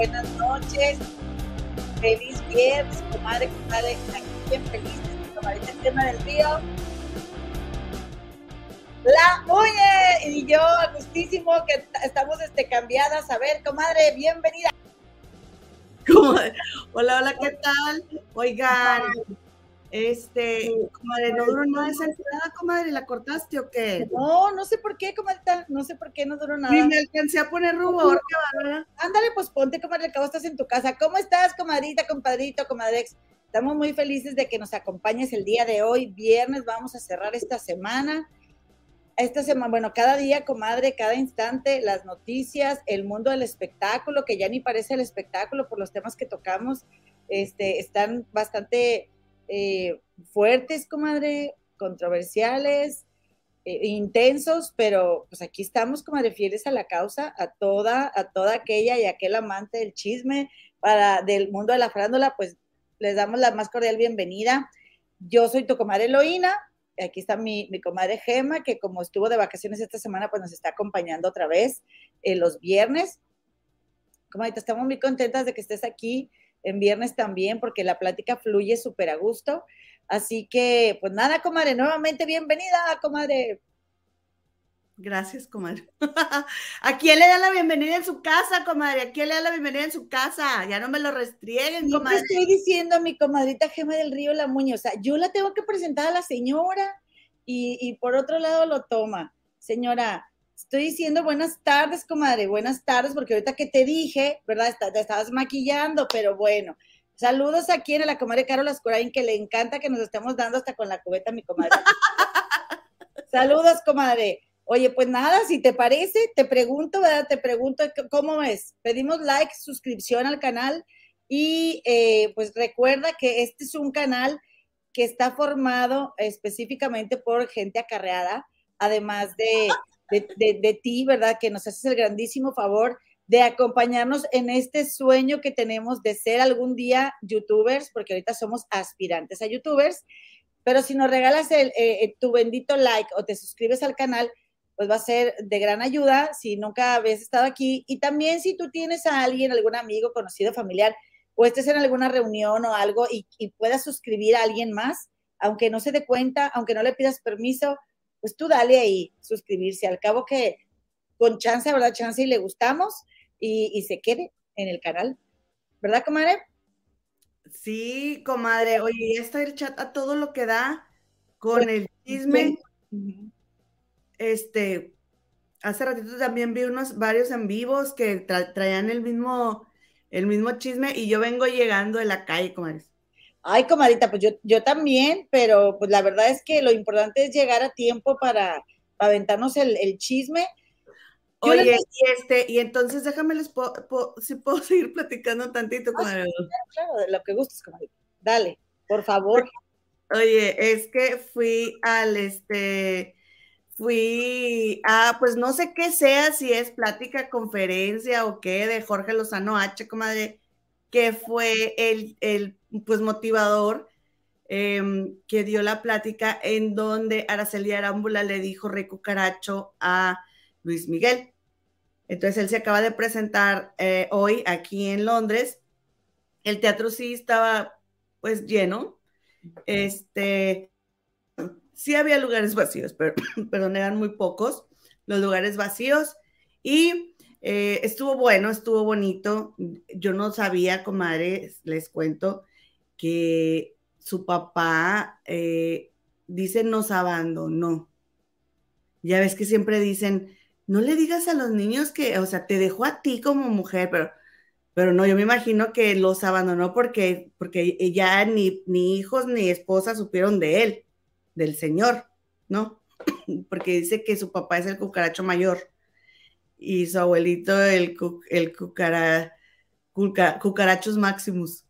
buenas noches. Feliz viernes, comadre, comadre, aquí bien feliz, comadre, el tema del río. La Oye, y yo, gustísimo que estamos este, cambiadas. A ver, comadre, bienvenida. Hola, hola, ¿qué tal? Oigan, este, comadre, ¿no duró nada esa entrada, comadre? ¿La cortaste o qué? No, no sé por qué, comadre, no sé por qué no duró nada. Ni me alcancé a poner rubor, qué Ándale, pues ponte, comadre, acabo estás en tu casa. ¿Cómo estás, comadrita, compadrito, comadrex? Estamos muy felices de que nos acompañes el día de hoy, viernes, vamos a cerrar esta semana. Esta semana, bueno, cada día, comadre, cada instante, las noticias, el mundo del espectáculo, que ya ni parece el espectáculo por los temas que tocamos, este, están bastante eh, fuertes, comadre, controversiales, eh, intensos, pero pues aquí estamos, comadre, fieles a la causa, a toda, a toda aquella y aquel amante del chisme para del mundo de la farándula, pues les damos la más cordial bienvenida. Yo soy tu comadre Eloína, aquí está mi, mi, comadre Gema, que como estuvo de vacaciones esta semana, pues nos está acompañando otra vez eh, los viernes. Comadre, estamos muy contentas de que estés aquí en viernes también, porque la plática fluye súper a gusto. Así que, pues nada, comadre, nuevamente bienvenida, comadre. Gracias, comadre. ¿A quién le da la bienvenida en su casa, comadre? ¿A quién le da la bienvenida en su casa? Ya no me lo restrieguen, comadre. Yo estoy diciendo a mi comadrita Gema del Río La Muñoz, o sea, yo la tengo que presentar a la señora y, y por otro lado lo toma. Señora, Estoy diciendo buenas tardes, comadre, buenas tardes, porque ahorita que te dije, ¿verdad? te estabas maquillando, pero bueno. Saludos aquí a la comadre Carol Ascurain, que le encanta que nos estemos dando hasta con la cubeta, mi comadre. Saludos, comadre. Oye, pues nada, si te parece, te pregunto, ¿verdad? Te pregunto, ¿cómo es? Pedimos like, suscripción al canal y eh, pues recuerda que este es un canal que está formado específicamente por gente acarreada, además de de, ti, ¿verdad? Que nos haces el grandísimo favor de acompañarnos en este sueño que tenemos de ser algún día youtubers, porque ahorita somos aspirantes a youtubers, pero si nos regalas el, eh, eh, tu bendito like o te suscribes al canal, pues va a ser de gran ayuda si nunca habías estado aquí. Y también si tú tienes a alguien, algún amigo, conocido, familiar, o estés en alguna reunión o algo y, y puedas suscribir a alguien más, aunque no se dé cuenta, aunque no le pidas permiso, pues tú dale ahí, suscribirse. Al cabo que con chance, ¿verdad? Chance y le gustamos y, se quede en el canal. ¿Verdad, comadre? Sí, comadre. Oye, ya está el chat a todo lo que da con el chisme. Este, hace ratito también vi unos varios en vivos que traían el mismo, el mismo chisme y yo vengo llegando de la calle, comadre. Ay, comadita, pues yo, yo también, pero pues la verdad es que lo importante es llegar a tiempo para, aventarnos el, chisme. Oye, y este, y entonces déjame les si puedo seguir platicando tantito, con Claro, claro, de lo que gustes, comadita. Dale, por favor. Oye, es que fui al este, fui a, pues no sé qué sea, si es plática, conferencia o qué, de Jorge Lozano H, comadre, que fue el, el pues motivador em, que dio la plática en donde Araceli Arámbula le dijo rey cucaracho a Luis Miguel. Entonces él se acaba de presentar eh, hoy aquí en Londres. El teatro sí estaba pues lleno. Este, sí había lugares vacíos, pero perdón, eran muy pocos los lugares vacíos. Y eh, estuvo bueno, estuvo bonito. Yo no sabía, comadre, les cuento, que su papá, eh, dice, nos abandonó. Ya ves que siempre dicen, no le digas a los niños que, o sea, te dejó a ti como mujer, pero, pero no, yo me imagino que los abandonó porque, porque ya ni, ni hijos ni esposa supieron de él, del Señor, ¿no? Porque dice que su papá es el cucaracho mayor y su abuelito el, el cucara, cucarachos máximos.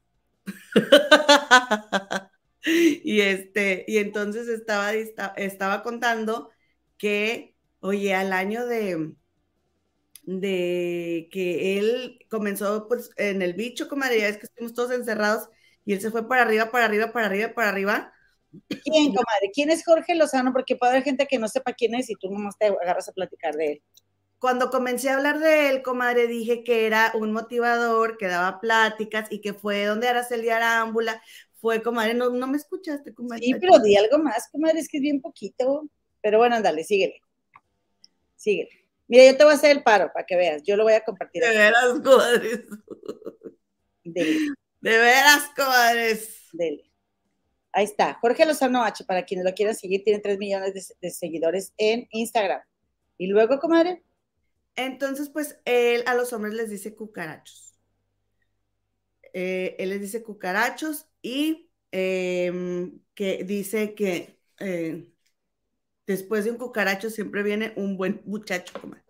y este, y entonces estaba, estaba contando que, oye, al año de, de que él comenzó pues en el bicho, comadre, es que estuvimos todos encerrados y él se fue para arriba, para arriba, para arriba, para arriba. ¿Quién, comadre? ¿Quién es Jorge Lozano? Porque puede haber gente que no sepa quién es y tú nomás te agarras a platicar de él. Cuando comencé a hablar de él, comadre, dije que era un motivador, que daba pláticas y que fue donde Araceli Arámbula, fue, comadre, no, no me escuchaste, comadre. Sí, pero di algo más, comadre, es que es bien poquito. Pero bueno, ándale, síguele. Síguele. Mira, yo te voy a hacer el paro para que veas. Yo lo voy a compartir. De veras, comadres. Dele, De veras, comadres. dele. Ahí está. Jorge Lozano H, para quienes lo quieran seguir, tiene 3 millones de, de seguidores en Instagram. Y luego, comadre, Entonces, pues él a los hombres les dice cucarachos. Eh, él les dice cucarachos y em, que dice que eh, después de un cucaracho siempre viene un buen muchacho. comadre.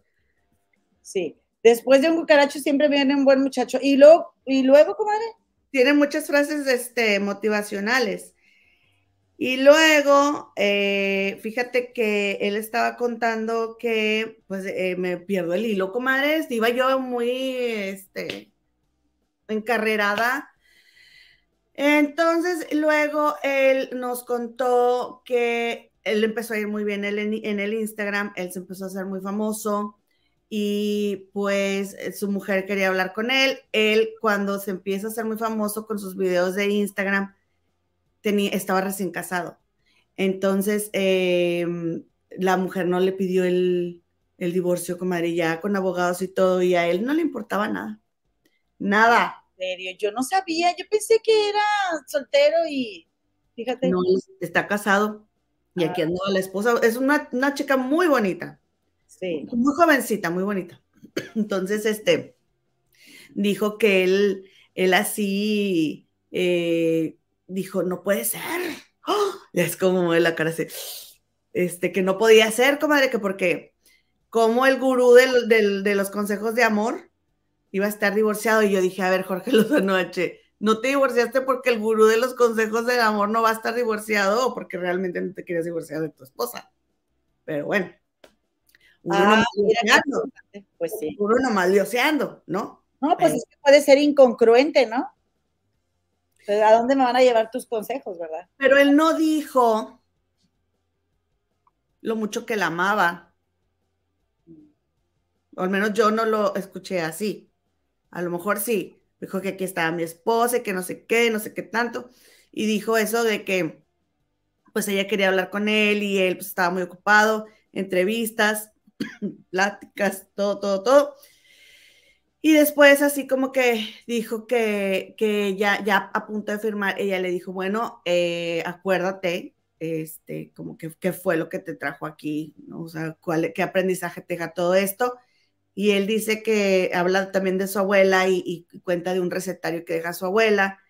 sí. Después de un cucaracho siempre viene un buen muchacho. Y luego, y luego comadre, Tiene muchas frases este, motivacionales. Y luego, eh, fíjate que él estaba contando que, pues, eh, me pierdo el hilo, comadres. Iba yo muy, este, encarrerada. Entonces, luego él nos contó que él empezó a ir muy bien en el, en el Instagram, él se empezó a hacer muy famoso y pues eh, su mujer quería hablar con él. Él cuando se empieza a hacer muy famoso con sus videos de Instagram, tenía, estaba recién casado. Entonces, eh, la mujer no le pidió el, el divorcio, comadre, ya con abogados y todo, y a él no le importaba nada. Nada. en serio, yo no sabía, yo pensé que era soltero y fíjate. No, está casado. Y aquí anda la esposa. Es una, una chica muy bonita. Sí. muy jovencita, muy bonita. Entonces, este, dijo que él, él así, eh, dijo, no puede ser. ¡Oh! Y es como la cara así, este, que no podía ser, comadre, que porque como el gurú del, del, de los consejos de amor iba a estar divorciado. Y yo dije, a ver, Jorge Lozano H, no te divorciaste porque el gurú de los consejos del amor no va a estar divorciado o porque realmente no te querías divorciar de tu esposa. Pero bueno. Uno Ah, nomás. Pues sí. uno nomás lioseando, ¿no? No, pues Eh. es que puede ser incongruente, ¿no? ¿A dónde me van a llevar tus consejos, verdad? Pero él no dijo lo mucho que la amaba. Al menos yo no lo escuché así. A lo mejor sí. Dijo que aquí estaba mi esposa y que no sé qué, no sé qué tanto. Y dijo eso de que pues ella quería hablar con él y él pues, estaba muy ocupado, entrevistas, pláticas, todo, todo, todo. Y después así como que dijo que, que ya, ya a punto de firmar, ella le dijo, bueno, eh, acuérdate, este, como que qué fue lo que te trajo aquí, ¿no? O sea, cuál, qué aprendizaje te deja todo esto. Y él dice que habla también de su abuela y, cuenta de un recetario que deja su abuela.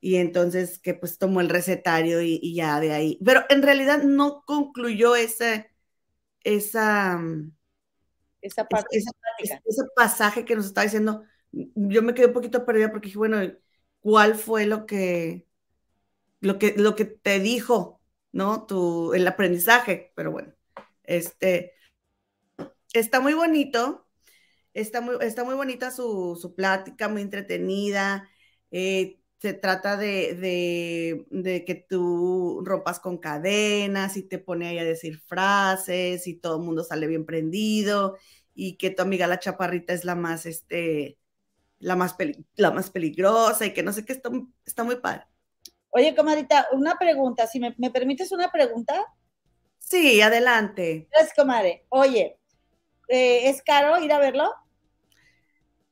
Y entonces que pues tomó el recetario y, ya de ahí. Pero en realidad no concluyó esa, mm, Esa parte esa- ese, pasaje que nos estaba diciendo. Yo me quedé un poquito perdida porque dije, bueno, ¿cuál fue lo que, lo que, lo que te dijo, ¿no? Tu, el aprendizaje. Pero bueno, este, está muy bonito. Está muy, está muy bonita su, su plática, muy entretenida. eh, se trata de, de, de que tú rompas con cadenas y te pone ahí a decir frases y todo el mundo sale bien prendido y que tu amiga la chaparrita es la más, este, la más, peli- la más peligrosa y que no sé qué, está, está muy padre. Oye, comadrita, una pregunta, si me, me permites una pregunta. Sí, adelante. Gracias, comadre. Oye, eh, ¿es caro ir a verlo?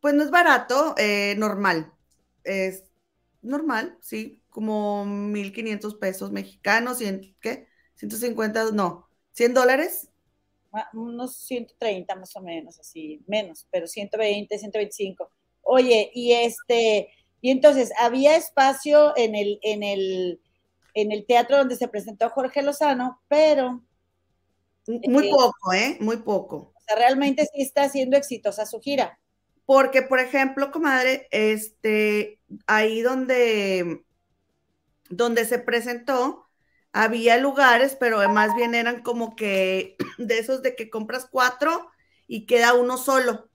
Pues no es barato, eh, normal. Es normal, sí, como 1.500 pesos mexicanos, cien- ¿qué? 150, no, 100 dólares. Ma- Unos 130 más o menos, así, menos, pero 120, 125. Oye, y este, y entonces, había espacio en el, en el, en el teatro donde se presentó Jorge Lozano, pero, Muy Eh, poco, ¿eh? Muy poco. o sea, realmente sí está siendo exitosa su gira. Porque, por ejemplo, comadre, este, ahí donde, donde se presentó, había lugares, pero más bien eran como que de esos de que compras cuatro y queda uno solo.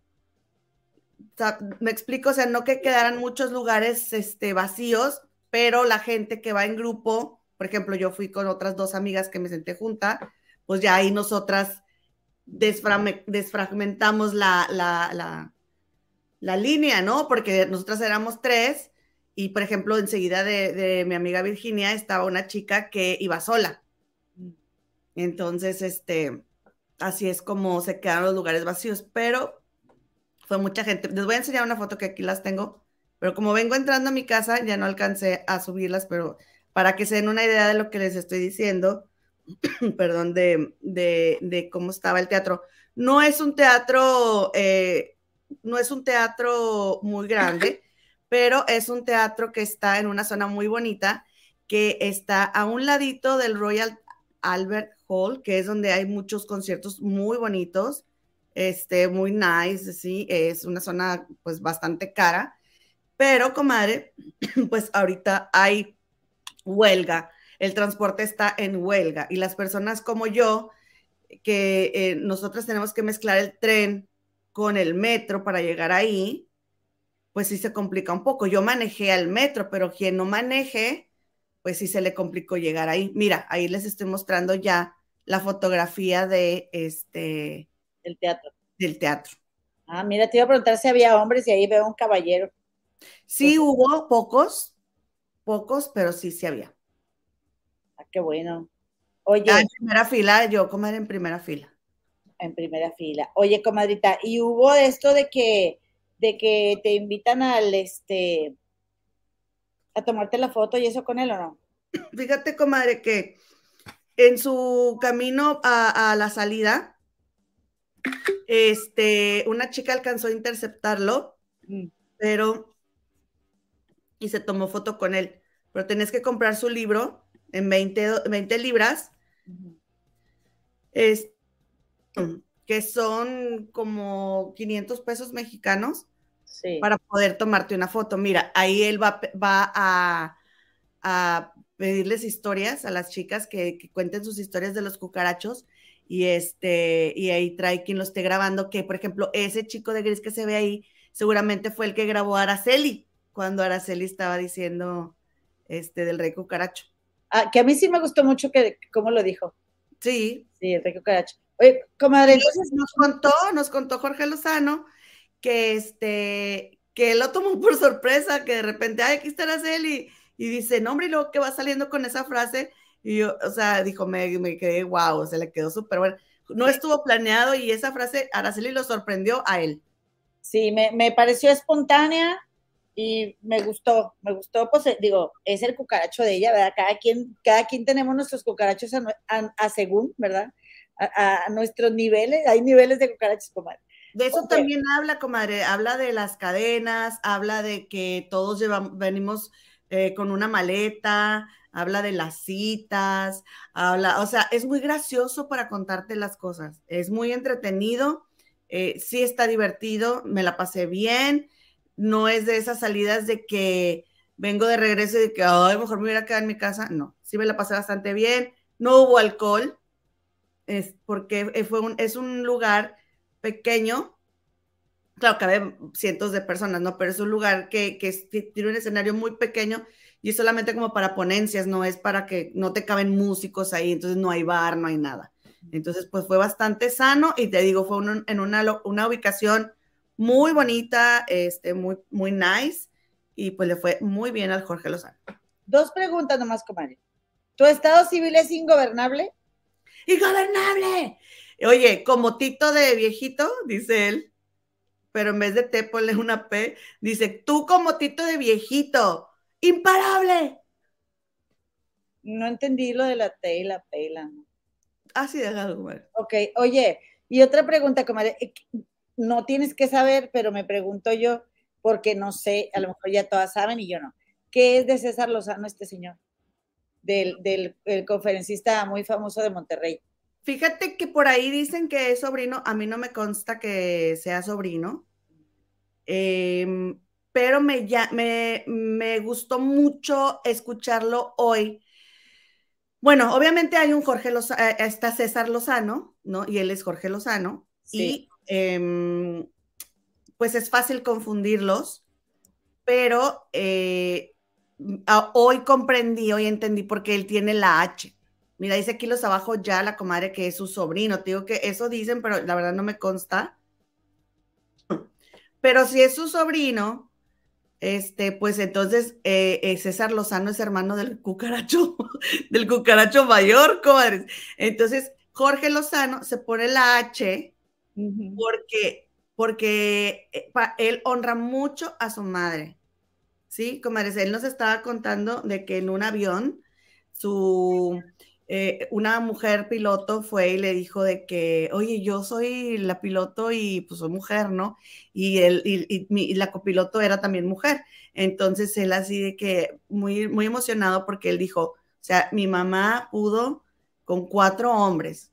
Me explico, o sea, no que quedaran muchos lugares este, vacíos, pero la gente que va en grupo, por ejemplo, yo fui con otras dos amigas que me senté junta, pues ya ahí nosotras desfragmentamos la, la, la, línea, ¿no? Porque nosotras éramos tres y, por ejemplo, enseguida de, de, mi amiga Virginia estaba una chica que iba sola. Entonces, este, así es como se quedaron los lugares vacíos, pero fue mucha gente. Les voy a enseñar una foto que aquí las tengo, pero como vengo entrando a mi casa, ya no alcancé a subirlas, pero para que se den una idea de lo que les estoy diciendo, perdón, de, cómo estaba el teatro. No es un teatro, eh, no es un teatro muy grande, pero es un teatro que está en una zona muy bonita, que está a un ladito del Royal Albert Hall, que es donde hay muchos conciertos muy bonitos, este, muy nice, sí, es una zona pues bastante cara, pero comadre, pues ahorita hay huelga el transporte está en huelga y las personas como yo, que eh, nosotros tenemos que mezclar el tren con el metro para llegar ahí, pues sí se complica un poco. Yo manejé al metro, pero quien no maneje, pues sí se le complicó llegar ahí. Mira, ahí les estoy mostrando ya la fotografía de este... El teatro. Del teatro. Ah, mira, te iba a preguntar si había hombres y ahí veo un caballero. Sí, hubo pocos, pocos, pero sí, sí había qué bueno. Oye. en primera fila, yo comer en primera fila. En primera fila. Oye, comadrita, ¿y hubo esto de que, de que te invitan al este a tomarte la foto y eso con él o no? Fíjate, comadre, que en su camino a, la salida, este, una chica alcanzó a interceptarlo, mm. pero y se tomó foto con él. Pero tenés que comprar su libro en 20, libras, es, que son como 500 pesos mexicanos para poder tomarte una foto. Mira, ahí él va, va a, pedirles historias a las chicas que, cuenten sus historias de los cucarachos y este y ahí trae quien lo esté grabando que por ejemplo ese chico de gris que se ve ahí seguramente fue el que grabó a Araceli cuando Araceli estaba diciendo este del rey cucaracho Ah, que a mí sí me gustó mucho que cómo lo dijo. Sí. Sí, Enrique Caracho. Oye, comadre, entonces nos contó, nos contó Jorge Lozano que este, que lo tomó por sorpresa, que de repente, ay, aquí está Araceli, y dice, no, hombre, y luego que va saliendo con esa frase, y yo, o sea, dijo, me, me quedé, wow, se le quedó súper bueno. No estuvo planeado y esa frase, Araceli lo sorprendió a él. Sí, me, me pareció espontánea, y me gustó, me gustó, pues eh, digo, es el cucaracho de ella, ¿verdad? Cada quien, cada quien tenemos nuestros cucarachos a, según, ¿verdad? A, nuestros niveles, hay niveles de cucarachos, comadre. De eso también habla, comadre, habla de las cadenas, habla de que todos llevamos, venimos eh, con una maleta, habla de las citas, habla, o sea, es muy gracioso para contarte las cosas, es muy entretenido, eh, sí está divertido, me la pasé bien, no es de esas salidas de que vengo de regreso y de que, ay, mejor me hubiera quedado en mi casa. No, sí me la pasé bastante bien. No hubo alcohol, es porque fue un, es un lugar pequeño. Claro, cabe cientos de personas, ¿no? Pero es un lugar que, que tiene un escenario muy pequeño y es solamente como para ponencias, no es para que no te caben músicos ahí, entonces no hay bar, no hay nada. Entonces, pues fue bastante sano y te digo, fue en una, una ubicación muy bonita, este, muy, muy nice, y pues le fue muy bien al Jorge Lozano. Dos preguntas nomás, comadre. ¿Tu estado civil es ingobernable? ¡Ingobernable! Oye, como Tito de viejito, dice él, pero en vez de T ponle una P, dice, tú como Tito de viejito, imparable. No entendí lo de la T y la P la Así de algo, Ok, oye, y otra pregunta, comadre no tienes que saber, pero me pregunto yo, porque no sé, a lo mejor ya todas saben y yo no. ¿Qué es de César Lozano este señor? Del, del conferencista muy famoso de Monterrey. Fíjate que por ahí dicen que es sobrino, a mí no me consta que sea sobrino, em, pero me, ya, me, me gustó mucho escucharlo hoy. Bueno, obviamente hay un Jorge Lozano, eh, está César Lozano, ¿no? Y él es Jorge Lozano. Sí. Em, pues es fácil confundirlos, pero eh, hoy comprendí, hoy entendí por qué él tiene la H. Mira, dice kilos abajo ya la comadre que es su sobrino. Te digo que eso dicen, pero la verdad no me consta. Pero si es su sobrino, este, pues entonces eh, eh, César Lozano es hermano del cucaracho, del cucaracho mayor, comadres. Entonces, Jorge Lozano se pone la H porque, porque eh, él honra mucho a su madre. Sí, comadres, él nos estaba contando de que en un avión su eh, una mujer piloto fue y le dijo de que, oye, yo soy la piloto y pues soy mujer, ¿no? Y, él, y, la copiloto era también mujer. Entonces él así de que muy, muy emocionado porque él dijo, o sea, mi mamá pudo con cuatro hombres,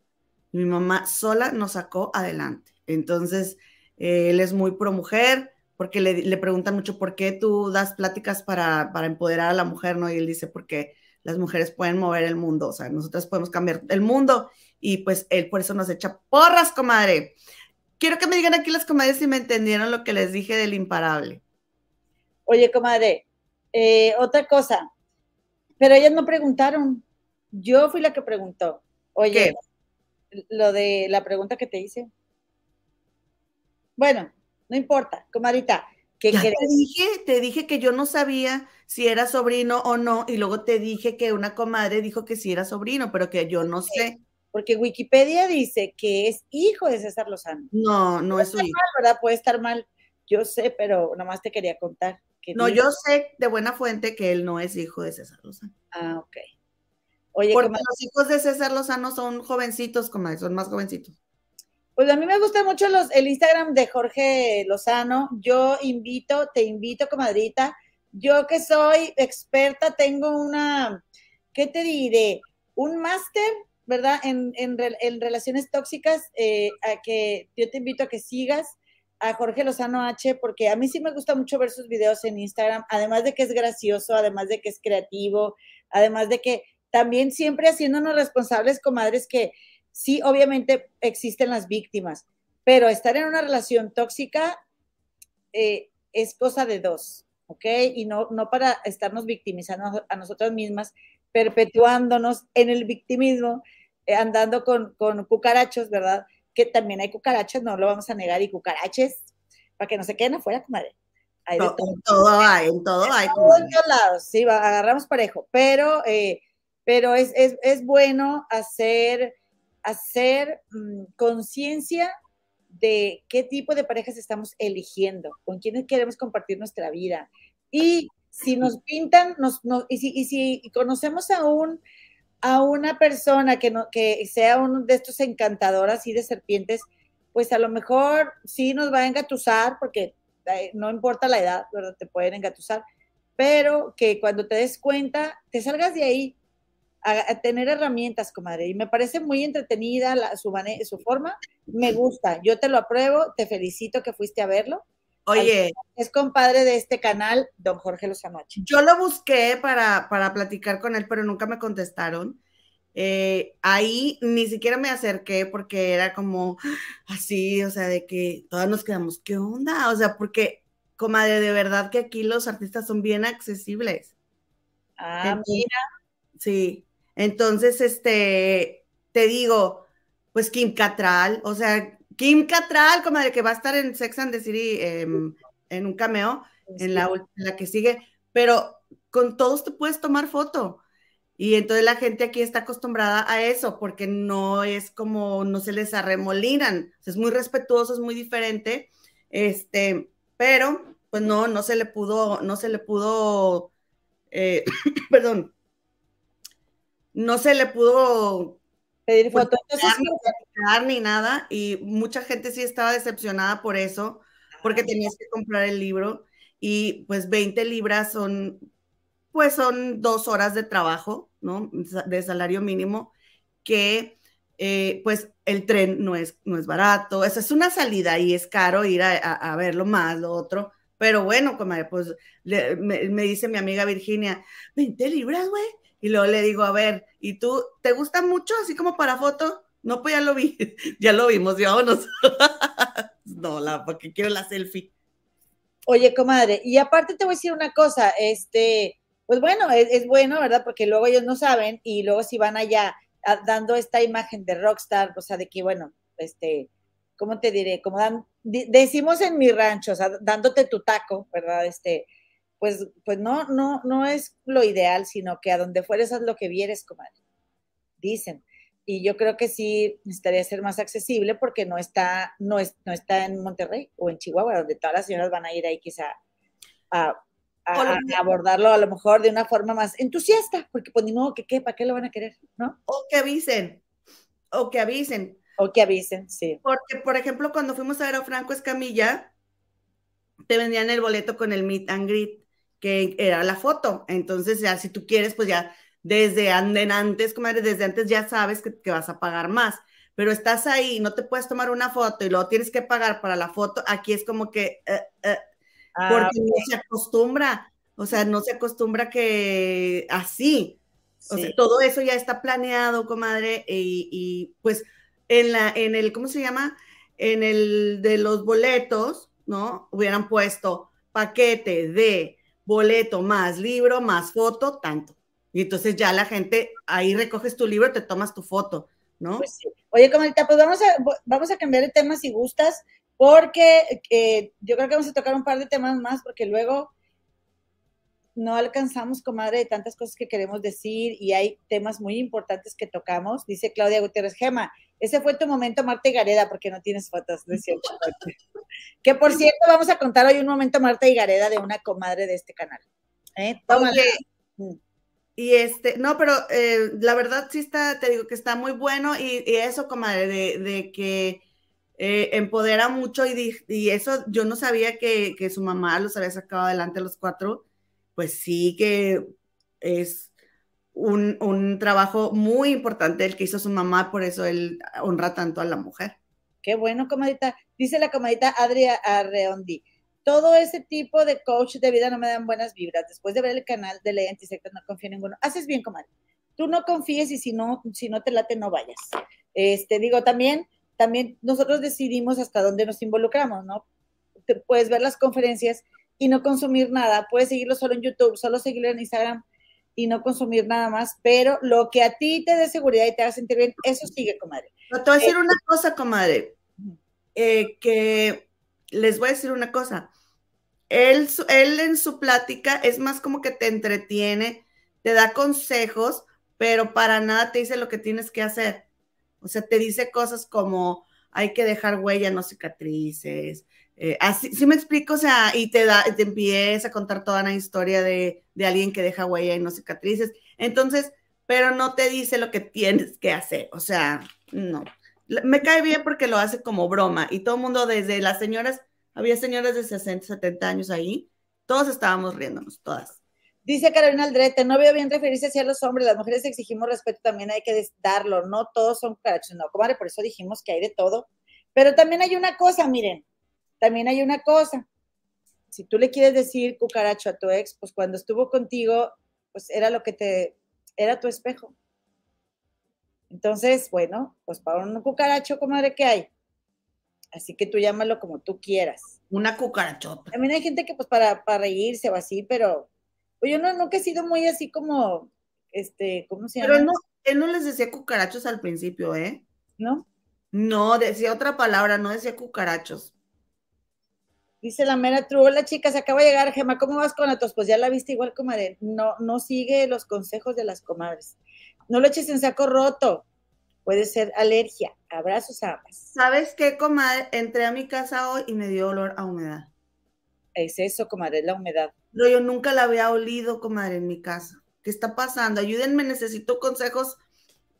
mi mamá sola nos sacó adelante. Entonces, él es muy pro mujer porque le, le, preguntan mucho por qué tú das pláticas para, para empoderar a la mujer, ¿no? Y él dice, porque las mujeres pueden mover el mundo, o sea, nosotras podemos cambiar el mundo y pues él por eso nos echa porras, comadre. Quiero que me digan aquí las comadres si me entendieron lo que les dije del imparable. Oye, comadre, eh, otra cosa, pero ellas no preguntaron. Yo fui la que preguntó. Oye, lo de la pregunta que te hice. Bueno, no importa, comadrita. ¿Qué te dije, te dije que yo no sabía si era sobrino o no, y luego te dije que una comadre dijo que sí era sobrino, pero que yo no sé. Porque Wikipedia dice que es hijo de César Lozano. No, no es su hijo. Mal, ¿verdad? Puede estar mal, yo sé, pero nomás te quería contar. Que no, yo sé de buena fuente que él no es hijo de César Lozano. Ah, ok. Oye, Porque los hijos de César Lozano son jovencitos, comadre, son más jovencitos. Pues a mí me gusta mucho los, el Instagram de Jorge Lozano. Yo invito, te invito, comadrita. Yo que soy experta, tengo una, ¿qué te diré? Un máster, ¿verdad? En, relaciones tóxicas, eh, a que yo te invito a que sigas a Jorge Lozano H, porque a mí sí me gusta mucho ver sus videos en Instagram, además de que es gracioso, además de que es creativo, además de que también siempre haciéndonos responsables, comadres, que sí, obviamente existen las víctimas, pero estar en una relación tóxica eh, es cosa de dos, ¿ok? Y no, no para estarnos victimizando a nosotras mismas, perpetuándonos en el victimismo, eh, andando con, cucarachos, ¿verdad? Que también hay cucarachas, no lo vamos a negar, y cucaraches, para que no se queden afuera, comadre. Hay todo. En todo hay, en todo hay. En todos lados, sí, agarramos parejo, pero, eh, pero es, es bueno hacer hacer mm, conciencia de qué tipo de parejas estamos eligiendo, con quiénes queremos compartir nuestra vida. Y si nos pintan, nos, y, si, y, si, conocemos a, un, a una persona que, no, que sea uno de estos encantadoras y de serpientes, pues a lo mejor sí nos va a engatusar, porque eh, no importa la edad, ¿verdad? Te pueden engatusar, pero que cuando te des cuenta, te salgas de ahí a, tener herramientas, comadre. Y me parece muy entretenida la, su, su forma. Me gusta. Yo te lo apruebo. Te felicito que fuiste a verlo. Oye. Es compadre de este canal, don Jorge Lozanoche. Yo lo busqué para, para platicar con él, pero nunca me contestaron. Eh, ahí ni siquiera me acerqué porque era como así, o sea, de que todas nos quedamos, ¿qué onda? O sea, porque, comadre, de verdad que aquí los artistas son bien accesibles. Ah, mira. Sí, entonces, este, te digo, pues Kim Catral, o sea, Kim Catral, como de que va a estar en Sex and the City em, en un cameo, en la, la que sigue, pero con todos te puedes tomar foto. Y entonces la gente aquí está acostumbrada a eso, porque no es como, no se les arremolinan, es muy respetuoso, es muy diferente, este, pero pues no, no se le pudo, no se le pudo, eh, perdón, no se le pudo pedir pues, fotos ni, nada y mucha gente sí estaba decepcionada por eso, porque tenías que comprar el libro y pues 20 libras son, pues son dos horas de trabajo, ¿no? De salario mínimo, que eh, pues el tren no es, no es barato, esa es una salida y es caro ir a, a, verlo más, lo otro. Pero bueno, comadre, pues me, me, dice mi amiga Virginia, 20 libras, güey, y luego le digo, a ver, ¿y tú te gusta mucho así como para foto? No, pues ya lo vi, ya lo vimos, ya vámonos. no, la, porque quiero la selfie. Oye, comadre, y aparte te voy a decir una cosa, este, pues bueno, es, bueno, ¿verdad? Porque luego ellos no saben y luego si van allá dando esta imagen de rockstar, o sea, de que, bueno, este, ¿cómo te diré? Como decimos en mi rancho, o sea, dándote tu taco, ¿verdad? Este, pues, pues no, no, no es lo ideal, sino que a donde fueres haz lo que vieres, comadre. Dicen. Y yo creo que sí necesitaría ser más accesible porque no está, no, es, no está en Monterrey o en Chihuahua, donde todas las señoras van a ir ahí quizá a, abordarlo a lo mejor de una forma más entusiasta, porque pues ni modo que qué, ¿para qué lo van a querer? ¿No? O que avisen, o que avisen. O que avisen, sí. Porque, por ejemplo, cuando fuimos a ver a Franco Escamilla, te vendían el boleto con el meet and greet, que era la foto. Entonces, ya si tú quieres, pues ya desde antes, como desde antes ya sabes que, vas a pagar más. Pero estás ahí, no te puedes tomar una foto y luego tienes que pagar para la foto. Aquí es como que, eh, eh, ah, porque no se acostumbra, o sea, no se acostumbra que así. O sea, todo eso ya está planeado, comadre, y, y pues en, la, en el, ¿cómo se llama? En el de los boletos, ¿no? Hubieran puesto paquete de boleto más libro más foto, tanto. Y entonces ya la gente, ahí recoges tu libro, te tomas tu foto, ¿no? Pues sí. Oye, comadita, pues vamos a, vamos a cambiar de tema si gustas, porque eh, yo creo que vamos a tocar un par de temas más, porque luego no alcanzamos, comadre, de tantas cosas que queremos decir y hay temas muy importantes que tocamos. Dice Claudia Gutiérrez, Gema, ese fue tu momento Marta y Gareda, porque no tienes fotos, de cierto. que por cierto, vamos a contar hoy un momento Marta y Gareda de una comadre de este canal. ¿Eh? Mm. Y este, no, pero eh, la verdad sí está, te digo que está muy bueno y, eso, comadre, de, que eh, empodera mucho y, y, eso yo no sabía que, que, su mamá los había sacado adelante a los cuatro pues sí que es un, trabajo muy importante el que hizo su mamá, por eso él honra tanto a la mujer. Qué bueno, comadita. Dice la comadita Adria Arreondi. Todo ese tipo de coach de vida no me dan buenas vibras. Después de ver el canal de Ley Antisecta, no confío en ninguno. Haces bien, comadre. Tú no confíes y si no, si no te late, no vayas. Este, digo, también, también nosotros decidimos hasta dónde nos involucramos, ¿no? puedes ver las conferencias y no consumir nada. Puedes seguirlo solo en YouTube, solo seguirlo en Instagram y no consumir nada más, pero lo que a ti te dé seguridad y te haga sentir bien, eso sigue, comadre. te voy a decir eh, una cosa, comadre, eh, que les voy a decir una cosa. Él, él en su plática es más como que te entretiene, te da consejos, pero para nada te dice lo que tienes que hacer. O sea, te dice cosas como hay que dejar huella, no cicatrices, eh, así, sí me explico, o sea, y te da, a contar toda una historia de, alguien que deja huella y no cicatrices. Entonces, pero no te dice lo que tienes que hacer. O sea, no. Me cae bien porque lo hace como broma. Y todo el mundo, desde las señoras, había señoras de 60, 70 años ahí, todos estábamos riéndonos, todas. Dice Carolina Aldrete, no veo bien referirse hacia los hombres, las mujeres exigimos respeto, también hay que darlo, no todos son carachos, no, comadre, por eso dijimos que hay de todo. Pero también hay una cosa, miren, también hay una cosa, si tú le quieres decir cucaracho a tu ex, pues cuando estuvo contigo, pues era lo que te, era tu espejo. Entonces, bueno, pues para un cucaracho, comadre, ¿qué hay? Así que tú llámalo como tú quieras. Una cucarachota. También hay gente que pues para, para reírse o así, pero pues yo no, nunca he sido muy así como, este, ¿cómo se llama? Pero no, él no les decía cucarachos al principio, ¿eh? ¿No? No, decía otra palabra, no decía cucarachos. Dice la mera true, hola chica, se acaba de llegar, Gema, ¿cómo vas con la tos? Pues ya la viste igual, comadre. No, no sigue los consejos de las comadres. No lo eches en saco roto. Puede ser alergia. Abrazos a ambas. ¿Sabes qué, comadre? Entré a mi casa hoy y me dio olor a humedad. Es eso, comadre, es la humedad. Pero yo nunca la había olido, comadre, en mi casa. ¿Qué está pasando? Ayúdenme, necesito consejos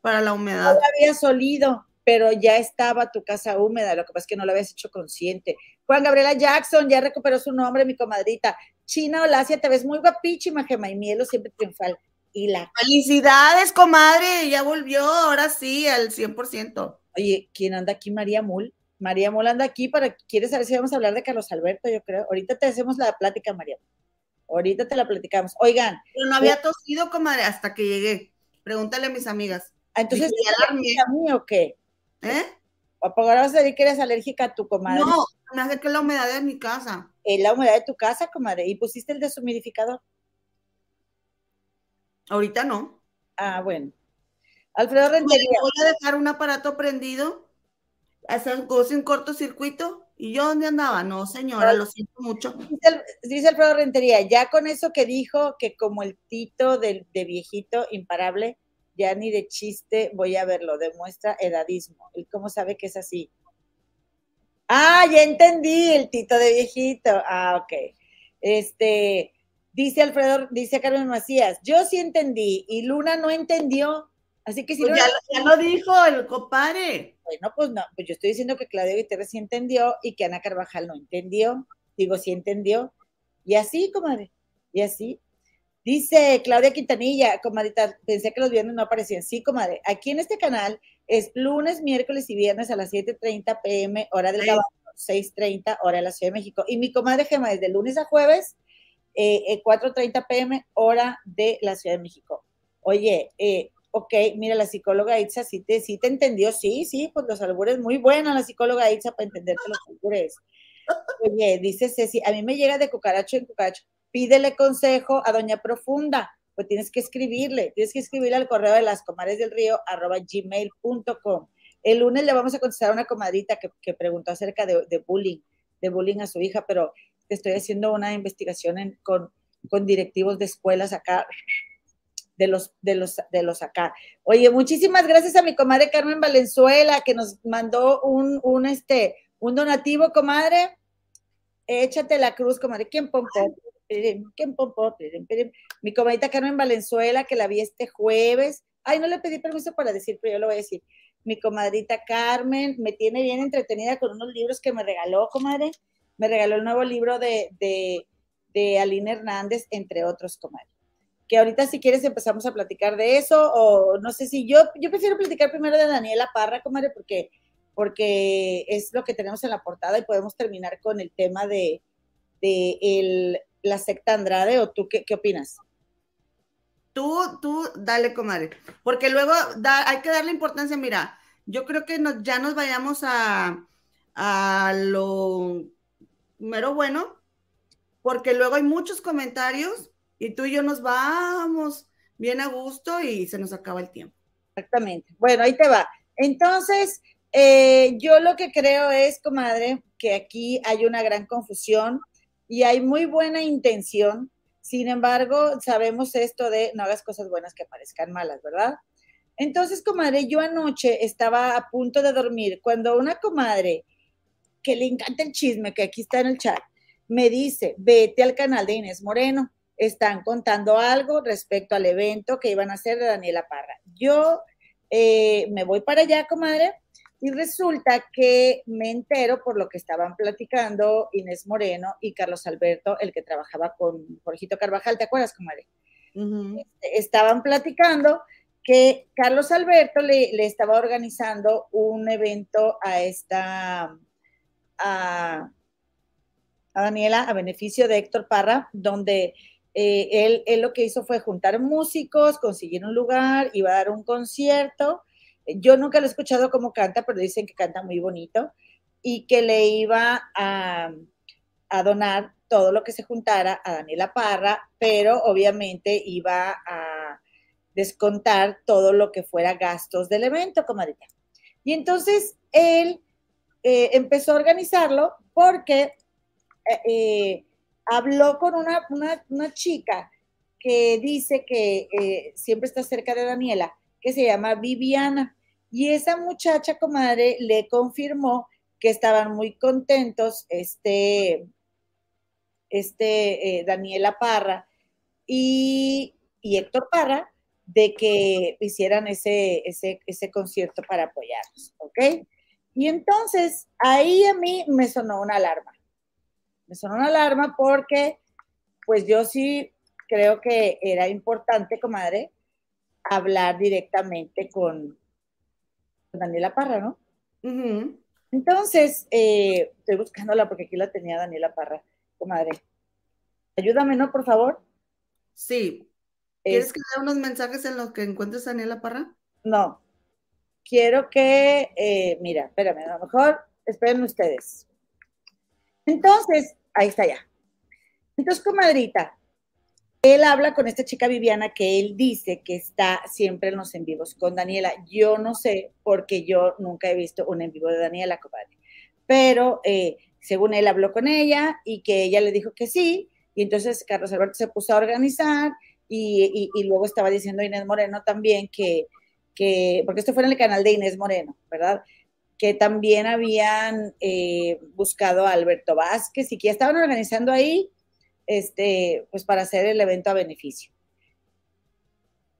para la humedad. No la habías olido pero ya estaba tu casa húmeda, lo que pasa es que no lo habías hecho consciente. Juan Gabriela Jackson ya recuperó su nombre, mi comadrita. China Olasia, te ves muy guapísima, Gema, y Mielo siempre triunfal. Y la... Felicidades, comadre, ya volvió, ahora sí, al 100%. Oye, ¿quién anda aquí? María Mul. María Mul anda aquí para, ¿quieres saber si vamos a hablar de Carlos Alberto? Yo creo. Ahorita te hacemos la plática, María. Ahorita te la platicamos. Oigan. Pero no había tosido, comadre, hasta que llegué. Pregúntale a mis amigas. Ah, entonces, ¿a mí o qué? ¿Eh? ¿O por vas a decir que eres alérgica a tu comadre? No, me hace que la humedad de mi casa. Es la humedad de tu casa, comadre. ¿Y pusiste el deshumidificador? Ahorita no. Ah, bueno. Alfredo Rentería. voy a dejar un aparato prendido, hacer un cortocircuito. ¿Y yo dónde andaba? No, señora, lo siento mucho. Dice, Alfredo Rentería, ya con eso que dijo, que como el tito de, de viejito imparable, ya ni de chiste voy a verlo, demuestra edadismo. Él cómo sabe que es así. Ah, ya entendí, el tito de viejito. Ah, ok. Este, dice Alfredo, dice Carmen Macías, yo sí entendí y Luna no entendió. Así que si pues no, ya, lo dijo el compadre. Bueno, pues no, pues yo estoy diciendo que Claudia Gutiérrez sí entendió y que Ana Carvajal no entendió. Digo, sí entendió. Y así, comadre, y así. Dice Claudia Quintanilla, comadita, pensé que los viernes no aparecían. Sí, comadre, aquí en este canal es lunes, miércoles y viernes a las 7.30 pm, hora del Gabán, 6.30, hora de la Ciudad de México. Y mi comadre Gema, desde lunes a jueves, eh, 4.30 eh, pm, hora de la Ciudad de México. Oye, eh, ok, mira, la psicóloga Itza sí te, sí te entendió, sí, sí, pues los albures, muy buena la psicóloga Itza para entenderte los albures. Oye, dice Ceci, a mí me llega de cucaracho en cucaracho pídele consejo a Doña Profunda, pues tienes que escribirle, tienes que escribirle al correo de las comares del río arroba gmail.com. El lunes le vamos a contestar a una comadrita que, preguntó acerca de, bullying, de bullying a su hija, pero estoy haciendo una investigación con, con directivos de escuelas acá, de los, de los, de los acá. Oye, muchísimas gracias a mi comadre Carmen Valenzuela, que nos mandó un, un, este, un donativo, comadre. Échate la cruz, comadre. ¿Quién pompó? Mi comadita Carmen Valenzuela, que la vi este jueves. Ay, no le pedí permiso para decir, pero yo lo voy a decir. Mi comadrita Carmen me tiene bien entretenida con unos libros que me regaló, comadre. Me regaló el nuevo libro de, de, de Aline Hernández, entre otros, comadre. Que ahorita si quieres empezamos a platicar de eso, o no sé si yo, yo prefiero platicar primero de Daniela Parra, comadre, porque, porque es lo que tenemos en la portada y podemos terminar con el tema de, de el, la secta Andrade o tú qué, qué opinas? Tú, tú, dale, comadre, porque luego hay que darle importancia, mira, yo creo que ya nos vayamos a, a lo mero bueno, porque luego hay muchos comentarios y tú y yo nos vamos bien a gusto y se nos acaba el tiempo. Exactamente. Bueno, ahí te va. Entonces, eh, yo lo que creo es, comadre, que aquí hay una gran confusión y hay muy buena intención. Sin embargo, sabemos esto de no hagas cosas buenas que parezcan malas, ¿verdad? Entonces, comadre, yo anoche estaba a punto de dormir cuando una comadre que le encanta el chisme, que aquí está en el chat, me dice, vete al canal de Inés Moreno, están contando algo respecto al evento que iban a hacer de Daniela Parra. Yo eh, me voy para allá, comadre, y resulta que me entero por lo que estaban platicando Inés Moreno y Carlos Alberto, el que trabajaba con Jorgito Carvajal, ¿te acuerdas, comadre? Este, estaban platicando que Carlos Alberto le, estaba organizando un evento a esta, a, Daniela, a beneficio de Héctor Parra, donde eh, él, él, lo que hizo fue juntar músicos, conseguir un lugar, iba a dar un concierto yo nunca lo he escuchado cómo canta, pero dicen que canta muy bonito y que le iba a, donar todo lo que se juntara a Daniela Parra, pero obviamente iba a descontar todo lo que fuera gastos del evento, comadita. Y entonces él eh, empezó a organizarlo porque eh, eh, habló con una, una, chica que dice que siempre está cerca de Daniela que se llama Viviana. Y esa muchacha, comadre, le confirmó que estaban muy contentos, este, este, eh, Daniela Parra y, Héctor Parra, de que hicieran ese, ese, ese concierto para apoyarlos, ¿ok? Y entonces ahí a mí me sonó una alarma. Me sonó una alarma porque, pues yo sí creo que era importante, comadre, hablar directamente con, Daniela Parra, ¿no? Entonces, eh, estoy buscándola porque aquí la tenía Daniela Parra, comadre. Ayúdame, ¿no? Por favor. Sí. ¿Quieres que dé unos mensajes en los que encuentres a Daniela Parra? No. Quiero que, eh, mira, espérame, a lo mejor esperen ustedes. Entonces, ahí está ya. Entonces, comadrita, él habla con esta chica Viviana que él dice que está siempre en los en vivos con Daniela. Yo no sé porque yo nunca he visto un en vivo de Daniela, compadre. Pero eh, según él habló con ella y que ella le dijo que sí, y entonces Carlos Alberto se puso a organizar y, luego estaba diciendo Inés Moreno también que, que, porque esto fue en el canal de Inés Moreno, ¿verdad? Que también habían eh, buscado a Alberto Vázquez y que ya estaban organizando ahí, este, pues para hacer el evento a beneficio.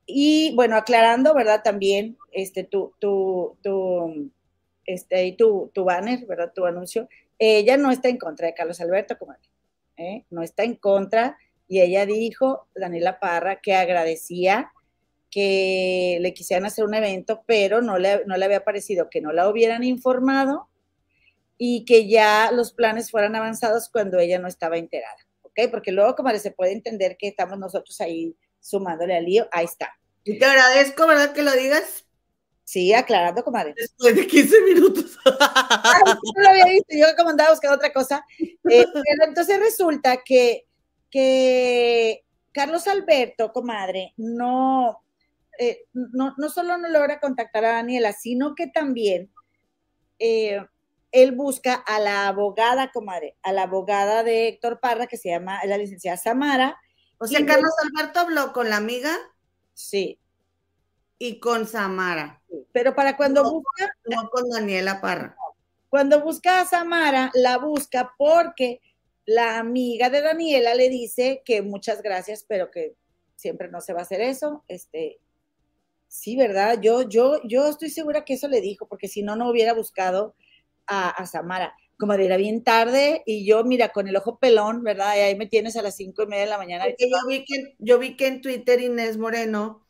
Y bueno, aclarando, ¿verdad? También, este, tu, tu, tu, este, tu, tu banner, ¿verdad? Tu anuncio, ella no está en contra de Carlos Alberto, como ¿eh? no está en contra, y ella dijo, Daniela Parra, que agradecía que le quisieran hacer un evento, pero no le, no le había parecido que no la hubieran informado y que ya los planes fueran avanzados cuando ella no estaba enterada, ¿ok? Porque luego, como se puede entender que estamos nosotros ahí sumándole al lío, ahí está. Y te agradezco, ¿verdad? Que lo digas. Sí, aclarando, comadre. Después de 15 minutos. no lo había visto, yo como andaba buscando otra cosa. Eh, pero entonces resulta que, que Carlos Alberto, comadre, no, eh, no, no, solo no logra contactar a Daniela, sino que también eh, él busca a la abogada, comadre, a la abogada de Héctor Parra, que se llama la licenciada Samara. O sea, Carlos Alberto habló con la amiga. Sí. Y con Samara. Pero para cuando busca. No con Daniela Parra. Cuando busca a Samara, la busca porque la amiga de Daniela le dice que muchas gracias, pero que siempre no se va a hacer eso. Este, sí, ¿verdad? Yo, yo, yo estoy segura que eso le dijo, porque si no, no hubiera buscado a, Samara. Como era bien tarde y yo, mira, con el ojo pelón, ¿verdad? Y ahí me tienes a las cinco y media de la mañana. yo vi que, yo vi que en Twitter Inés Moreno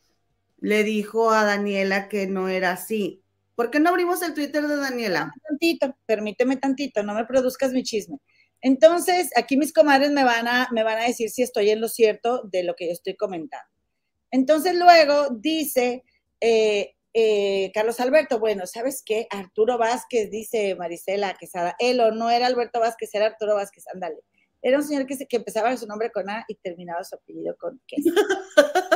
le dijo a Daniela que no era así. ¿Por qué no abrimos el Twitter de Daniela? Tantito, permíteme tantito, no me produzcas mi chisme. Entonces, aquí mis comadres me van a, me van a decir si estoy en lo cierto de lo que yo estoy comentando. Entonces, luego dice eh, eh, Carlos Alberto, bueno, ¿sabes qué? Arturo Vázquez, dice Marisela Quesada. Él o no era Alberto Vázquez, era Arturo Vázquez, ándale. Era un señor que, que empezaba su nombre con A y terminaba su apellido con Q.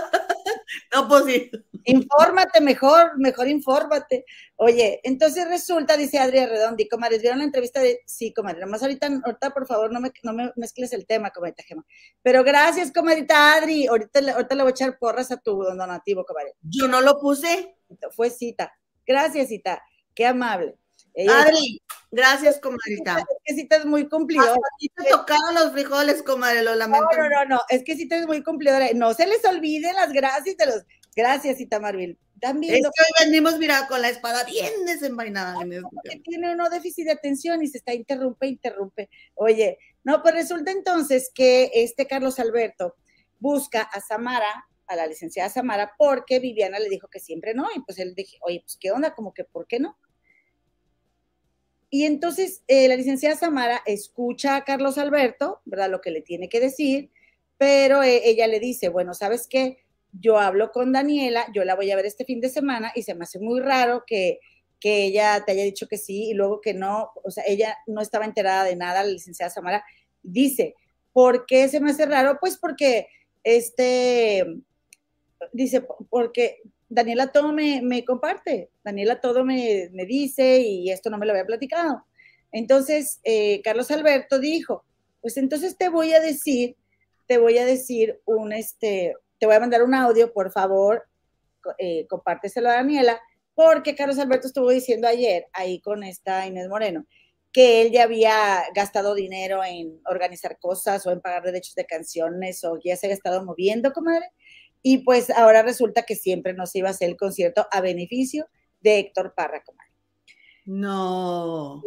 No, pues sí. Infórmate mejor, mejor infórmate. Oye, entonces resulta, dice Adrián Redondi, comadres, ¿vieron la entrevista de...? Sí, comadre, más ahorita, ahorita por favor, no me, no me mezcles el tema, comadita Gema. Pero gracias, comadita Adri, ahorita, ahorita le voy a echar porras a tu donativo, comadre. Yo no lo puse. Fue cita. Gracias, cita. Qué amable. Adri, gracias, comadrita. Es que Cita es muy cumplidora. Aquí te tocaron los frijoles, comadre, lo lamento. No, no, no, no, es que Cita es muy cumplidora. No se les olviden las gracias de los... Gracias, Cita Marvil. También. Es que hoy venimos, mira, con la espada bien desenvainada. En este tiene uno déficit de atención y se está interrumpe, interrumpe. Oye, no, pues resulta entonces que este Carlos Alberto busca a Samara, a la licenciada Samara, porque Viviana le dijo que siempre no, y pues él dije, oye, pues qué onda, como que, ¿por qué no? Y entonces eh, la licenciada Samara escucha a Carlos Alberto, ¿verdad? Lo que le tiene que decir, pero eh, ella le dice, bueno, ¿sabes qué? Yo hablo con Daniela, yo la voy a ver este fin de semana y se me hace muy raro que, que ella te haya dicho que sí y luego que no, o sea, ella no estaba enterada de nada, la licenciada Samara dice, ¿por qué se me hace raro? Pues porque, este, dice, porque Daniela todo me, comparte, Daniela todo me, dice y esto no me lo había platicado. Entonces, eh, Carlos Alberto dijo, pues entonces te voy a decir, te voy a decir un, este, te voy a mandar un audio, por favor, eh, compárteselo a Daniela, porque Carlos Alberto estuvo diciendo ayer, ahí con esta Inés Moreno, que él ya había gastado dinero en organizar cosas o en pagar derechos de canciones o ya se había estado moviendo, comadre, y pues ahora resulta que siempre nos iba a hacer el concierto a beneficio de Héctor Parra Comadre. No.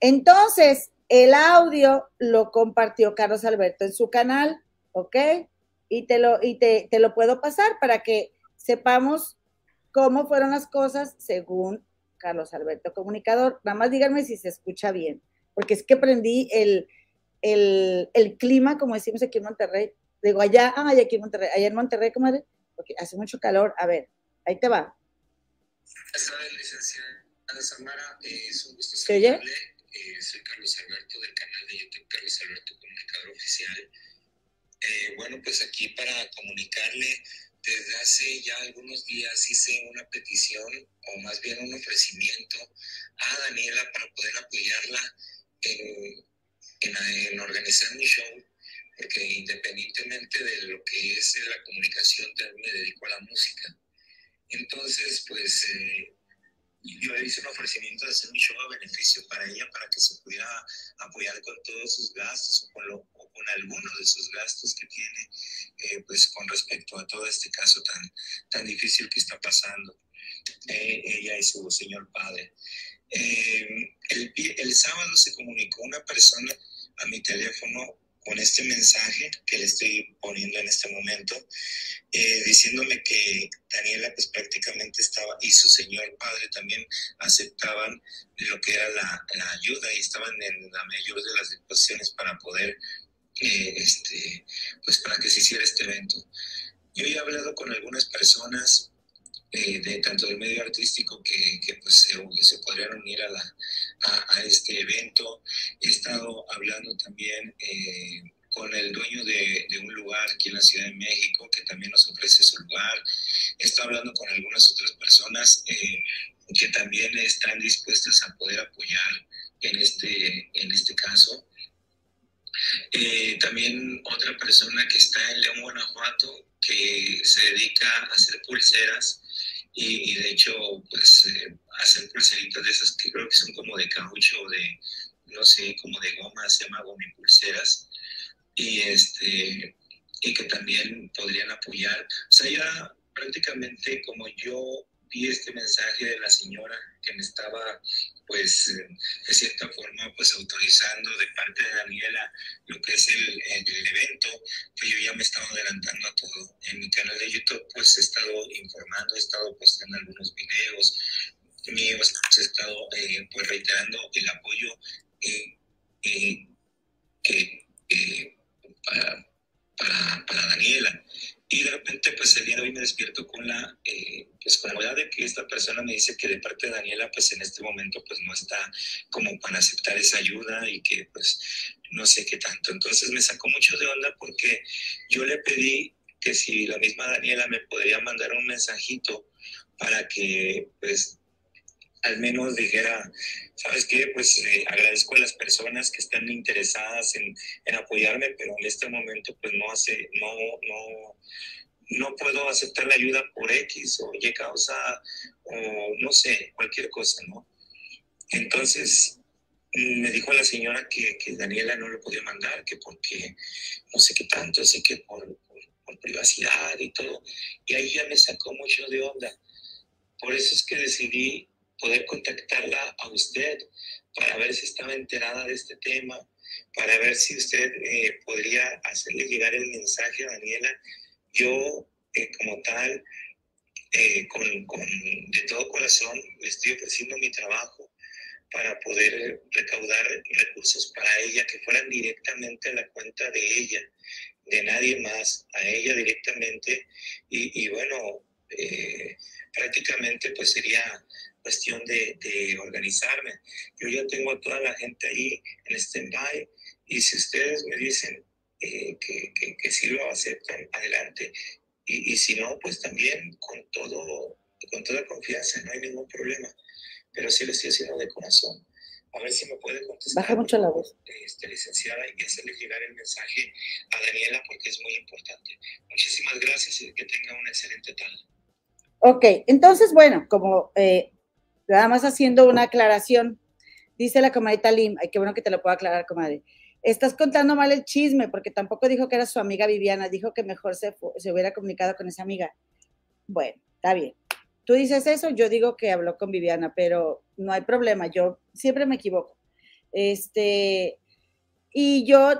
Entonces, el audio lo compartió Carlos Alberto en su canal, ¿ok? Y te lo, y te, te lo puedo pasar para que sepamos cómo fueron las cosas según Carlos Alberto Comunicador. Nada más díganme si se escucha bien, porque es que prendí el, el, el clima, como decimos aquí en Monterrey, Digo, allá, ah, aquí en Monterrey, allá en Monterrey, comadre, porque hace mucho calor. A ver, ahí te va. Vez, licenciada Samara, eh, es un gusto ¿Se oye? Eh, soy Carlos Alberto del canal de YouTube Carlos Alberto Comunicador Oficial. Eh, bueno, pues aquí para comunicarle, desde hace ya algunos días hice una petición o más bien un ofrecimiento a Daniela para poder apoyarla en, en, organizar mi show, porque independientemente de lo que es la comunicación, también me dedico a la música. Entonces, pues eh, yo hice un ofrecimiento de hacer mi show a beneficio para ella, para que se pudiera apoyar con todos sus gastos o con, lo, con algunos de sus gastos que tiene, eh, pues con respecto a todo este caso tan, tan difícil que está pasando eh, ella y su señor padre. Eh, el, el sábado se comunicó una persona a mi teléfono con este mensaje que le estoy poniendo en este momento, eh, diciéndome que Daniela pues prácticamente estaba y su señor padre también aceptaban lo que era la, la ayuda y estaban en la mayor de las disposiciones para poder, eh, este, pues para que se hiciera este evento. Yo he hablado con algunas personas eh, de tanto del medio artístico que, que pues se, se, podrían unir a, la, a, a, este evento. He estado hablando también eh, con el dueño de, de, un lugar aquí en la Ciudad de México que también nos ofrece su lugar. He estado hablando con algunas otras personas eh, que también están dispuestas a poder apoyar en este, en este caso. Eh, también otra persona que está en León, Guanajuato, que se dedica a hacer pulseras y, de hecho, pues eh, hacen pulseritas de esas que creo que son como de caucho o de, no sé, como de goma, se llama pulseras y, este, y que también podrían apoyar. O sea, ya prácticamente como yo vi este mensaje de la señora que me estaba, pues, de cierta forma, pues, autorizando de parte de Daniela lo que es el, el, evento, que yo ya me estaba adelantando a todo. En mi canal de YouTube, pues, he estado informando, he estado postando algunos videos míos, pues, he estado, eh, pues, reiterando el apoyo eh, eh, que, para, para, para Daniela. Y de repente, pues el día de hoy me despierto con la, eh, pues, con la novedad de que esta persona me dice que de parte de Daniela, pues en este momento, pues no está como para aceptar esa ayuda y que, pues, no sé qué tanto. Entonces me sacó mucho de onda porque yo le pedí que si la misma Daniela me podría mandar un mensajito para que, pues, al menos dijera, ¿sabes qué? Pues eh, agradezco a las personas que están interesadas en, en, apoyarme, pero en este momento pues no hace, no, no, no puedo aceptar la ayuda por X o Y causa o no sé, cualquier cosa, ¿no? Entonces me dijo la señora que, que Daniela no lo podía mandar, que porque no sé qué tanto, así que por, por, por privacidad y todo. Y ahí ya me sacó mucho de onda. Por eso es que decidí poder contactarla a usted para ver si estaba enterada de este tema, para ver si usted eh, podría hacerle llegar el mensaje a Daniela. Yo, eh, como tal, eh, con, con, de todo corazón, le estoy ofreciendo mi trabajo para poder recaudar recursos para ella que fueran directamente a la cuenta de ella, de nadie más, a ella directamente. Y, y bueno, prácticamente pues sería cuestión de, de, organizarme. Yo ya tengo a toda la gente ahí en stand-by y si ustedes me dicen eh, que, que, que, sí lo aceptan, adelante. Y, y, si no, pues también con, todo, con toda confianza, no hay ningún problema. Pero sí lo estoy haciendo de corazón. A ver si me puede contestar. Baja mucho la voz. Este, licenciada, y hacerle llegar el mensaje a Daniela porque es muy importante. Muchísimas gracias y que tenga una excelente tarde. Ok, entonces, bueno, como eh, Nada más haciendo una aclaración. Dice la comadita Lim, ay, qué bueno que te lo puedo aclarar, comadre. Estás contando mal el chisme, porque tampoco dijo que era su amiga Viviana, dijo que mejor se, se hubiera comunicado con esa amiga. Bueno, está bien. Tú dices eso, yo digo que habló con Viviana, pero no hay problema, yo siempre me equivoco. Este, y yo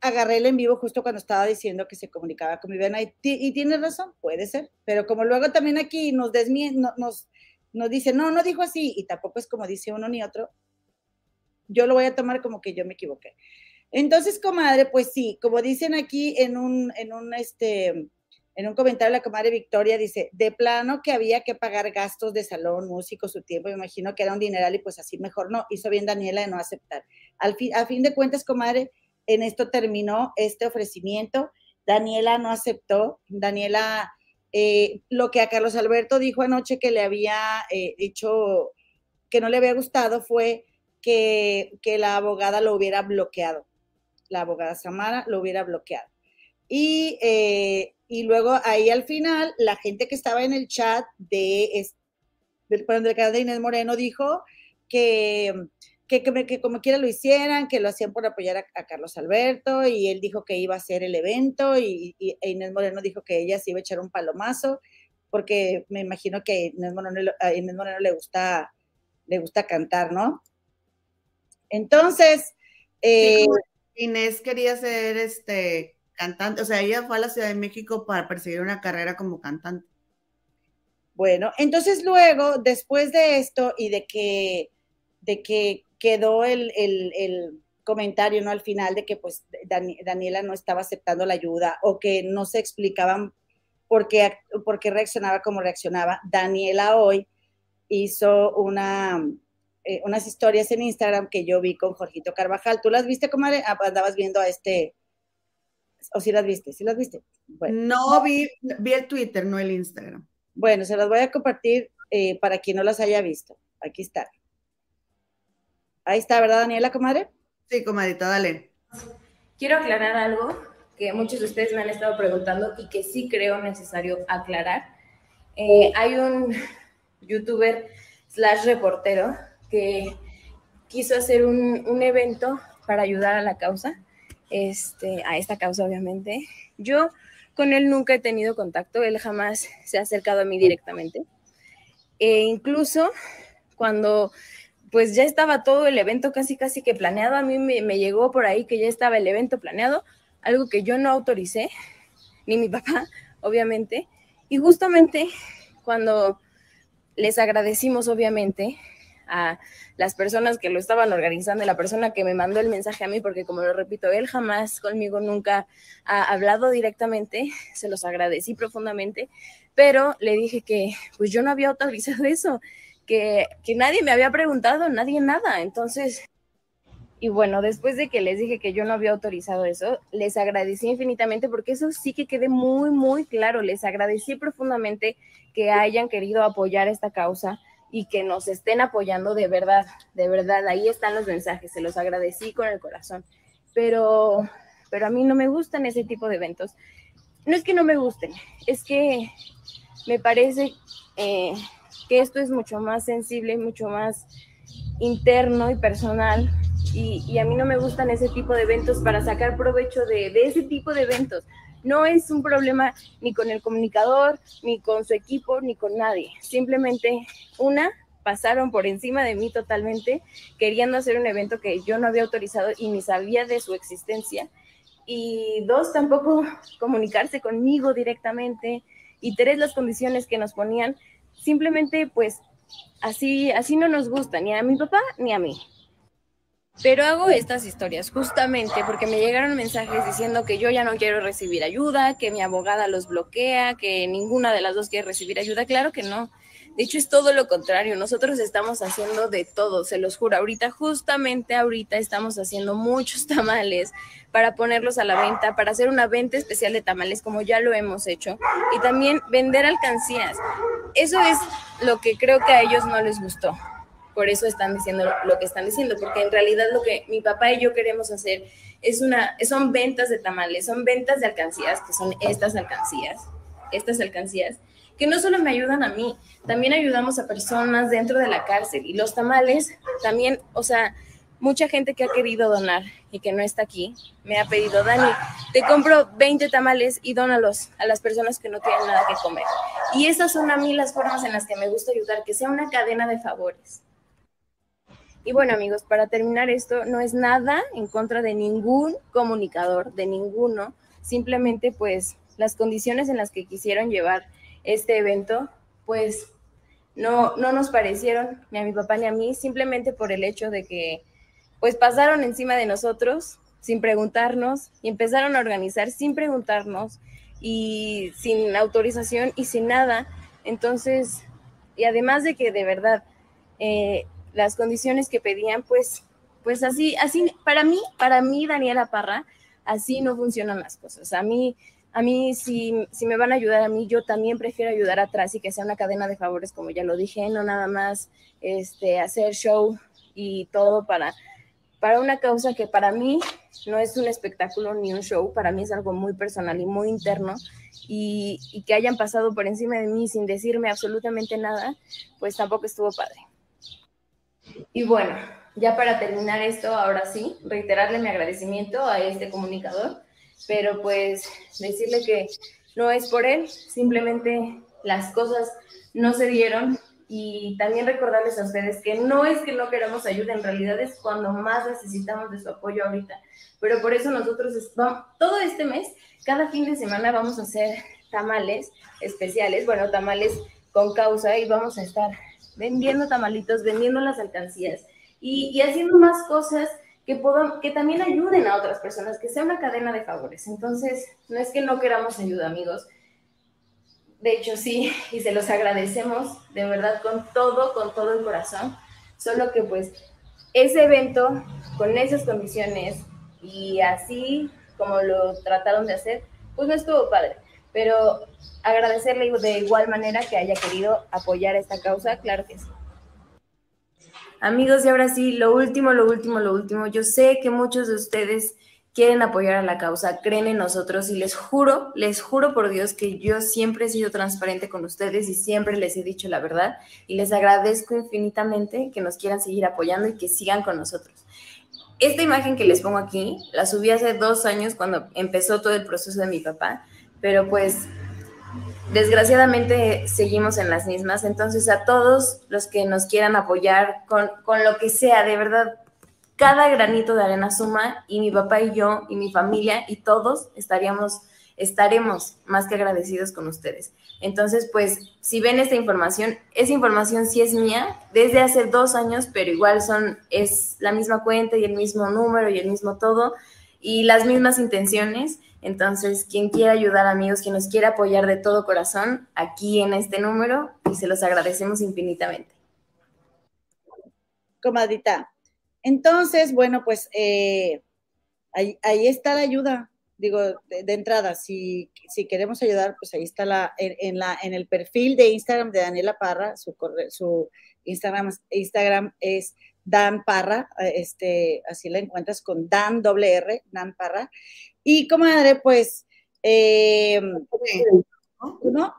agarré el en vivo justo cuando estaba diciendo que se comunicaba con Viviana y, y tienes razón, puede ser, pero como luego también aquí nos desmien, nos no dice, no, no dijo así, y tampoco es como dice uno ni otro, yo lo voy a tomar como que yo me equivoqué. Entonces, comadre, pues sí, como dicen aquí en un, en un, este, en un comentario la comadre Victoria dice, de plano que había que pagar gastos de salón, músico, su tiempo, me imagino que era un dineral y pues así mejor no, hizo bien Daniela de no aceptar. Al fin, a fin de cuentas, comadre, en esto terminó este ofrecimiento Daniela no aceptó. Daniela, eh, lo que a Carlos Alberto dijo anoche que le había eh, dicho que no le había gustado fue que, que la abogada lo hubiera bloqueado. La abogada Samara lo hubiera bloqueado. Y, eh, y luego ahí al final, la gente que estaba en el chat de, del, de Inés Moreno dijo que, que, que, como quiera lo hicieran, que lo hacían por apoyar a, Carlos Alberto, y él dijo que iba a hacer el evento, y, e Inés Moreno dijo que ella se iba a echar un palomazo, porque me imagino que Inés Moreno, a Inés Moreno le gusta, le gusta cantar, ¿no? Entonces, eh, Inés quería ser este cantante, o sea, ella fue a la Ciudad de México para perseguir una carrera como cantante. Bueno, entonces luego, después de esto y de que, de que quedó el, comentario, ¿no? Al final de que pues Daniela no estaba aceptando la ayuda o que no se explicaban por qué, por qué reaccionaba como reaccionaba, Daniela hoy hizo una, eh, unas historias en Instagram que yo vi con Jorgito Carvajal. ¿Tú las viste, comadre? Ah, andabas viendo a este, o si las viste, si las viste. No, vi, vi el Twitter, no el Instagram. Bueno, se las voy a compartir eh, para quien no las haya visto. Aquí está. Ahí está, ¿verdad, Daniela, comadre? Sí, comadita, dale. Quiero aclarar algo que muchos de ustedes me han estado preguntando y que sí creo necesario aclarar. Eh, hay un youtuber slash reportero que quiso hacer un, evento para ayudar a la causa, este, a esta causa obviamente. Yo con él nunca he tenido contacto, él jamás se ha acercado a mí directamente. E incluso cuando pues ya estaba todo el evento casi casi que planeado, a mí me, llegó por ahí que ya estaba el evento planeado, algo que yo no autoricé, ni mi papá, obviamente. Y justamente cuando les agradecimos, obviamente, a las personas que lo estaban organizando, la persona que me mandó el mensaje a mí, porque como lo repito, él jamás conmigo nunca ha hablado directamente, se los agradecí profundamente, pero le dije que pues yo no había autorizado eso, que, que nadie me había preguntado, nadie nada, entonces... Y bueno, después de que les dije que yo no había autorizado eso, les agradecí infinitamente porque eso sí que quede muy, muy claro. Les agradecí profundamente que hayan querido apoyar esta causa, y que nos estén apoyando de verdad, de verdad. Ahí están los mensajes, se los agradecí con el corazón. Pero, pero a mí no me gustan ese tipo de eventos. No es que no me gusten, es que me parece eh, que esto es mucho más sensible, mucho más interno y personal. Y, a mí no me gustan ese tipo de eventos para sacar provecho de, de ese tipo de eventos. No es un problema ni con el comunicador, ni con su equipo, ni con nadie. Simplemente, una, pasaron por encima de mí totalmente, queriendo hacer un evento que yo no había autorizado y ni sabía de su existencia. Y dos, tampoco comunicarse conmigo directamente. Y tres, las condiciones que nos ponían, simplemente pues así, así no nos gusta, ni a mi papá ni a mí. Pero hago estas historias justamente porque me llegaron mensajes diciendo que yo ya no quiero recibir ayuda, que mi abogada los bloquea, que ninguna de las dos quiere recibir ayuda. Claro que no. De hecho, es todo lo contrario. Nosotros estamos haciendo de todo, se los juro. Ahorita, justamente ahorita, estamos haciendo muchos tamales para ponerlos a la venta, para hacer una venta especial de tamales, como ya lo hemos hecho, y también vender alcancías. Eso es lo que creo que a ellos no les gustó por eso están diciendo lo que están diciendo, porque en realidad lo que mi papá y yo queremos hacer es una, son ventas de tamales, son ventas de alcancías, que son estas alcancías, estas alcancías, que no solo me ayudan a mí, también ayudamos a personas dentro de la cárcel y los tamales también, o sea, mucha gente que ha querido donar y que no está aquí, me ha pedido, Dani, te compro 20 tamales y dónalos a las personas que no tienen nada que comer. Y esas son a mí las formas en las que me gusta ayudar, que sea una cadena de favores. Y bueno, amigos, para terminar esto, no es nada en contra de ningún comunicador, de ninguno. Simplemente, pues, las condiciones en las que quisieron llevar este evento, pues, no, no nos parecieron ni a mi papá ni a mí, simplemente por el hecho de que, pues, pasaron encima de nosotros sin preguntarnos y empezaron a organizar sin preguntarnos y sin autorización y sin nada. Entonces, y además de que de verdad, eh, las condiciones que pedían, pues, pues así, así, para mí, para mí, Daniela Parra, así no funcionan las cosas. A mí, a mí si, si me van a ayudar a mí, yo también prefiero ayudar atrás y que sea una cadena de favores, como ya lo dije, no nada más este, hacer show y todo para, para una causa que para mí no es un espectáculo ni un show, para mí es algo muy personal y muy interno. Y, y que hayan pasado por encima de mí sin decirme absolutamente nada, pues tampoco estuvo padre. Y bueno, ya para terminar esto, ahora sí, reiterarle mi agradecimiento a este comunicador, pero pues decirle que no es por él, simplemente las cosas no se dieron y también recordarles a ustedes que no es que no queramos ayuda, en realidad es cuando más necesitamos de su apoyo ahorita. Pero por eso nosotros todo este mes, cada fin de semana vamos a hacer tamales especiales, bueno, tamales con causa y vamos a estar vendiendo tamalitos, vendiendo las alcancías y, haciendo más cosas que, que también ayuden a otras personas, que sea una cadena de favores. Entonces, no es que no queramos ayuda, amigos. De hecho, sí, y se los agradecemos de verdad con todo, con todo el corazón. Solo que pues ese evento, con esas condiciones y así como lo trataron de hacer, pues no estuvo padre. Pero agradecerle de igual manera que haya querido apoyar esta causa, claro que sí. Amigos, y ahora sí, lo último, lo último, lo último. Yo sé que muchos de ustedes quieren apoyar a la causa, creen en nosotros y les juro, les juro por Dios que yo siempre he sido transparente con ustedes y siempre les he dicho la verdad y les agradezco infinitamente que nos quieran seguir apoyando y que sigan con nosotros. Esta imagen que les pongo aquí la subí hace dos años cuando empezó todo el proceso de mi papá, pero pues desgraciadamente seguimos en las mismas. Entonces, a todos los que nos quieran apoyar con, lo que sea, de verdad, cada granito de arena suma y mi papá y yo y mi familia y todos estaríamos, estaremos más que agradecidos con ustedes. Entonces, pues, si ven esta información, esa información sí es mía desde hace dos años, pero igual son, es la misma cuenta y el mismo número y el mismo todo y las mismas intenciones. Entonces, quien quiera ayudar, amigos, quien nos quiera apoyar de todo corazón, aquí en este número y se los agradecemos infinitamente. Comadita. Entonces, bueno, pues eh, ahí, está la ayuda. Digo, de, entrada, si, si, queremos ayudar, pues ahí está la en, la, en el perfil de Instagram de Daniela Parra, su, su Instagram, Instagram es Dan Parra, este, así la encuentras con Dan doble R, Dan Parra. Y comadre, pues, eh, ¿no?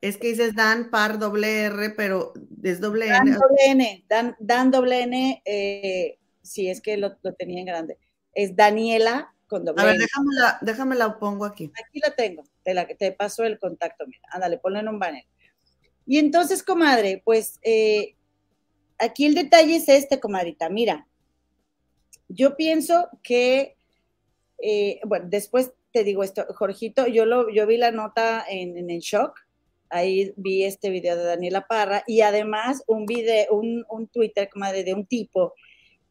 Es que dices Dan Par doble R, pero es doble N. Dan doble N, Dan, Dan doble N, eh, sí, es que lo, tenía en grande. Es Daniela con doble A ver, déjamela, déjamela pongo aquí. Aquí la tengo, te, la, te paso el contacto, mira, ándale, ponlo en un banner. Y entonces, comadre, pues, eh, aquí el detalle es este, comadrita, mira, yo pienso que eh, bueno, después te digo esto, Jorgito, yo, lo, yo vi la nota en, en shock, ahí vi este video de Daniela Parra y además un video, un, un Twitter como de, un tipo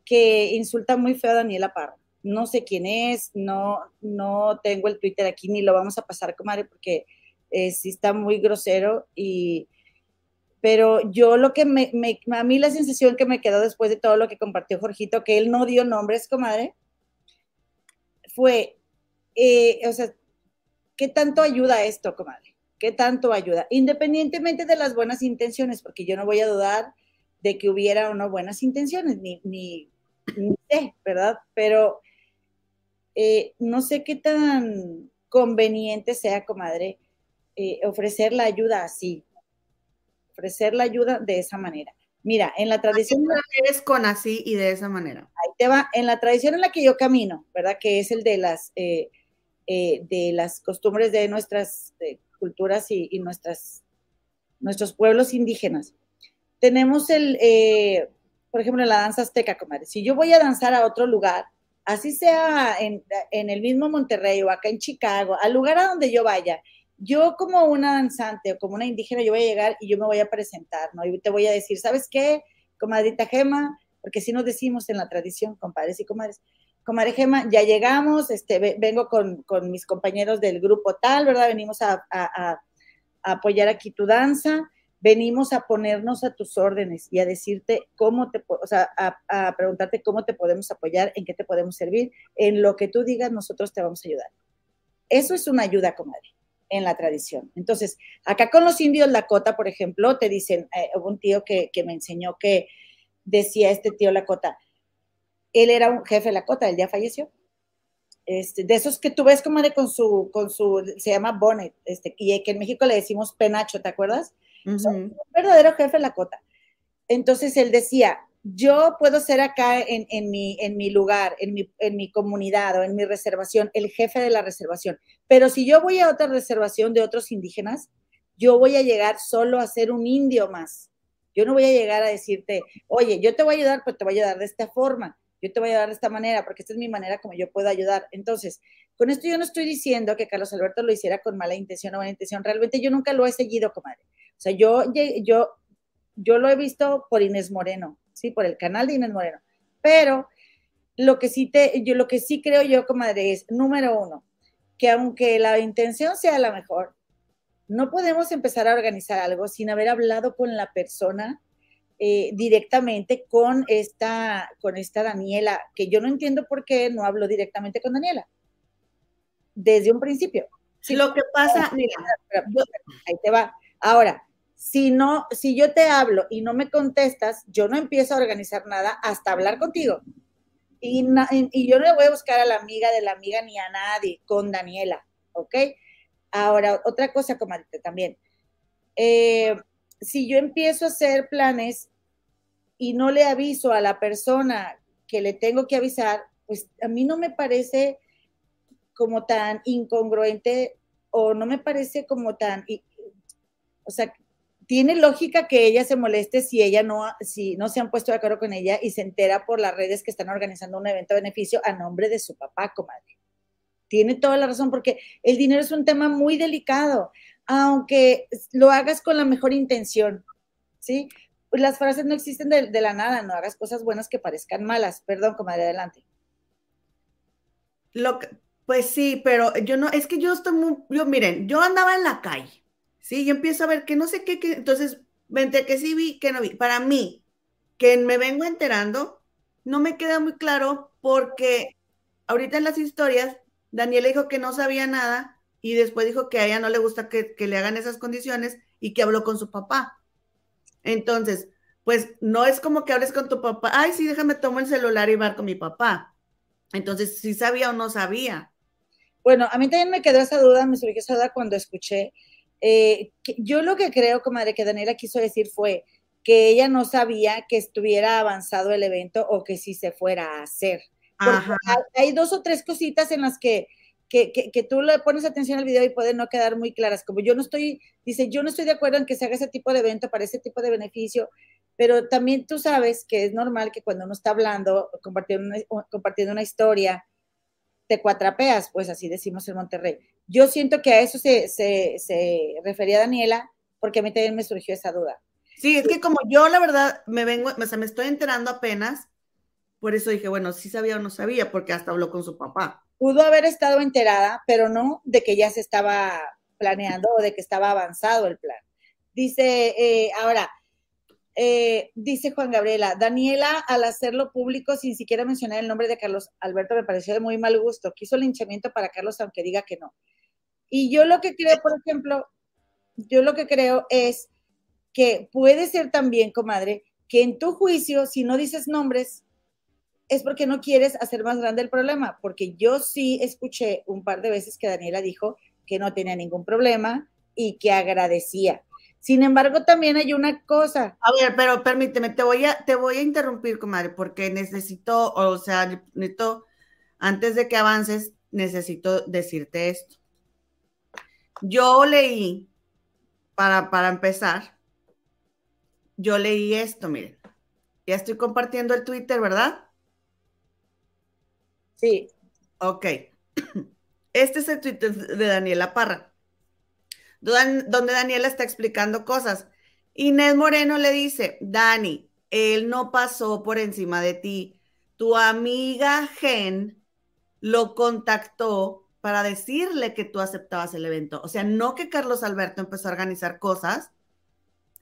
que insulta muy feo a Daniela Parra. No sé quién es, no, no tengo el Twitter aquí ni lo vamos a pasar, comadre, porque eh, sí está muy grosero y pero yo lo que me, a mí la sensación que me quedó después de todo lo que compartió Jorgito, que él no dio nombres, comadre, fue, eh, o sea, ¿qué tanto ayuda esto, comadre? ¿Qué tanto ayuda? Independientemente de las buenas intenciones, porque yo no voy a dudar de que hubiera o no buenas intenciones, ni, ni, sé, ¿verdad? Pero eh, no sé qué tan conveniente sea, comadre, eh, ofrecer la ayuda así, ofrecer la ayuda de esa manera. Mira, en la tradición... Es con así y de esa manera. Ahí te va. En la tradición en la que yo camino, ¿verdad? Que es el de las, eh, eh, de las costumbres de nuestras eh, culturas y, nuestras, nuestros pueblos indígenas. Tenemos el, por ejemplo, la danza azteca, comadre. Si yo voy a danzar a otro lugar, así sea en, en el mismo Monterrey o acá en Chicago, al lugar a donde yo vaya, yo como una danzante o como una indígena, yo voy a llegar y yo me voy a presentar, ¿no? Y te voy a decir, ¿sabes qué? Comadrita Gema, porque si nos decimos en la tradición, compadres y comadres, comadre Gema, ya llegamos, este, vengo con, con mis compañeros del grupo tal, ¿verdad? Venimos a, a, a, apoyar aquí tu danza. venimos a ponernos a tus órdenes y a decirte cómo te, o sea, a, preguntarte cómo te podemos apoyar, en qué te podemos servir, en lo que tú digas, nosotros te vamos a ayudar. Eso es una ayuda, comadre, en la tradición. Entonces, acá con los indios Lakota, por ejemplo, te dicen, eh, hubo un tío que, que, me enseñó que decía este tío Lakota, él era un jefe Lakota, él ya falleció. Este, de esos que tú ves, comadre, con su, con su, se llama bonnet, este, y que en México le decimos penacho, ¿te acuerdas? un verdadero jefe Lakota. Entonces él decía, yo puedo ser acá en, mi, lugar, en mi, en mi comunidad o en mi reservación, el jefe de la reservación. Pero si yo voy a otra reservación de otros indígenas, yo voy a llegar solo a ser un indio más. Yo no voy a llegar a decirte, oye, yo te voy a ayudar, pero te voy a ayudar de esta forma. Yo te voy a ayudar de esta manera, porque esta es mi manera como yo puedo ayudar. Entonces, con esto yo no estoy diciendo que Carlos Alberto lo hiciera con mala intención o buena intención. Realmente yo nunca lo he seguido, comadre. O sea, yo, yo, yo lo he visto por Inés Moreno, ¿sí? Por el canal de Inés Moreno. Pero lo que sí te, yo lo que sí creo yo, comadre, es, número uno, que aunque la intención sea la mejor, no podemos empezar a organizar algo sin haber hablado con la persona eh, directamente con esta, con esta Daniela, que yo no entiendo por qué no hablo directamente con Daniela. Desde un principio. Sí, lo que pasa, mira, ahí te va. Ahora, si no, si yo te hablo y no me contestas, yo no empiezo a organizar nada hasta hablar contigo. Y, yo no le voy a buscar a la amiga de la amiga ni a nadie, con Daniela, ¿ok? Ahora, otra cosa, comadre, también. Eh, si yo empiezo a hacer planes y no le aviso a la persona que le tengo que avisar, pues a mí no me parece como tan incongruente o no me parece como tan, o sea, tiene lógica que ella se moleste si ella no, si no se han puesto de acuerdo con ella y se entera por las redes que están organizando un evento de beneficio a nombre de su papá, comadre. Tiene toda la razón porque el dinero es un tema muy delicado, aunque lo hagas con la mejor intención, ¿sí? Las frases no existen de, la nada, no hagas cosas buenas que parezcan malas. Perdón, comadre, adelante. Lo pues sí, pero yo no, es que yo estoy muy, yo miren, yo andaba en la calle Sí, yo empiezo a ver que no sé qué, entonces, vente que sí vi, que no vi. Para mí, que me vengo enterando, no me queda muy claro porque ahorita en las historias, Daniela dijo que no sabía nada y después dijo que a ella no le gusta que, le hagan esas condiciones y que habló con su papá. Entonces, pues no es como que hables con tu papá, ay, sí, déjame tomar el celular y va con mi papá. Entonces, si sabía o no sabía. Bueno, a mí también me quedó esa duda, me surgió esa duda cuando escuché eh, yo lo que creo, comadre, que Daniela quiso decir fue que ella no sabía que estuviera avanzado el evento o que si se fuera a hacer. Hay, dos o tres cositas en las que, que, que, tú le pones atención al video y pueden no quedar muy claras. Como yo no estoy, dice, yo no estoy de acuerdo en que se haga ese tipo de evento para ese tipo de beneficio, pero también tú sabes que es normal que cuando uno está hablando, compartiendo una, compartiendo una historia, te cuatrapeas, pues así decimos en Monterrey. Yo siento que a eso se, se, refería Daniela, porque a mí también me surgió esa duda. Sí, es que como yo la verdad me vengo, o sea, me estoy enterando apenas, por eso dije, bueno, sí sabía o no sabía, porque hasta habló con su papá. Pudo haber estado enterada, pero no de que ya se estaba planeando o de que estaba avanzado el plan. Dice, eh, ahora, eh, dice Juan Gabriela, Daniela, al hacerlo público sin siquiera mencionar el nombre de Carlos Alberto, me pareció de muy mal gusto. Quiso linchamiento para Carlos, aunque diga que no. Y yo lo que creo, por ejemplo, yo lo que creo es que puede ser también, comadre, que en tu juicio, si no dices nombres, es porque no quieres hacer más grande el problema, porque yo sí escuché un par de veces que Daniela dijo que no tenía ningún problema y que agradecía. Sin embargo, también hay una cosa. A ver, pero permíteme, te voy a, te voy a interrumpir, comadre, porque necesito, o sea, necesito, antes de que avances, necesito decirte esto. Yo leí, para, para empezar, yo leí esto, miren. Ya estoy compartiendo el Twitter, ¿verdad? Sí. Ok. Este es el Twitter de Daniela Parra, donde Daniela está explicando cosas. Inés Moreno le dice, Dani, él no pasó por encima de ti. Tu amiga Gen lo contactó para decirle que tú aceptabas el evento. O sea, no que Carlos Alberto empezó a organizar cosas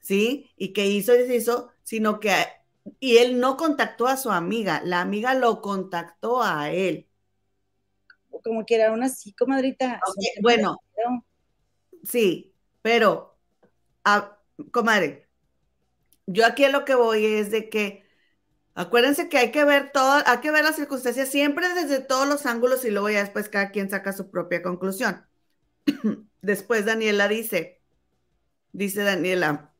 ¿sí? Y que hizo y deshizo, sino que, y él no contactó a su amiga, la amiga lo contactó a él. Como que era una así, comadrita. bueno, sí, pero, a, comadre, yo aquí a lo que voy es de que acuérdense que hay que ver todo, hay que ver las circunstancias siempre desde todos los ángulos y luego ya después cada quien saca su propia conclusión. después Daniela dice, dice Daniela,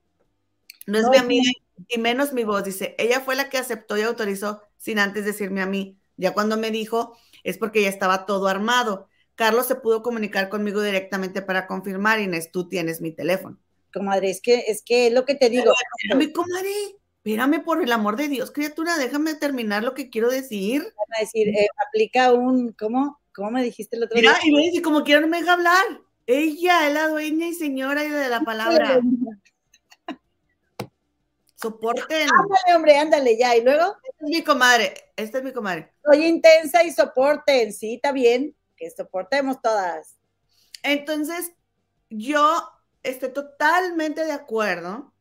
no es mi amiga y menos mi voz, dice, ella fue la que aceptó y autorizó sin antes decirme a mí. Ya cuando me dijo, es porque ya estaba todo armado. Carlos se pudo comunicar conmigo directamente para confirmar, Inés, tú tienes mi teléfono comadre, es que es que es lo que te digo. Espérame, comadre, espérame por el amor de Dios, criatura, déjame terminar lo que quiero decir. A decir, eh, aplica un, ¿cómo? ¿Cómo me dijiste el otro Mira, día? y me como quiero no me deja hablar. Ella es la dueña y señora de la palabra. Soporten. Ándale, hombre, ándale ya. Y luego. Esta es mi comadre. Esta es mi comadre. Soy intensa y soporten. Sí, está bien. Que soportemos todas. Entonces, yo estoy totalmente de acuerdo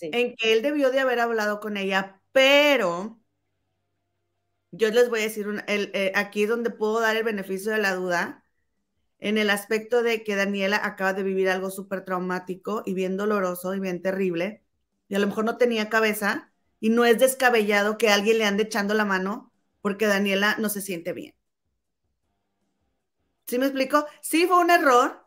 en que él debió de haber hablado con ella, pero yo les voy a decir, el, eh, aquí es donde puedo dar el beneficio de la duda, en el aspecto de que Daniela acaba de vivir algo súper traumático y bien doloroso y bien terrible, y a lo mejor no tenía cabeza, y no es descabellado que alguien le ande echando la mano porque Daniela no se siente bien. ¿Sí me explico? Sí fue un error,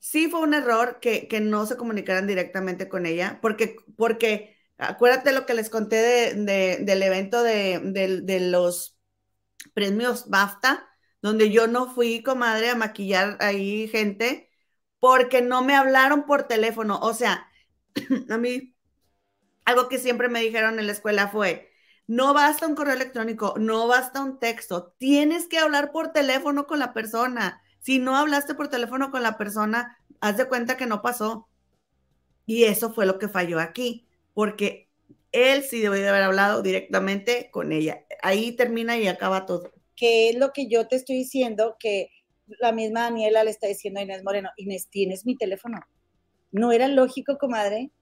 sí fue un error que, no se comunicaran directamente con ella, porque, porque acuérdate lo que les conté del evento de, los premios BAFTA, donde yo no fui, comadre, a maquillar ahí gente, porque no me hablaron por teléfono. O sea, a mí, algo que siempre me dijeron en la escuela fue, no basta un correo electrónico, no basta un texto, tienes que hablar por teléfono con la persona. Si no hablaste por teléfono con la persona, haz de cuenta que no pasó. Y eso fue lo que falló aquí, porque él sí debió de haber hablado directamente con ella. Ahí termina y acaba todo. Que es lo que yo te estoy diciendo, que la misma Daniela le está diciendo a Inés Moreno, Inés, tienes mi teléfono. No era lógico, comadre,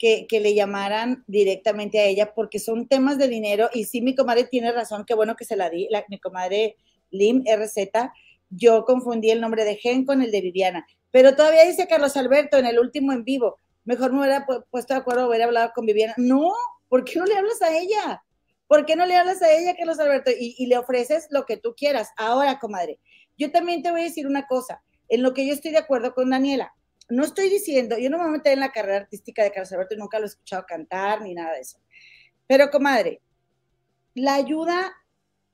que, le llamaran directamente a ella porque son temas de dinero y sí mi comadre tiene razón, qué bueno que se la di, la, mi comadre Lim RZ, yo confundí el nombre de Gen con el de Viviana. Pero todavía dice Carlos Alberto en el último en vivo, mejor me hubiera puesto de acuerdo, hubiera hablado con Viviana. No, ¿por qué no le hablas a ella? ¿Por qué no le hablas a ella, Carlos Alberto? Y le ofreces lo que tú quieras. Ahora, comadre, yo también te voy a decir una cosa, en lo que yo estoy de acuerdo con Daniela. No estoy diciendo, yo no me meter en la carrera artística de Carlos Alberto nunca lo he escuchado cantar ni nada de eso. Pero, comadre, la ayuda,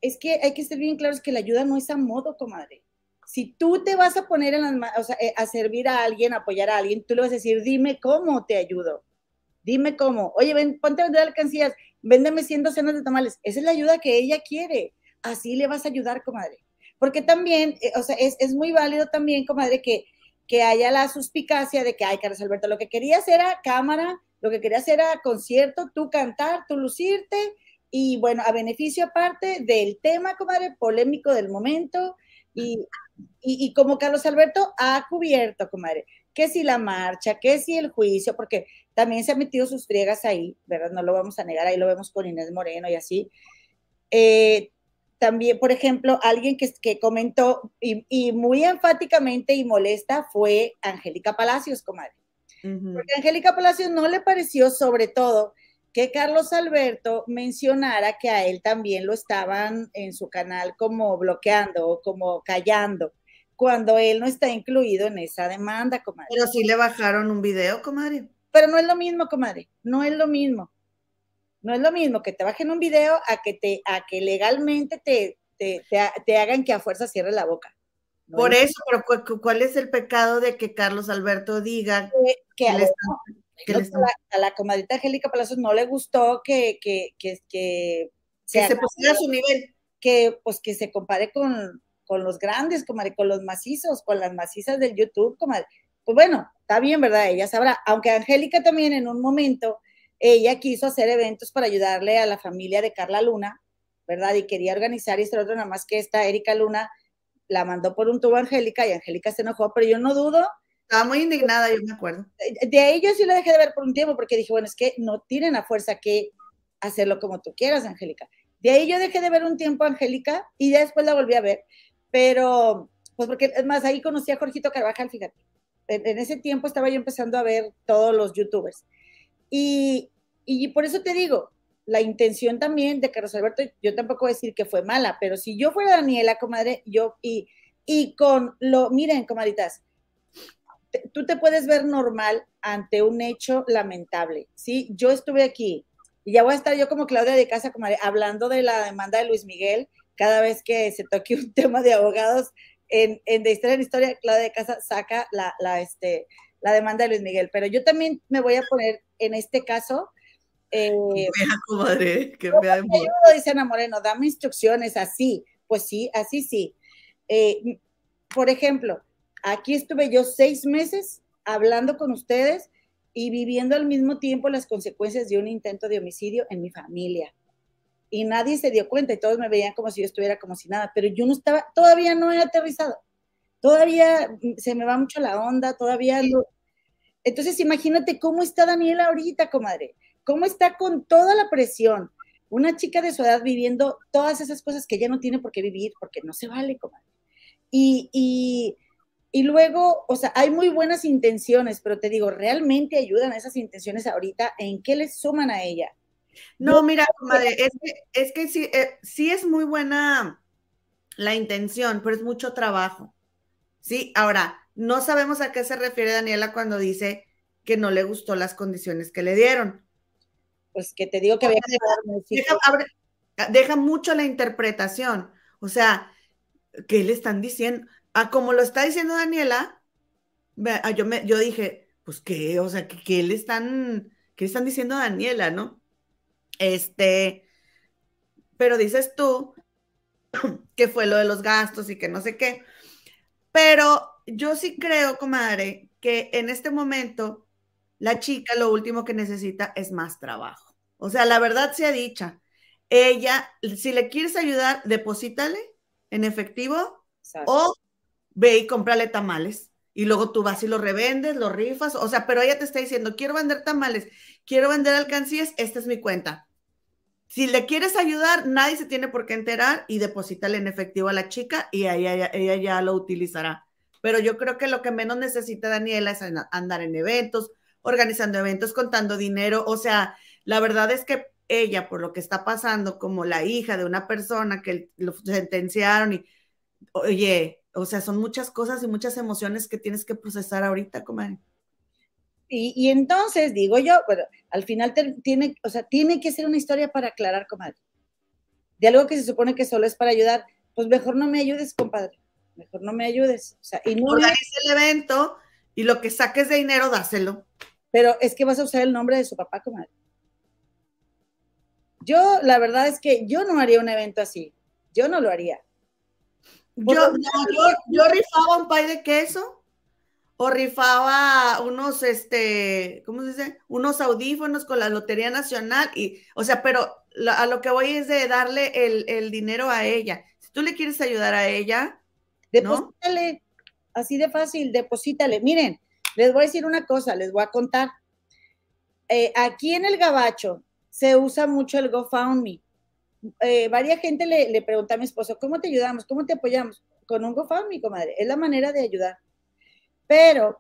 es que hay que ser bien claros que la ayuda no es a modo, comadre si tú te vas a poner en las, eh, a servir a alguien, a apoyar a alguien, tú le vas a decir, dime cómo te ayudo. Dime cómo. Oye, ven, ponte a vender alcancías, véndeme 100 docenas de tamales. Esa es la ayuda que ella quiere. Así le vas a ayudar, comadre. Porque también, eh, o sea, es, es, muy válido también, comadre, que, que haya la suspicacia de que, ay, Carlos Alberto, lo que querías era cámara, lo que querías era concierto, tú cantar, tú lucirte, y bueno, a beneficio aparte del tema, comadre, polémico del momento, y, y, como Carlos Alberto ha cubierto, comadre, que si la marcha, que si el juicio, porque también se han metido sus friegas ahí, ¿verdad? No lo vamos a negar, ahí lo vemos con Inés Moreno y así. Eh, también, por ejemplo, alguien que, que comentó y, muy enfáticamente y molesta fue Angélica Palacios, comadre. Porque Angélica Palacios no le pareció, sobre todo, que Carlos Alberto mencionara que a él también lo estaban en su canal como bloqueando o como callando, cuando él no está incluido en esa demanda, comadre. Pero sí le bajaron un video, comadre. Pero no es lo mismo, comadre, no es lo mismo. No es lo mismo que te bajen un video a que, te, a que legalmente te, te, hagan que a fuerza cierre la boca. Por eso, pero ¿cuál es el pecado de que Carlos Alberto diga que, a, la, comadita Angélica Palacios no le gustó que, que, que, que se, pusiera a su nivel. Que pues que se compare con, con los grandes, comadre, con los macizos, con las macizas del YouTube, comadre. Pues bueno, está bien, ¿verdad? Ella sabrá. Aunque Angélica también en un momento, ella quiso hacer eventos para ayudarle a la familia de Carla Luna, ¿verdad? Y quería organizar y esto otro, nada más que esta Erika Luna la mandó por un tubo a Angélica y Angélica se enojó, pero yo no dudo estaba muy indignada, yo me acuerdo. De ahí yo sí lo dejé de ver por un tiempo porque dije, bueno, es que no tienen a fuerza que hacerlo como tú quieras, Angélica. De ahí yo dejé de ver un tiempo a Angélica y después la volví a ver, pero pues porque es más, ahí conocí a Jorgito Carvajal, fíjate. En, ese tiempo estaba yo empezando a ver todos los youtubers. Y, y por eso te digo, la intención también de Carlos Alberto, yo tampoco voy a decir que fue mala, pero si yo fuera Daniela, comadre, yo, y, y con lo, miren, comadritas, tú te puedes ver normal ante un hecho lamentable, ¿sí? Yo estuve aquí y ya voy a estar yo como Claudia de Casa, comadre, hablando de la demanda de Luis Miguel, cada vez que se toque un tema de abogados en, en de historia en historia, Claudia de Casa saca la, la, este, la demanda de Luis Miguel, pero yo también me voy a poner en este caso eh, comadre, que me ayudo, dice Ana Moreno, dame instrucciones así. Pues sí, así sí. Eh, por ejemplo, aquí estuve yo seis meses hablando con ustedes y viviendo al mismo tiempo las consecuencias de un intento de homicidio en mi familia. Y nadie se dio cuenta y todos me veían como si yo estuviera como si nada, pero yo no estaba, todavía no he aterrizado. Todavía se me va mucho la onda, todavía. Entonces, imagínate cómo está Daniela ahorita, comadre cómo está con toda la presión. Una chica de su edad viviendo todas esas cosas que ella no tiene por qué vivir, porque no se vale, comadre. Y, y, y luego, o sea, hay muy buenas intenciones, pero te digo, ¿realmente ayudan a esas intenciones ahorita? ¿En qué les suman a ella? No, mira, comadre, es que, es que sí, eh, sí es muy buena la intención, pero es mucho trabajo. Sí, ahora, no sabemos a qué se refiere Daniela cuando dice que no le gustó las condiciones que le dieron pues que te digo que había deja, deja, mucho la interpretación. O sea, ¿qué le están diciendo? Ah, como lo está diciendo Daniela, ah, yo, me, yo dije, pues qué, o sea, ¿qué, le están, qué le están diciendo a Daniela, no? Este, pero dices tú que fue lo de los gastos y que no sé qué. Pero yo sí creo, comadre, que en este momento la chica lo último que necesita es más trabajo. O sea, la verdad sea dicha. Ella, si le quieres ayudar, deposítale en efectivo o ve y cómprale tamales. Y luego tú vas y lo revendes, lo rifas. O sea, pero ella te está diciendo, quiero vender tamales, quiero vender alcancías, esta es mi cuenta. Si le quieres ayudar, nadie se tiene por qué enterar y deposítale en efectivo a la chica y ella, ella ya lo utilizará. Pero yo creo que lo que menos necesita Daniela es andar en eventos, organizando eventos, contando dinero. O sea, la verdad es que ella, por lo que está pasando, como la hija de una persona que lo sentenciaron y, oye, o sea, son muchas cosas y muchas emociones que tienes que procesar ahorita, comadre. Y, y, entonces digo yo, bueno, al final tiene, o sea, tiene que ser una historia para aclarar, comadre. De algo que se supone que solo es para ayudar, pues mejor no me ayudes, compadre. Mejor no me ayudes. O sea, y no Organiza el evento y lo que saques de dinero, dáselo. Pero es que vas a usar el nombre de su papá, comadre. Yo, la verdad es que yo no haría un evento así. Yo no lo haría. Yo, yo, rifaba un pay de queso o rifaba unos, este, ¿cómo se dice? Unos audífonos con la Lotería Nacional y, o sea, pero a lo que voy es de darle el, dinero a ella. Si tú le quieres ayudar a ella, deposítale, así de fácil, deposítale. Miren, les voy a decir una cosa, les voy a contar. Eh, aquí en el Gabacho, se usa mucho el GoFundMe. Eh, varia gente le, le pregunta a mi esposo, ¿cómo te ayudamos? ¿Cómo te apoyamos? Con un GoFundMe, comadre. Es la manera de ayudar. Pero,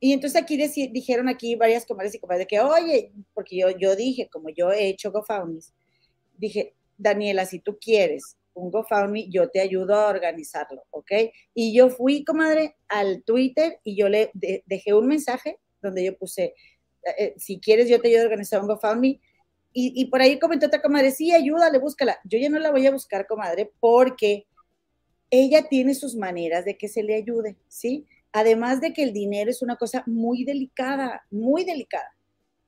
y entonces aquí dijeron aquí varias comadres y comadres que, oye, porque yo, yo dije, como yo he hecho GoFundMe, dije, Daniela, si tú quieres un GoFundMe, yo te ayudo a organizarlo, ¿ok? Y yo fui, comadre, al Twitter y yo le dejé un mensaje donde yo puse, eh, eh, si quieres, yo te ayudo a organizar un GoFundMe y, por ahí comentó otra comadre, sí, ayúdale, búscala. Yo ya no la voy a buscar, comadre, porque ella tiene sus maneras de que se le ayude, ¿sí? Además de que el dinero es una cosa muy delicada, muy delicada.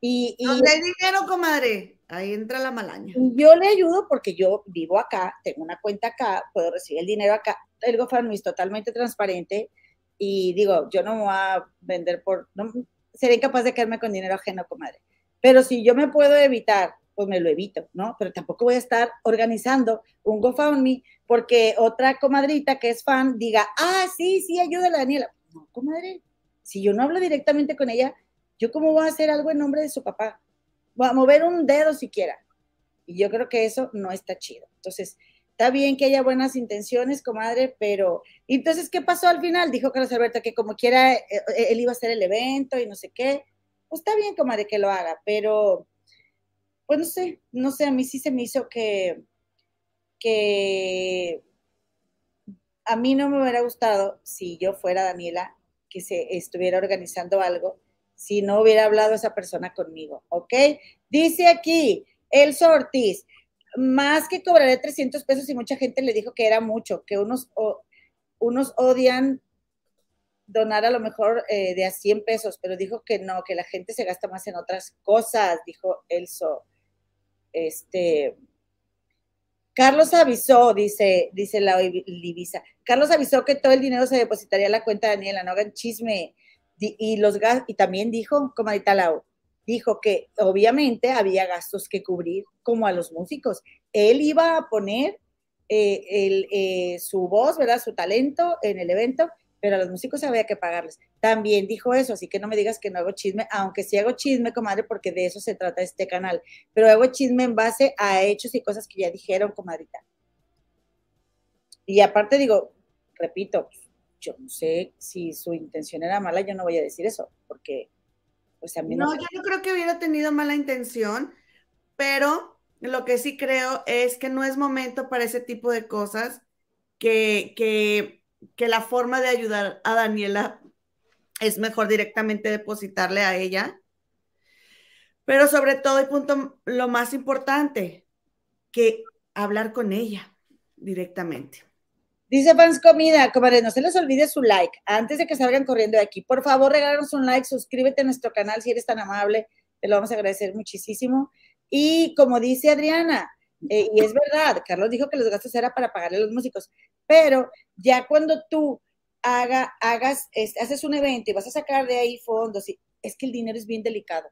Y, y ¿Dónde hay dinero, comadre? Ahí entra la malaña. Yo le ayudo porque yo vivo acá, tengo una cuenta acá, puedo recibir el dinero acá. El GoFundMe es totalmente transparente y digo, yo no me voy a vender por, no, seré incapaz de quedarme con dinero ajeno, comadre. Pero si yo me puedo evitar, pues me lo evito, ¿no? Pero tampoco voy a estar organizando un GoFundMe porque otra comadrita que es fan diga, ah, sí, sí, ayúdale a Daniela. No, comadre, Si yo no hablo directamente con ella, ¿yo cómo voy a hacer algo en nombre de su papá? Voy a mover un dedo siquiera. Y yo creo que eso no está chido. Entonces, está bien que haya buenas intenciones, comadre, pero ¿y entonces qué pasó al final? Dijo Carlos Alberto que como quiera eh, eh, él iba a hacer el evento y no sé qué. Pues está bien, comadre, que lo haga, pero pues no sé, no sé, a mí sí se me hizo que, que a mí no me hubiera gustado si yo fuera Daniela que se estuviera organizando algo si no hubiera hablado esa persona conmigo, ¿ok? Dice aquí, el Ortiz, más que cobraré 300 pesos y mucha gente le dijo que era mucho, que unos, unos odian donar a lo mejor eh, de a 100 pesos, pero dijo que no, que la gente se gasta más en otras cosas, dijo Elso. Este, Carlos avisó, dice, dice la Divisa, Carlos avisó que todo el dinero se depositaría a la cuenta de Daniela, no hagan chisme. Y, los y también dijo, como ahorita Lau, dijo que obviamente había gastos que cubrir, como a los músicos. Él iba a poner eh, eh, su voz, ¿verdad? Su talento en el evento, pero a los músicos había que pagarles. También dijo eso, así que no me digas que no hago chisme, aunque sí hago chisme, comadre, porque de eso se trata este canal, pero hago chisme en base a hechos y cosas que ya dijeron, comadrita. Y aparte digo, repito, yo no sé si su intención era mala, yo no voy a decir eso, porque no, yo no creo que hubiera tenido mala intención, pero lo que sí creo es que no es momento para ese tipo de cosas, que, que, que la forma de ayudar a Daniela es mejor directamente depositarle a ella. Pero sobre todo, el punto, lo más importante, que hablar con ella directamente. Dice Fans Comida, comadre, no se les olvide su like antes de que salgan corriendo de aquí. Por favor, regálanos un like, suscríbete a nuestro canal si eres tan amable, te lo vamos a agradecer muchísimo. Y como dice Adriana, eh, y es verdad, Carlos dijo que los gastos era para pagarle a los músicos, pero ya cuando tú haga, hagas, haces un evento y vas a sacar de ahí fondos, es que el dinero es bien delicado.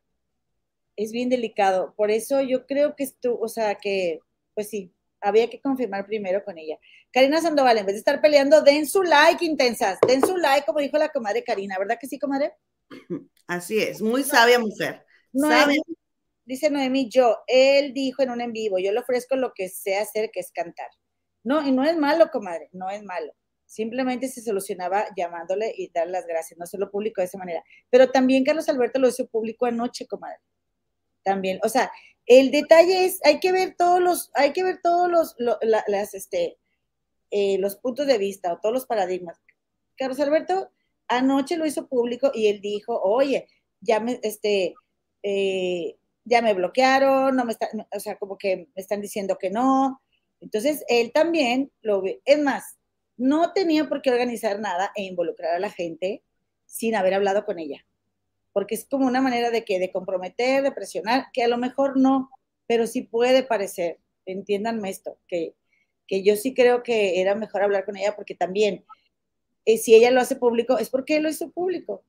Es bien delicado. Por eso yo creo que tú, o sea, que, pues sí, había que confirmar primero con ella. Karina Sandoval, en vez de estar peleando, den su like, intensas, den su like, como dijo la comadre Karina, ¿verdad que sí, comadre? Así es, muy sabia mujer. dice Noemi, yo, él dijo en un en vivo, yo le ofrezco lo que sé hacer, que es cantar. No, y no es malo, comadre, no es malo. Simplemente se solucionaba llamándole y dar las gracias, no se lo publicó de esa manera. Pero también Carlos Alberto lo hizo público anoche, comadre. También, o sea, el detalle es, hay que ver todos los, hay que ver todos los, las, este, eh, los puntos de vista o todos los paradigmas. Carlos Alberto anoche lo hizo público y él dijo, oye, ya me, este, eh, ya me bloquearon, no me está, o sea, como que me están diciendo que no. Entonces, él también lo ve. Es más, no tenía por qué organizar nada e involucrar a la gente sin haber hablado con ella porque es como una manera de que de comprometer, de presionar, que a lo mejor no, pero sí puede parecer, entiéndanme esto, que, que yo sí creo que era mejor hablar con ella porque también, eh, si ella lo hace público, es porque lo hizo público.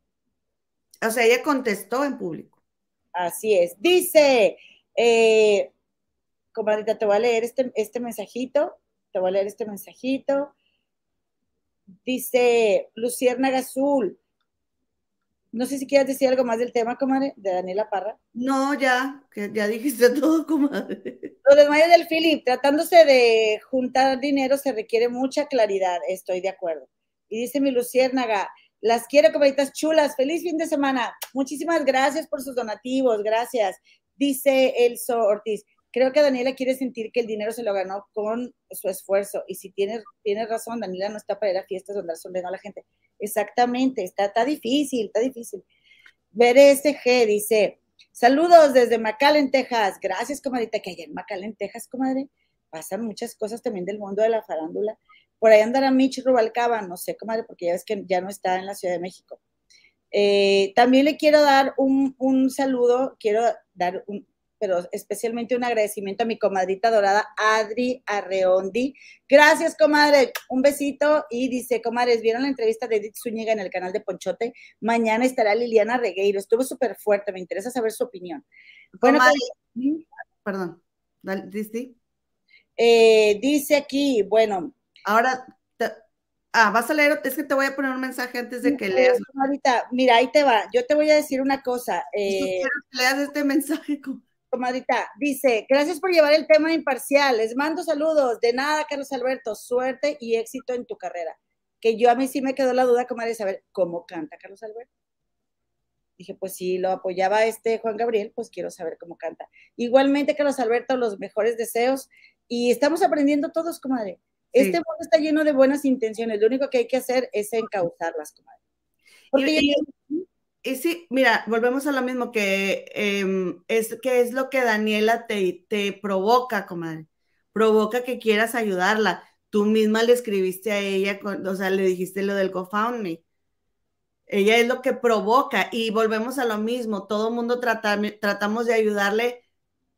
O sea, ella contestó en público. Así es. Dice, eh, comadrita, te voy a leer este, este mensajito, te voy a leer este mensajito. Dice Luciérnaga Azul, no sé si quieres decir algo más del tema, comadre, de Daniela Parra. No, ya, ya dijiste todo, comadre. Lo del Mayo del Philip, tratándose de juntar dinero se requiere mucha claridad, estoy de acuerdo. Y dice mi Luciérnaga, las quiero, comadritas chulas, feliz fin de semana. Muchísimas gracias por sus donativos, gracias. Dice Elso Ortiz, creo que Daniela quiere sentir que el dinero se lo ganó con su esfuerzo. Y si tiene, tiene razón, Daniela no está para ir a fiestas donde sonriendo a la gente. Exactamente, está, está difícil, está difícil. Ver G dice, saludos desde McAllen, Texas. Gracias, comadrita, que allá en McAllen, Texas, comadre, pasan muchas cosas también del mundo de la farándula. Por ahí andará Mitch Rubalcaba, no sé, comadre, porque ya ves que ya no está en la Ciudad de México. Eh, también le quiero dar un, un saludo, quiero dar un, pero especialmente un agradecimiento a mi comadrita dorada, Adri Arreondi. Gracias, comadre. Un besito. Y dice, comadres, ¿vieron la entrevista de Edith Zúñiga en el canal de Ponchote? Mañana estará Liliana Regueiro. Estuvo súper fuerte. Me interesa saber su opinión. Bueno, pues, perdón. ¿Dice? Eh, dice aquí, bueno. Ahora, Ah, vas a leer, es que te voy a poner un mensaje antes de que leas. Comadrita, mira, ahí te va. Yo te voy a decir una cosa. Eh, quiero que leas este mensaje. Comadrita, dice, gracias por llevar el tema imparcial. Les mando saludos. De nada, Carlos Alberto. Suerte y éxito en tu carrera. Que yo a mí sí me quedó la duda, comadre, de saber cómo canta Carlos Alberto. Dije, pues si lo apoyaba este Juan Gabriel, pues quiero saber cómo canta. Igualmente, Carlos Alberto, los mejores deseos. Y estamos aprendiendo todos, comadre. Este mundo está lleno de buenas intenciones. Lo único que hay que hacer es encauzarlas, comadre. y, sí, mira, volvemos a lo mismo que em, es que es lo que Daniela te, te provoca, comadre. Provoca que quieras ayudarla. Tú misma le escribiste a ella, o sea, le dijiste lo del GoFundMe ella es lo que provoca y volvemos a lo mismo. Todo mundo trata, tratamos de ayudarle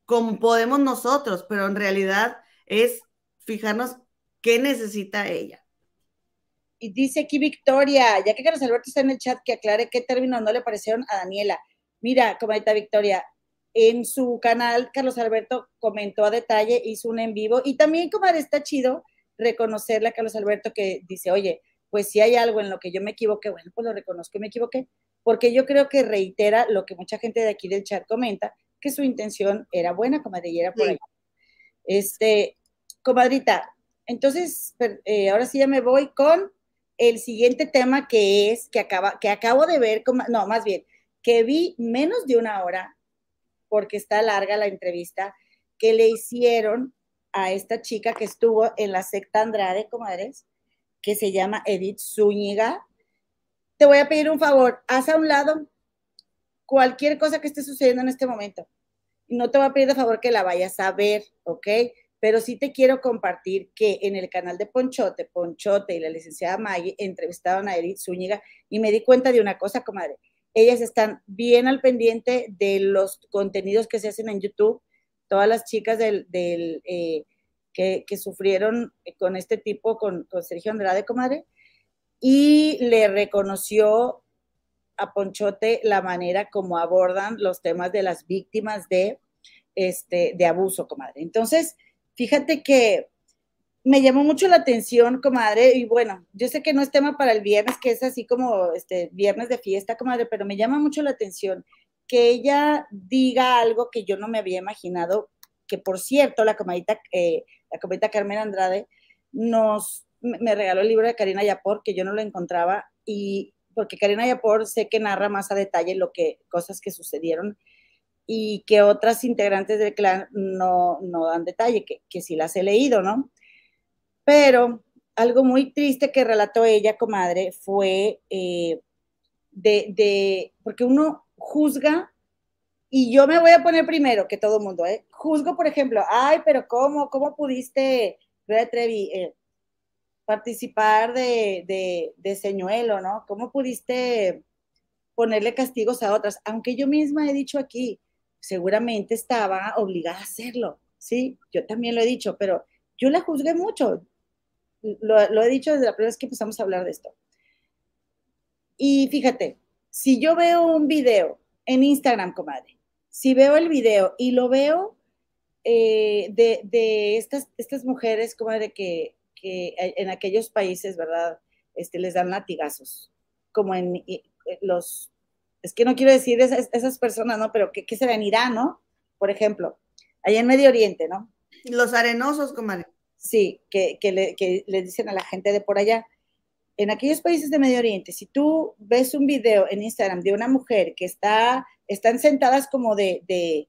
como podemos nosotros, pero en realidad es fijarnos qué necesita ella. Y dice aquí Victoria, ya que Carlos Alberto está en el chat, que aclare qué términos no le parecieron a Daniela. Mira, comadita Victoria, en su canal Carlos Alberto comentó a detalle, hizo un en vivo y también, comadre, está chido reconocerle a Carlos Alberto que dice, oye, pues si hay algo en lo que yo me equivoqué, bueno, pues lo reconozco y me equivoqué, porque yo creo que reitera lo que mucha gente de aquí del chat comenta, que su intención era buena, comadre, y era por ahí. Este, comadrita, entonces, eh, ahora sí ya me voy con el siguiente tema que es, que, acaba, que acabo de ver, no, más bien, que vi menos de una hora, porque está larga la entrevista, que le hicieron a esta chica que estuvo en la secta Andrade, comadres, que se llama Edith Zúñiga. Te voy a pedir un favor, haz a un lado cualquier cosa que esté sucediendo en este momento. No te voy a pedir de favor que la vayas a ver, ¿ok? Pero sí te quiero compartir que en el canal de Ponchote, Ponchote y la licenciada Maggie entrevistaron a Edith Zúñiga y me di cuenta de una cosa, comadre. Ellas están bien al pendiente de los contenidos que se hacen en YouTube. Todas las chicas del, eh, que, sufrieron con este tipo, con, Sergio Andrade, comadre, y le reconoció a Ponchote la manera como abordan los temas de las víctimas de, este, de abuso, comadre. Entonces, fíjate que me llamó mucho la atención, comadre, y bueno, yo sé que no es tema para el viernes, que es así como este viernes de fiesta, comadre, pero me llama mucho la atención que ella diga algo que yo no me había imaginado, que por cierto, la comadita eh, la cometa Carmen Andrade, nos, me regaló el libro de Karina Yapor, que yo no lo encontraba, y porque Karina Yapor sé que narra más a detalle lo que, cosas que sucedieron y que otras integrantes del clan no, no dan detalle, que, que sí las he leído, ¿no? Pero algo muy triste que relató ella, comadre, fue eh, de, de, porque uno juzga y yo me voy a poner primero que todo mundo, ¿eh? Juzgo, por ejemplo, ay, pero ¿cómo, cómo pudiste, Trevi, eh, participar de, de señuelo, ¿no? ¿Cómo pudiste ponerle castigos a otras? Aunque yo misma he dicho aquí, seguramente estaba obligada a hacerlo, ¿sí? Yo también lo he dicho, pero yo la juzgué mucho. Lo, lo he dicho desde la primera vez que empezamos a hablar de esto. Y fíjate, si yo veo un video en Instagram, comadre, si veo el video y lo veo eh, de, estas, estas mujeres como de que, en aquellos países, ¿verdad? Este, les dan latigazos, como en los, es que no quiero decir esas, esas personas, ¿no? Pero que, se ven Irán, ¿no? Por ejemplo, allá en Medio Oriente, ¿no? Los arenosos, comadre. Sí, que, que, le, que le dicen a la gente de por allá. En aquellos países de Medio Oriente, si tú ves un video en Instagram de una mujer que está están sentadas como de,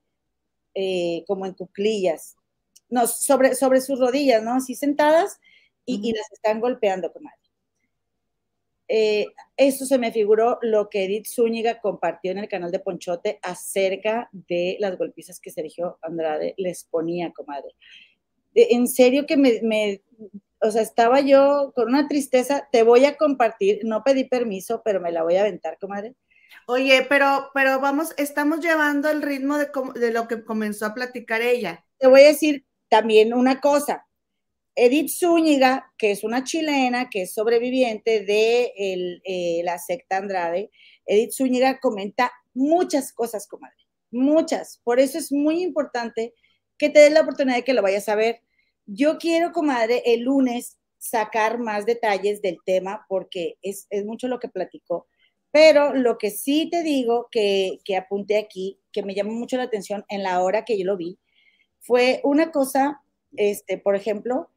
eh, como en cuclillas, no, sobre, sobre sus rodillas, ¿no? Así sentadas y, las están golpeando, comadre. Eh, eso se me figuró lo que Edith Zúñiga compartió en el canal de Ponchote acerca de las golpizas que Sergio Andrade les ponía, comadre. En serio que me, me, o sea, estaba yo con una tristeza, te voy a compartir, no pedí permiso, pero me la voy a aventar, comadre Oye, pero, pero vamos, estamos llevando el ritmo de, de lo que comenzó a platicar ella. Te voy a decir también una cosa. Edith Zúñiga, que es una chilena, que es sobreviviente de eh, la secta Andrade, Edith Zúñiga comenta muchas cosas, comadre, muchas. Por eso es muy importante que te des la oportunidad de que lo vayas a ver. Yo quiero, comadre, el lunes sacar más detalles del tema porque es, mucho lo que platicó. Pero lo que sí te digo que, que apunté aquí, que me llamó mucho la atención en la hora que yo lo vi, fue una cosa, este, por ejemplo,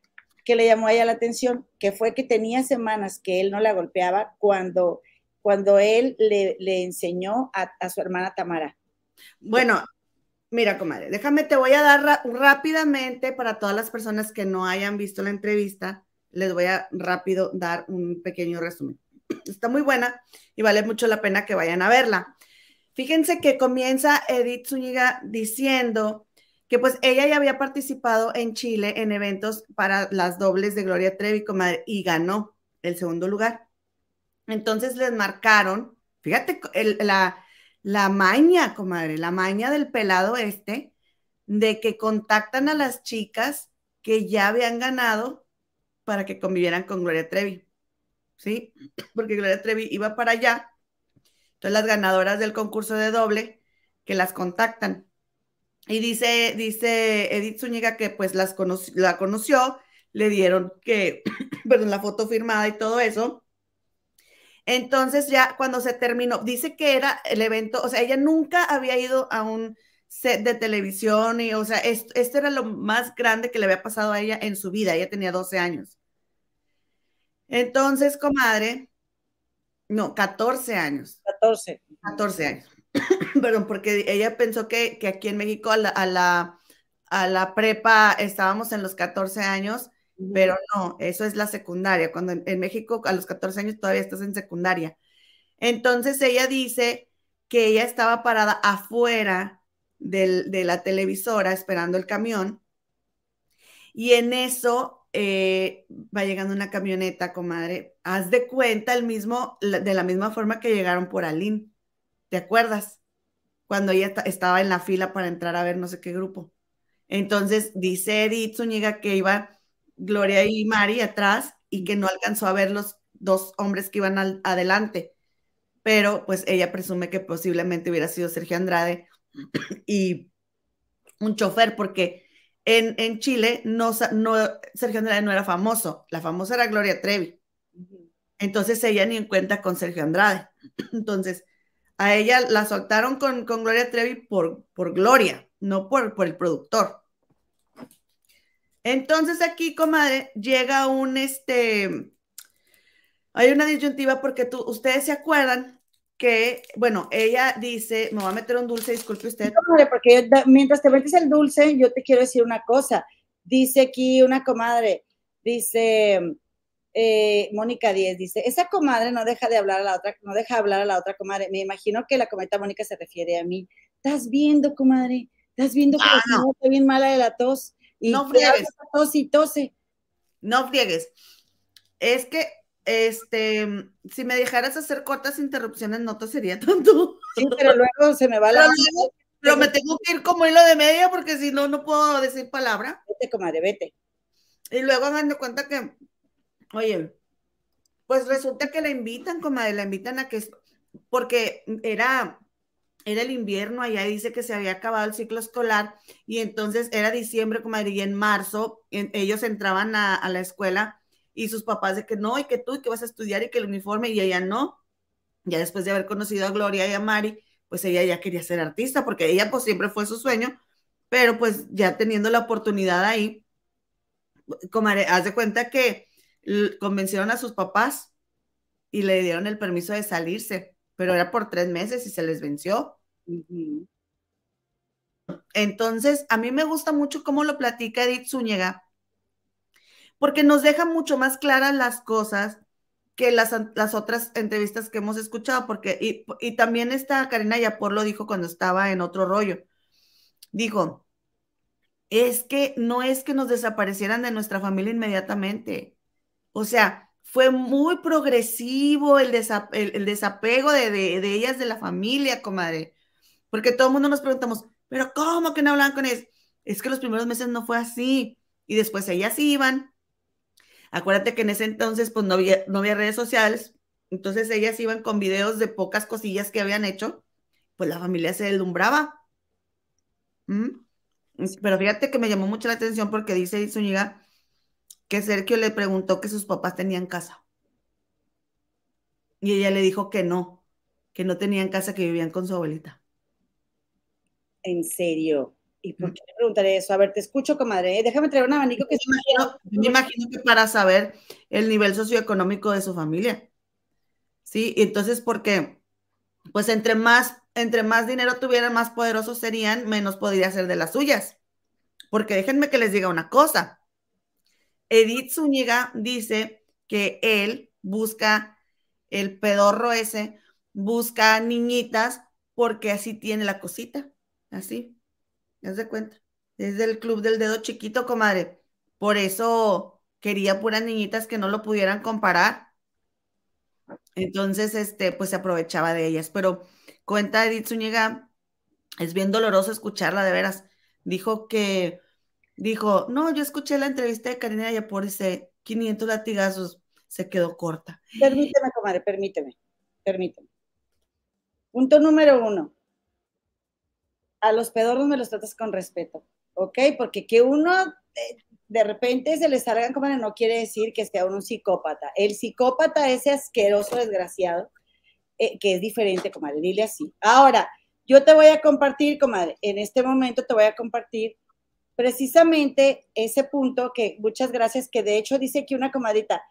que le llamó a ella la atención, que fue que tenía semanas que él no la golpeaba cuando, cuando él le, enseñó a, a, su hermana Tamara. Bueno, mira, comadre, déjame, te voy a dar rápidamente para todas las personas que no hayan visto la entrevista, les voy a rápido dar un pequeño resumen. Está muy buena y vale mucho la pena que vayan a verla. Fíjense que comienza Edith Zúñiga diciendo que pues ella ya había participado en Chile en eventos para las dobles de Gloria Trevi y ganó el segundo lugar. Entonces les marcaron, fíjate, la, la maña, comadre, la maña del pelado este, de que contactan a las chicas que ya habían ganado para que convivieran con Gloria Trevi. ¿Sí? Porque Gloria Trevi iba para allá. Entonces las ganadoras del concurso de doble que las contactan. Y dice, dice Edith Zúñiga que pues las la conoció, le dieron que, perdón, la foto firmada y todo eso. Entonces ya cuando se terminó, dice que era el evento, o sea, ella nunca había ido a un set de televisión y, o sea, esto, esto era lo más grande que le había pasado a ella en su vida, ella tenía 12 años. Entonces, comadre, no, 14 años. 14. 14 años. Perdón, porque ella pensó que, aquí en México a la, a la, prepa estábamos en los 14 años, pero no, eso es la secundaria. Cuando en, México a los 14 años todavía estás en secundaria. Entonces ella dice que ella estaba parada afuera de la televisora esperando el camión y en eso eh, va llegando una camioneta, comadre. Haz de cuenta el mismo, de la misma forma que llegaron por Aline. ¿Te acuerdas? Cuando ella estaba en la fila para entrar a ver no sé qué grupo. Entonces dice Edith Zúñiga que iba Gloria y Mari atrás y que no alcanzó a ver los dos hombres que iban al, adelante. Pero pues ella presume que posiblemente hubiera sido Sergio Andrade y un chofer, porque en, en Chile no, no, Sergio Andrade no era famoso, la famosa era Gloria Trevi. Entonces ella ni en cuenta con Sergio Andrade. Entonces, a ella la soltaron con, Gloria Trevi por, por Gloria, no por, por el productor. Entonces aquí, comadre, llega un, este, hay una disyuntiva porque tú, ustedes se acuerdan que, bueno, ella dice, me va a meter un dulce, disculpe usted. No, porque mientras te metes el dulce, yo te quiero decir una cosa. Dice aquí una comadre, dice, eh, Mónica Díez dice, esa comadre no deja de hablar a la otra, no deja hablar a la otra comadre. Me imagino que la cometa Mónica se refiere a mí. ¿Estás viendo, comadre? ¿Estás viendo que ah, está bien mala de la tos? Y no friegues. Tos y tose. No friegues. Es que, este, si me dejaras hacer cortas interrupciones, no tosería tanto. Sí, pero luego se me va la... Pero, me tengo que ir como hilo de media porque si no, no puedo decir palabra. Vete, comadre, vete. Y luego me cuenta que Oye, pues resulta que la invitan, comadre, la invitan a que, porque era, era el invierno, allá dice que se había acabado el ciclo escolar y entonces era diciembre, comadre, y en marzo ellos entraban a, la escuela y sus papás de que no, y que tú, y que vas a estudiar y que el uniforme, y ella no. Ya después de haber conocido a Gloria y a Mari, pues ella ya quería ser artista, porque ella pues siempre fue su sueño, pero pues ya teniendo la oportunidad ahí, comadre, haz de cuenta que convencieron a sus papás y le dieron el permiso de salirse, pero era por tres meses y se les venció. Entonces, a mí me gusta mucho cómo lo platica Edith Zúñiga, porque nos deja mucho más claras las cosas que las, las otras entrevistas que hemos escuchado, porque, y, y también esta Karina Yapor lo dijo cuando estaba en otro rollo. Dijo, es que no es que nos desaparecieran de nuestra familia inmediatamente, o sea, fue muy progresivo el, desapego de, ellas de la familia, comadre. Porque todo el mundo nos preguntamos, pero ¿cómo que no hablan con ellas? Es que los primeros meses no fue así. Y después ellas iban. Acuérdate que en ese entonces pues no había, no había redes sociales. Entonces ellas iban con videos de pocas cosillas que habían hecho. Pues la familia se deslumbraba. Pero fíjate que me llamó mucho la atención porque dice Zúñiga que Sergio le preguntó que sus papás tenían casa. Y ella le dijo que no, que no tenían casa, que vivían con su abuelita. ¿En serio? ¿Y por qué le preguntaré eso? A ver, te escucho, comadre. Déjame traer un abanico que... Me imagino, me imagino que para saber el nivel socioeconómico de su familia. Sí, entonces, porque, pues entre más, entre más dinero tuvieran, más poderosos serían, menos podría ser de las suyas. Porque déjenme que les diga una cosa. Edith Zúñiga dice que él busca el pedorro ese, busca niñitas porque así tiene la cosita, así, ¿ya de cuenta? Es del club del dedo chiquito, comadre. Por eso quería puras niñitas que no lo pudieran comparar. Entonces, este, pues se aprovechaba de ellas. Pero cuenta Edith Zúñiga, es bien doloroso escucharla, de veras. Dijo que dijo, no, yo escuché la entrevista de Karina y por ese 500 latigazos se quedó corta. Permíteme, comadre, permíteme, permíteme. Punto número uno. A los pedorros me los tratas con respeto, ¿ok? Porque que uno eh, de repente se le salgan comadre no quiere decir que sea un psicópata. El psicópata, ese asqueroso desgraciado, eh, que es diferente, comadre, dile así. Ahora, yo te voy a compartir, comadre, en este momento te voy a compartir precisamente ese punto que muchas gracias, que de hecho dice aquí una comadita,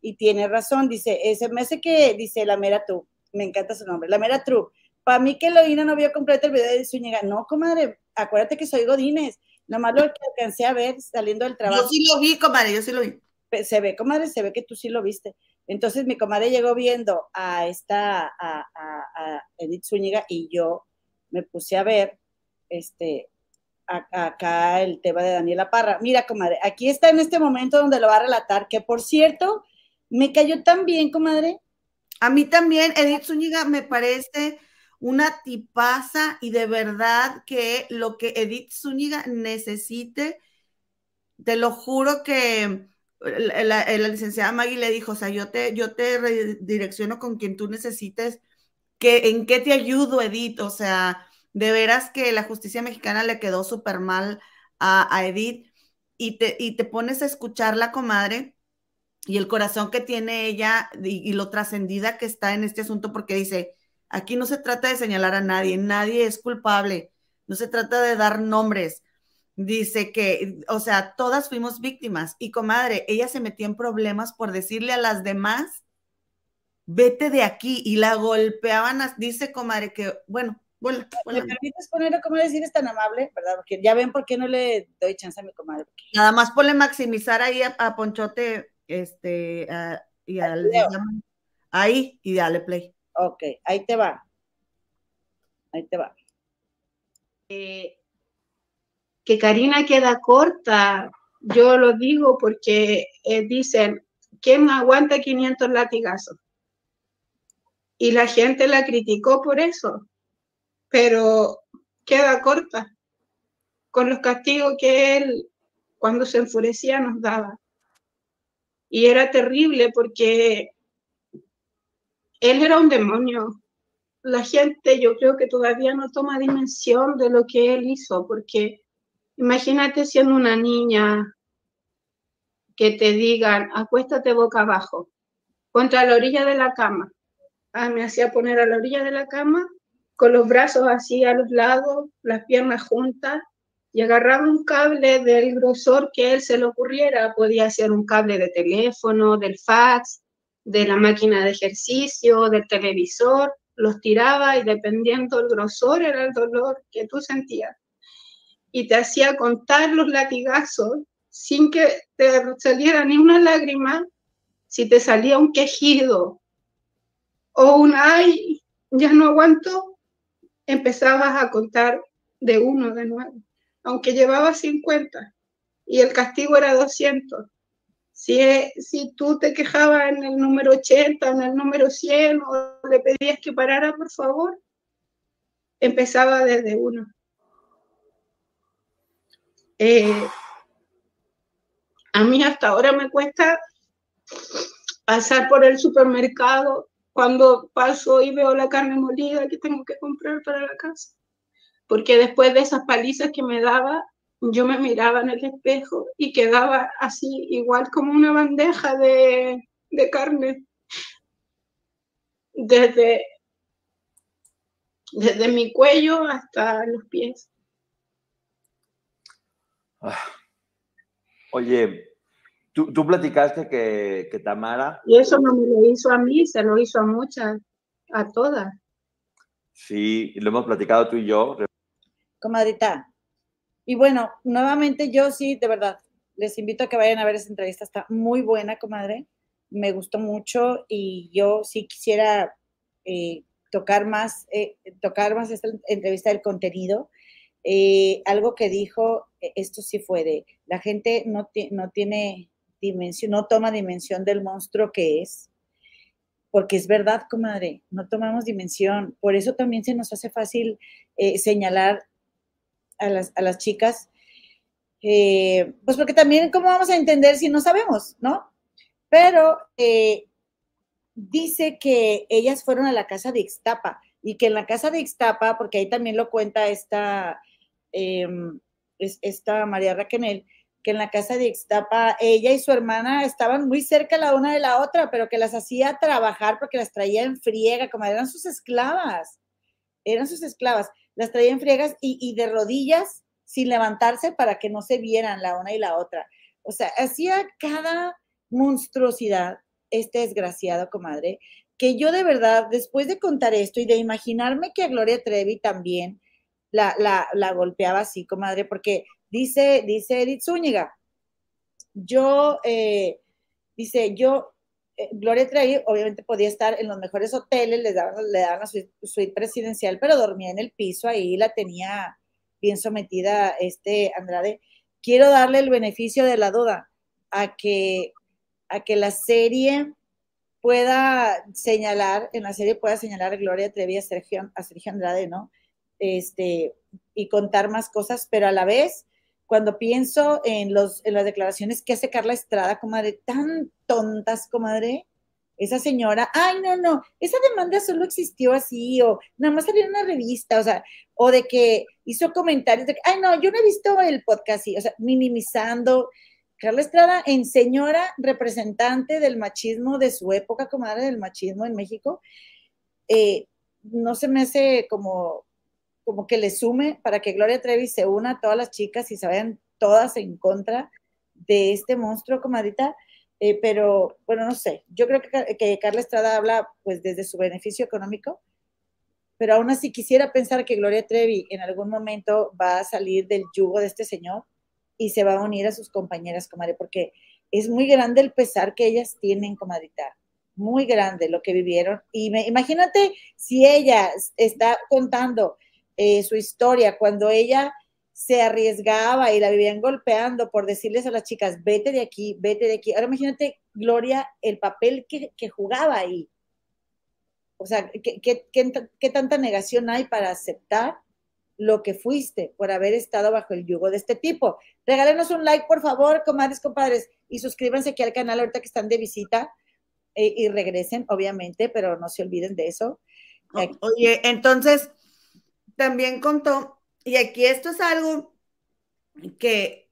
y tiene razón, dice, ese me hace que, dice la mera tú, me encanta su nombre, la mera true. Para mí que Eloína no vio completo el video de Zúñiga, no, comadre, acuérdate que soy Godínez, nomás lo que alcancé a ver saliendo del trabajo. Yo sí lo vi, comadre, yo sí lo vi. Se ve, comadre, se ve que tú sí lo viste. Entonces mi comadre llegó viendo a esta, a, a Edith Zúñiga y yo me puse a ver, este, acá el tema de Daniela Parra. Mira, comadre, aquí está en este momento donde lo va a relatar, que por cierto, me cayó tan bien, comadre. A mí también, Edith Zúñiga me parece una tipaza y de verdad que lo que Edith Zúñiga necesite, te lo juro que la, licenciada Maggie le dijo, o sea, yo te, yo te redirecciono con quien tú necesites, que, en qué te ayudo, Edith, o sea, de veras que la justicia mexicana le quedó súper mal a, Edith y te, y te pones a escucharla, comadre, y el corazón que tiene ella y, lo trascendida que está en este asunto, porque dice, aquí no se trata de señalar a nadie, nadie es culpable, no se trata de dar nombres. Dice que, o sea, todas fuimos víctimas y comadre, ella se metió en problemas por decirle a las demás, vete de aquí y la golpeaban, dice comadre que, bueno, bueno, ¿Me permites ponerlo, como decir, es tan amable, verdad? Porque ya ven por qué no le doy chance a mi comadre. Nada más ponle maximizar ahí a, Ponchote, este, y al, ahí y dale play. Ok, ahí te va. Ahí te va. Eh, que Karina queda corta, yo lo digo porque eh, dicen, ¿quién aguanta 500 latigazos? Y la gente la criticó por eso pero queda corta con los castigos que él cuando se enfurecía nos daba. Y era terrible porque él era un demonio. La gente yo creo que todavía no toma dimensión de lo que él hizo, porque imagínate siendo una niña que te digan, acuéstate boca abajo, contra la orilla de la cama. Ah, me hacía poner a la orilla de la cama con los brazos así a los lados, las piernas juntas, y agarraba un cable del grosor que él se le ocurriera. Podía ser un cable de teléfono, del fax, de la máquina de ejercicio, del televisor, los tiraba y dependiendo del grosor era el dolor que tú sentías. Y te hacía contar los latigazos sin que te saliera ni una lágrima, si te salía un quejido o un ay, ya no aguanto, empezabas a contar de uno de nuevo, aunque llevaba 50 y el castigo era 200. Si, si tú te quejabas en el número 80, en el número 100 o le pedías que parara, por favor, empezaba desde uno. Eh, a mí hasta ahora me cuesta pasar por el supermercado cuando paso y veo la carne molida que tengo que comprar para la casa. Porque después de esas palizas que me daba, yo me miraba en el espejo y quedaba así, igual como una bandeja de, carne. Desde, desde mi cuello hasta los pies. Ah. Oye, tú, tú platicaste que, que, Tamara... Y eso no me lo hizo a mí, se lo hizo a muchas, a todas. Sí, lo hemos platicado tú y yo. Comadrita. Y bueno, nuevamente yo sí, de verdad, les invito a que vayan a ver esa entrevista, está muy buena, comadre. Me gustó mucho y yo sí quisiera eh, tocar más, eh, tocar más esta entrevista del contenido. Eh, algo que dijo, esto sí fue de, la gente no, no tiene dimensión, no toma dimensión del monstruo que es, porque es verdad, comadre, no tomamos dimensión. Por eso también se nos hace fácil señalar a las, a las chicas, pues porque también, ¿cómo vamos a entender si no sabemos, no? Pero dice que ellas fueron a la casa de Ixtapa y que en la casa de Ixtapa, porque ahí también lo cuenta esta, em, esta María Raquenel, que en la casa de Ixtapa ella y su hermana estaban muy cerca la una de la otra, pero que las hacía trabajar porque las traía en friega, como eran sus esclavas, eran sus esclavas, las traía en friegas y, y de rodillas sin levantarse para que no se vieran la una y la otra. O sea, hacía cada monstruosidad este desgraciado, comadre, que yo de verdad, después de contar esto y de imaginarme que a Gloria Trevi también la, la, golpeaba así, comadre, porque dice, dice Edith Zúñiga, yo, eh, dice, yo, eh, Gloria Trevi obviamente podía estar en los mejores hoteles, le daban, le daban su suite presidencial, pero dormía en el piso, ahí la tenía bien sometida este Andrade. Quiero darle el beneficio de la duda a que a que la serie pueda señalar, en la serie pueda señalar a Gloria Trevi a Sergio, a Sergio Andrade, ¿no? Este, y contar más cosas, pero a la vez, cuando pienso en, los, en las declaraciones que hace Carla Estrada, comadre, tan tontas, comadre, esa señora, ay, no, no, esa demanda solo existió así, o nada más salió en una revista, o sea, o de que hizo comentarios de que, ay, no, yo no he visto el podcast, así, o sea, minimizando, Carla Estrada, en señora representante del machismo de su época, comadre del machismo en México, eh, no se me hace como, como que le sume para que Gloria Trevi se una a todas las chicas y se vayan todas en contra de este monstruo, comadita. Eh, pero bueno, no sé, yo creo que, que Carla Estrada habla pues desde su beneficio económico, pero aún así quisiera pensar que Gloria Trevi en algún momento va a salir del yugo de este señor y se va a unir a sus compañeras, comadre, porque es muy grande el pesar que ellas tienen, comadita, muy grande lo que vivieron. Y me, imagínate si ella está contando eh, su historia cuando ella se arriesgaba y la vivían golpeando por decirles a las chicas, vete de aquí, vete de aquí. Ahora imagínate, Gloria, el papel que, jugaba ahí. O sea, ¿qué, qué, qué tanta negación hay para aceptar lo que fuiste por haber estado bajo el yugo de este tipo. Regálenos un like, por favor, comadres, compadres, y suscríbanse aquí al canal ahorita que están de visita eh, y regresen, obviamente, pero no se olviden de eso. Oye, entonces, también contó, y aquí esto es algo que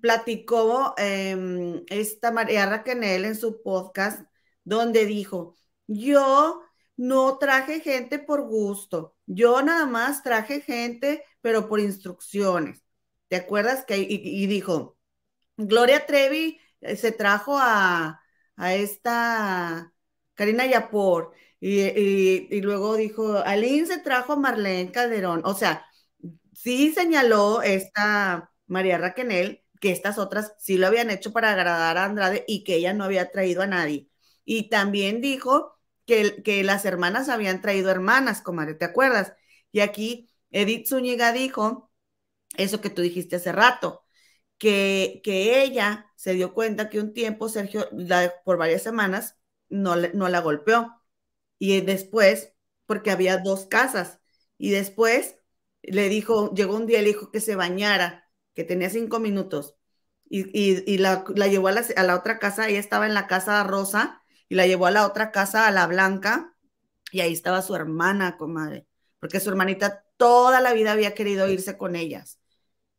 platicó em, esta María Raquel en su podcast, donde dijo, yo no traje gente por gusto, yo nada más traje gente, pero por instrucciones. ¿Te acuerdas que y, dijo, Gloria Trevi eh, se trajo a, esta Karina Yapor y, luego dijo, Aline se trajo a Marlene Calderón. O sea, sí señaló esta María Raquenel que estas otras sí lo habían hecho para agradar a Andrade y que ella no había traído a nadie. Y también dijo que, las hermanas habían traído hermanas, comadre, ¿te acuerdas? Y aquí Edith Zúñiga dijo eso que tú dijiste hace rato, que, que ella se dio cuenta que un tiempo Sergio, por varias semanas, no, no la golpeó. Y después, porque había dos casas, y después le dijo, llegó un día y le dijo que se bañara, que tenía cinco minutos, y, la, llevó a la, a la, otra casa, ella estaba en la casa rosa, y la llevó a la otra casa, a la blanca, y ahí estaba su hermana, comadre, porque su hermanita toda la vida había querido irse con ellas.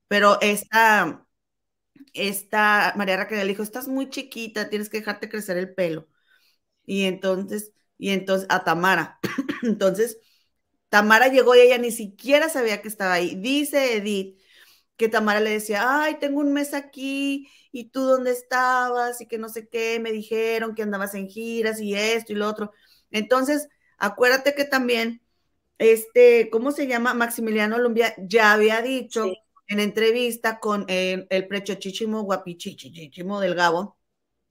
pero esta, esta María Raquel le dijo, estás muy chiquita, tienes que dejarte crecer el pelo. Y entonces, y entonces, a Tamara. entonces, Tamara llegó y ella ni siquiera sabía que estaba ahí. Dice Edith que Tamara le decía, ay, tengo un mes aquí, y tú dónde estabas, y que no sé qué, me dijeron que andabas en giras y esto y lo otro. Entonces, acuérdate que también, este, ¿cómo se llama? Maximiliano Lumbia ya había dicho en entrevista con el, el prechochichimo guapichichichimo del Gabo,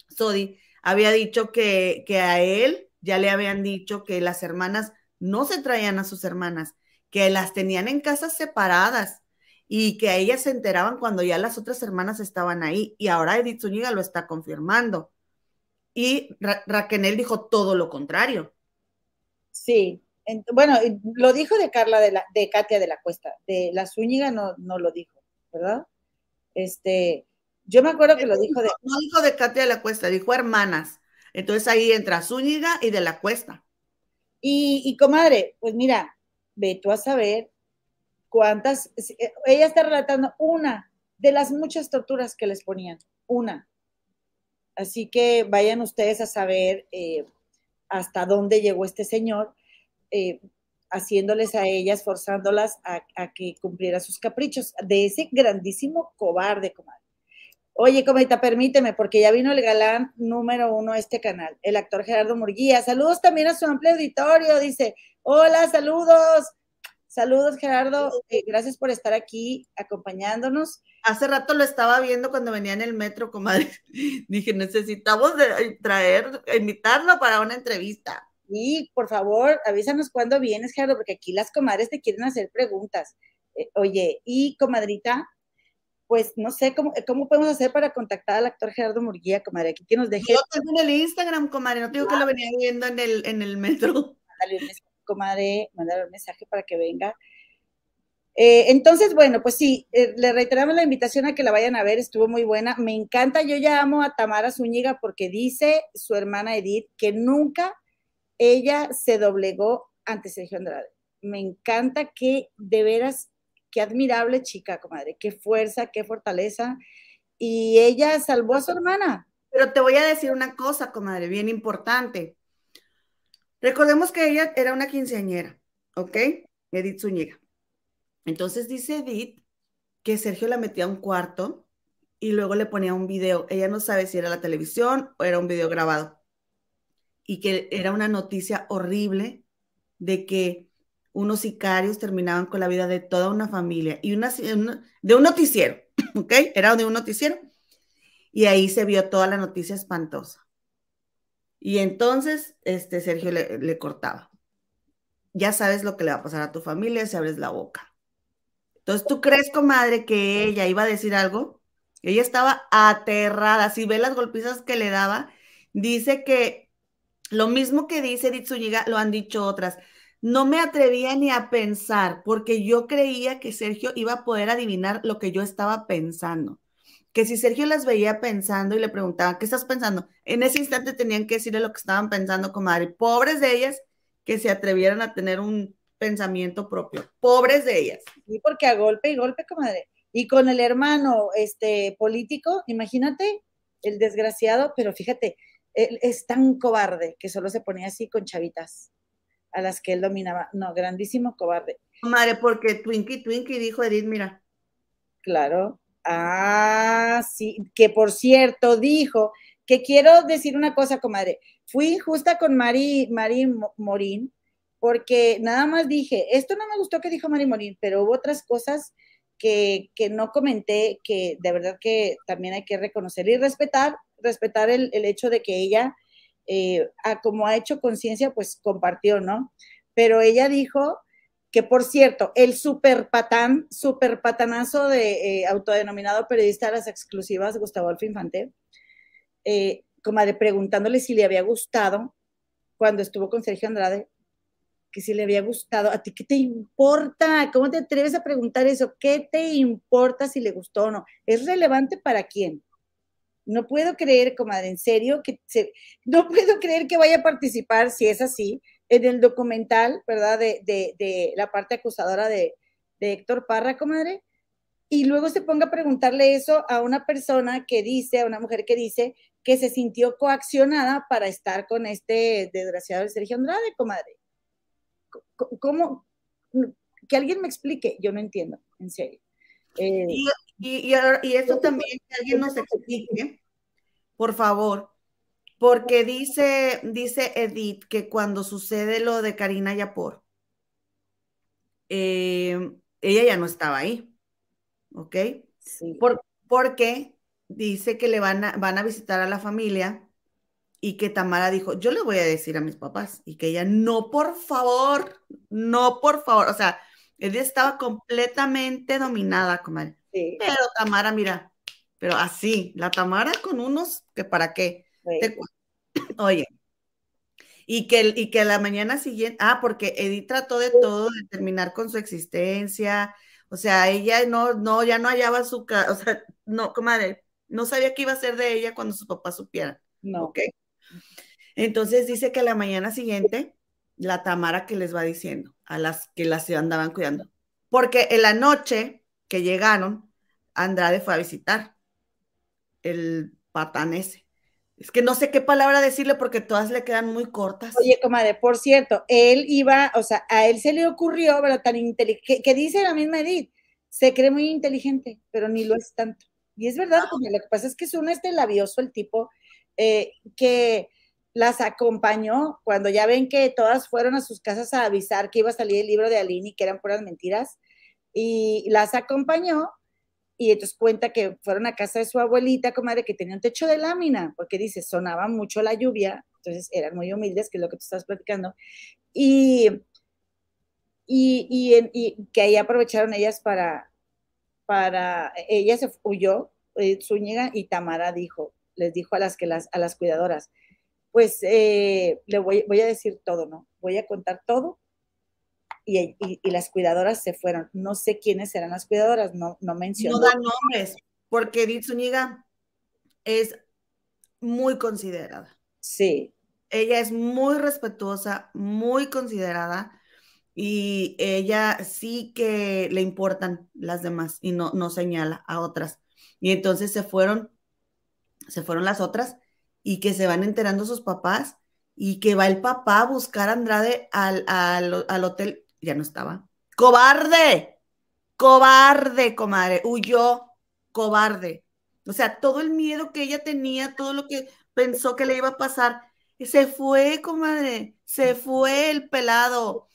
Sodi, había dicho que, que a él ya le habían dicho que las hermanas no se traían a sus hermanas, que las tenían en casas separadas y que a ellas se enteraban cuando ya las otras hermanas estaban ahí. Y ahora Edith Zúñiga lo está confirmando. Y Raquel dijo todo lo contrario. Sí, bueno, lo dijo de Carla, de, la, de Katia de la Cuesta, de la Zúñiga no, no lo dijo, ¿verdad? Este, yo me acuerdo que lo dijo de... No dijo de Katia de la Cuesta, dijo hermanas. Entonces ahí entra Zúñiga y de la Cuesta. Y, comadre, pues mira, ve tú a saber cuántas, eh, ella está relatando una de las muchas torturas que les ponían, una. Así que vayan ustedes a saber eh, hasta dónde llegó este señor, eh, haciéndoles a ellas, forzándolas a, que cumpliera sus caprichos, de ese grandísimo cobarde, comadre. Oye, comadita, permíteme, porque ya vino el galán número uno a este canal, el actor Gerardo Murguía. Saludos también a su amplio auditorio, dice, hola, saludos. Saludos, Gerardo. Eh, gracias por estar aquí acompañándonos. Hace rato lo estaba viendo cuando venía en el metro, comadre. Dije, necesitamos traer, invitarlo para una entrevista. Y por favor, avísanos cuándo vienes, Gerardo, porque aquí las comadres te quieren hacer preguntas. Eh, oye, y comadrita, pues no sé cómo, cómo podemos hacer para contactar al actor Gerardo Murguía, comadre, aquí que nos deje. Yo tengo en el Instagram, comadre, no tengo que lo venía viendo en el, en el metro. Dale un comadre, mandar un mensaje para que venga. Eh, entonces, bueno, pues sí, eh, le reiteramos la invitación a que la vayan a ver, estuvo muy buena. Me encanta, yo ya amo a Tamara Zúñiga porque dice su hermana Edith que nunca ella se doblegó ante Sergio Andrade. Me encanta que de veras, qué admirable chica, comadre, qué fuerza, qué fortaleza. Y ella salvó a su hermana. Pero te voy a decir una cosa, comadre, bien importante. Recordemos que ella era una quinceañera, ¿ok? Edith Zúñiga. Entonces dice Edith que Sergio la metía a un cuarto y luego le ponía un video. Ella no sabe si era la televisión o era un video grabado. Y que era una noticia horrible de que unos sicarios terminaban con la vida de toda una familia y una, de un noticiero, ¿ok? Era de un noticiero. Y ahí se vio toda la noticia espantosa. Y entonces, este Sergio le, cortaba. Ya sabes lo que le va a pasar a tu familia si abres la boca. Entonces, ¿tú crees, comadre, que ella iba a decir algo? Ella estaba aterrada. Si ve las golpizas que le daba, dice que lo mismo que dice Edith lo han dicho otras. No me atrevía ni a pensar porque yo creía que Sergio iba a poder adivinar lo que yo estaba pensando que si Sergio las veía pensando y le preguntaba, ¿qué estás pensando? En ese instante tenían que decirle lo que estaban pensando, comadre. Pobres de ellas que se atrevieran a tener un pensamiento propio. Pobres de ellas. Sí, porque a golpe y golpe, comadre. Y con el hermano este, político, imagínate, el desgraciado, pero fíjate, él es tan cobarde que solo se ponía así con chavitas a las que él dominaba. No, grandísimo cobarde. Comadre, porque Twinkie Twinkie dijo Edith, mira. Claro, Ah, sí, que por cierto dijo que quiero decir una cosa, comadre. Fui injusta con Mari, Mari Morín porque nada más dije, esto no me gustó que dijo Mari Morín, pero hubo otras cosas que, no comenté que de verdad que también hay que reconocer y respetar, respetar el, hecho de que ella, eh, como ha hecho conciencia, pues compartió, ¿no? Pero ella dijo que por cierto, el super patán, super patanazo de eh, autodenominado periodista de las exclusivas, Gustavo Alfa Infante, eh, como de preguntándole si le había gustado cuando estuvo con Sergio Andrade, que si le había gustado, ¿a ti qué te importa? ¿Cómo te atreves a preguntar eso? ¿Qué te importa si le gustó o no? ¿Es relevante para quién? No puedo creer, comadre, en serio, que no puedo creer que vaya a participar, si es así, en el documental, ¿verdad? De, de, de la parte acusadora de, de, Héctor Parra, comadre. y luego se ponga a preguntarle eso a una persona que dice, a una mujer que dice que se sintió coaccionada para estar con este desgraciado Sergio Andrade, comadre. ¿Cómo? Que alguien me explique, yo no entiendo, en serio. Eh, y, y, y, esto también, que alguien nos explique, por favor, porque dice, dice Edith que cuando sucede lo de Karina Yapor, eh, ella ya no estaba ahí, ¿ok? Sí. porque dice que le van a, van a visitar a la familia y que Tamara dijo, yo le voy a decir a mis papás y que ella, no, por favor, no, por favor, o sea, ella estaba completamente dominada, comadre. Sí. Pero Tamara, mira, pero así, la Tamara con unos que para qué. oye, y que, y que la mañana siguiente, ah, porque Edith trató de todo, de terminar con su existencia, o sea, ella no, no, ya no hallaba su, o sea, no, comadre, no sabía qué iba a hacer de ella cuando su papá supiera. No. ¿Ok? Entonces dice que la mañana siguiente, la Tamara que les va diciendo a las que las andaban cuidando, porque en la noche que llegaron, Andrade fue a visitar el patán ese. Es que no sé qué palabra decirle porque todas le quedan muy cortas. Oye, comadre, por cierto, él iba, o sea, a él se le ocurrió, pero tan inteligente, que, dice la misma Edith, se cree muy inteligente, pero ni lo es tanto. Y es verdad, porque lo que pasa es que es un este labioso el tipo eh, que las acompañó cuando ya ven que todas fueron a sus casas a avisar que iba a salir el libro de Aline y que eran puras mentiras, y las acompañó y entonces cuenta que fueron a casa de su abuelita, comadre, que tenía un techo de lámina, porque dice, sonaba mucho la lluvia, entonces eran muy humildes, que es lo que tú estás platicando, y, y, que ahí aprovecharon ellas para, para, ella se huyó, eh, Zúñiga, y Tamara dijo, les dijo a las, que las, a las cuidadoras, pues eh, le voy, voy a decir todo, ¿no? Voy a contar todo y, las cuidadoras se fueron. No sé quiénes eran las cuidadoras, no, no. No dan nombres, porque Edith Zúñiga es muy considerada. Sí. Ella es muy respetuosa, muy considerada y ella sí que le importan las demás y no, no señala a otras. Y entonces se fueron, se fueron las otras y que se van enterando sus papás y que va el papá a buscar a Andrade al, al, al hotel ya no estaba. ¡Cobarde! ¡Cobarde, comadre! Huyó, cobarde. O sea, todo el miedo que ella tenía, todo lo que pensó que le iba a pasar, se fue, comadre, se fue el pelado.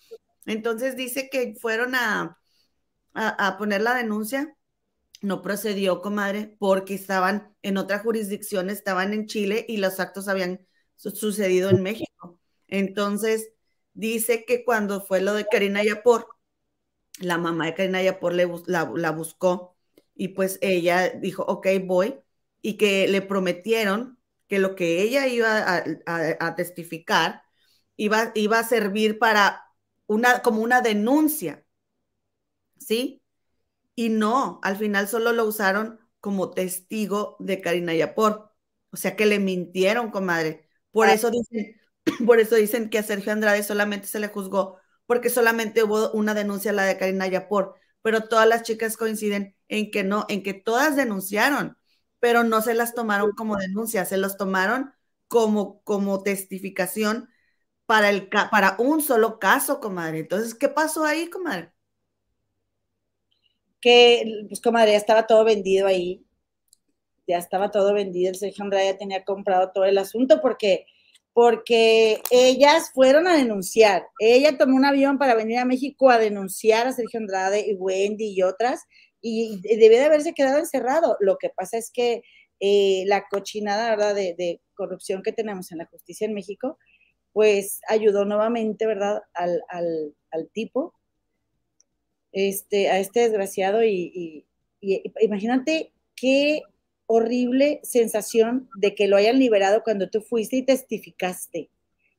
Entonces dice que fueron a, a, poner la denuncia. No procedió, comadre, porque estaban en otra jurisdicción, estaban en Chile y los actos habían sucedido en México. Entonces, dice que cuando fue lo de Karina Yapor, la mamá de Karina Yapor le, la, buscó y pues ella dijo, ok, voy, y que le prometieron que lo que ella iba a, testificar iba, iba, a servir para una, como una denuncia, ¿sí? Y no, al final solo lo usaron como testigo de Karina Yapor. O sea que le mintieron, comadre. Por ah. eso dicen, Por eso dicen que a Sergio Andrade solamente se le juzgó porque solamente hubo una denuncia, la de Karina Yapor, pero todas las chicas coinciden en que no, en que todas denunciaron, pero no se las tomaron como denuncia, se las tomaron como, como testificación para, el, para un solo caso, comadre. Entonces, ¿qué pasó ahí, comadre? Que, pues, comadre, ya estaba todo vendido ahí. Ya estaba todo vendido. El Sergio Andrade ya tenía comprado todo el asunto porque porque ellas fueron a denunciar. Ella tomó un avión para venir a México a denunciar a Sergio Andrade y Wendy y otras, y debió de haberse quedado encerrado. Lo que pasa es que eh, la cochinada, ¿verdad?, de, corrupción que tenemos en la justicia en México, pues ayudó nuevamente, ¿verdad?, al, tipo, este, a este desgraciado, y, imagínate qué horrible sensación de que lo hayan liberado cuando tú fuiste y testificaste.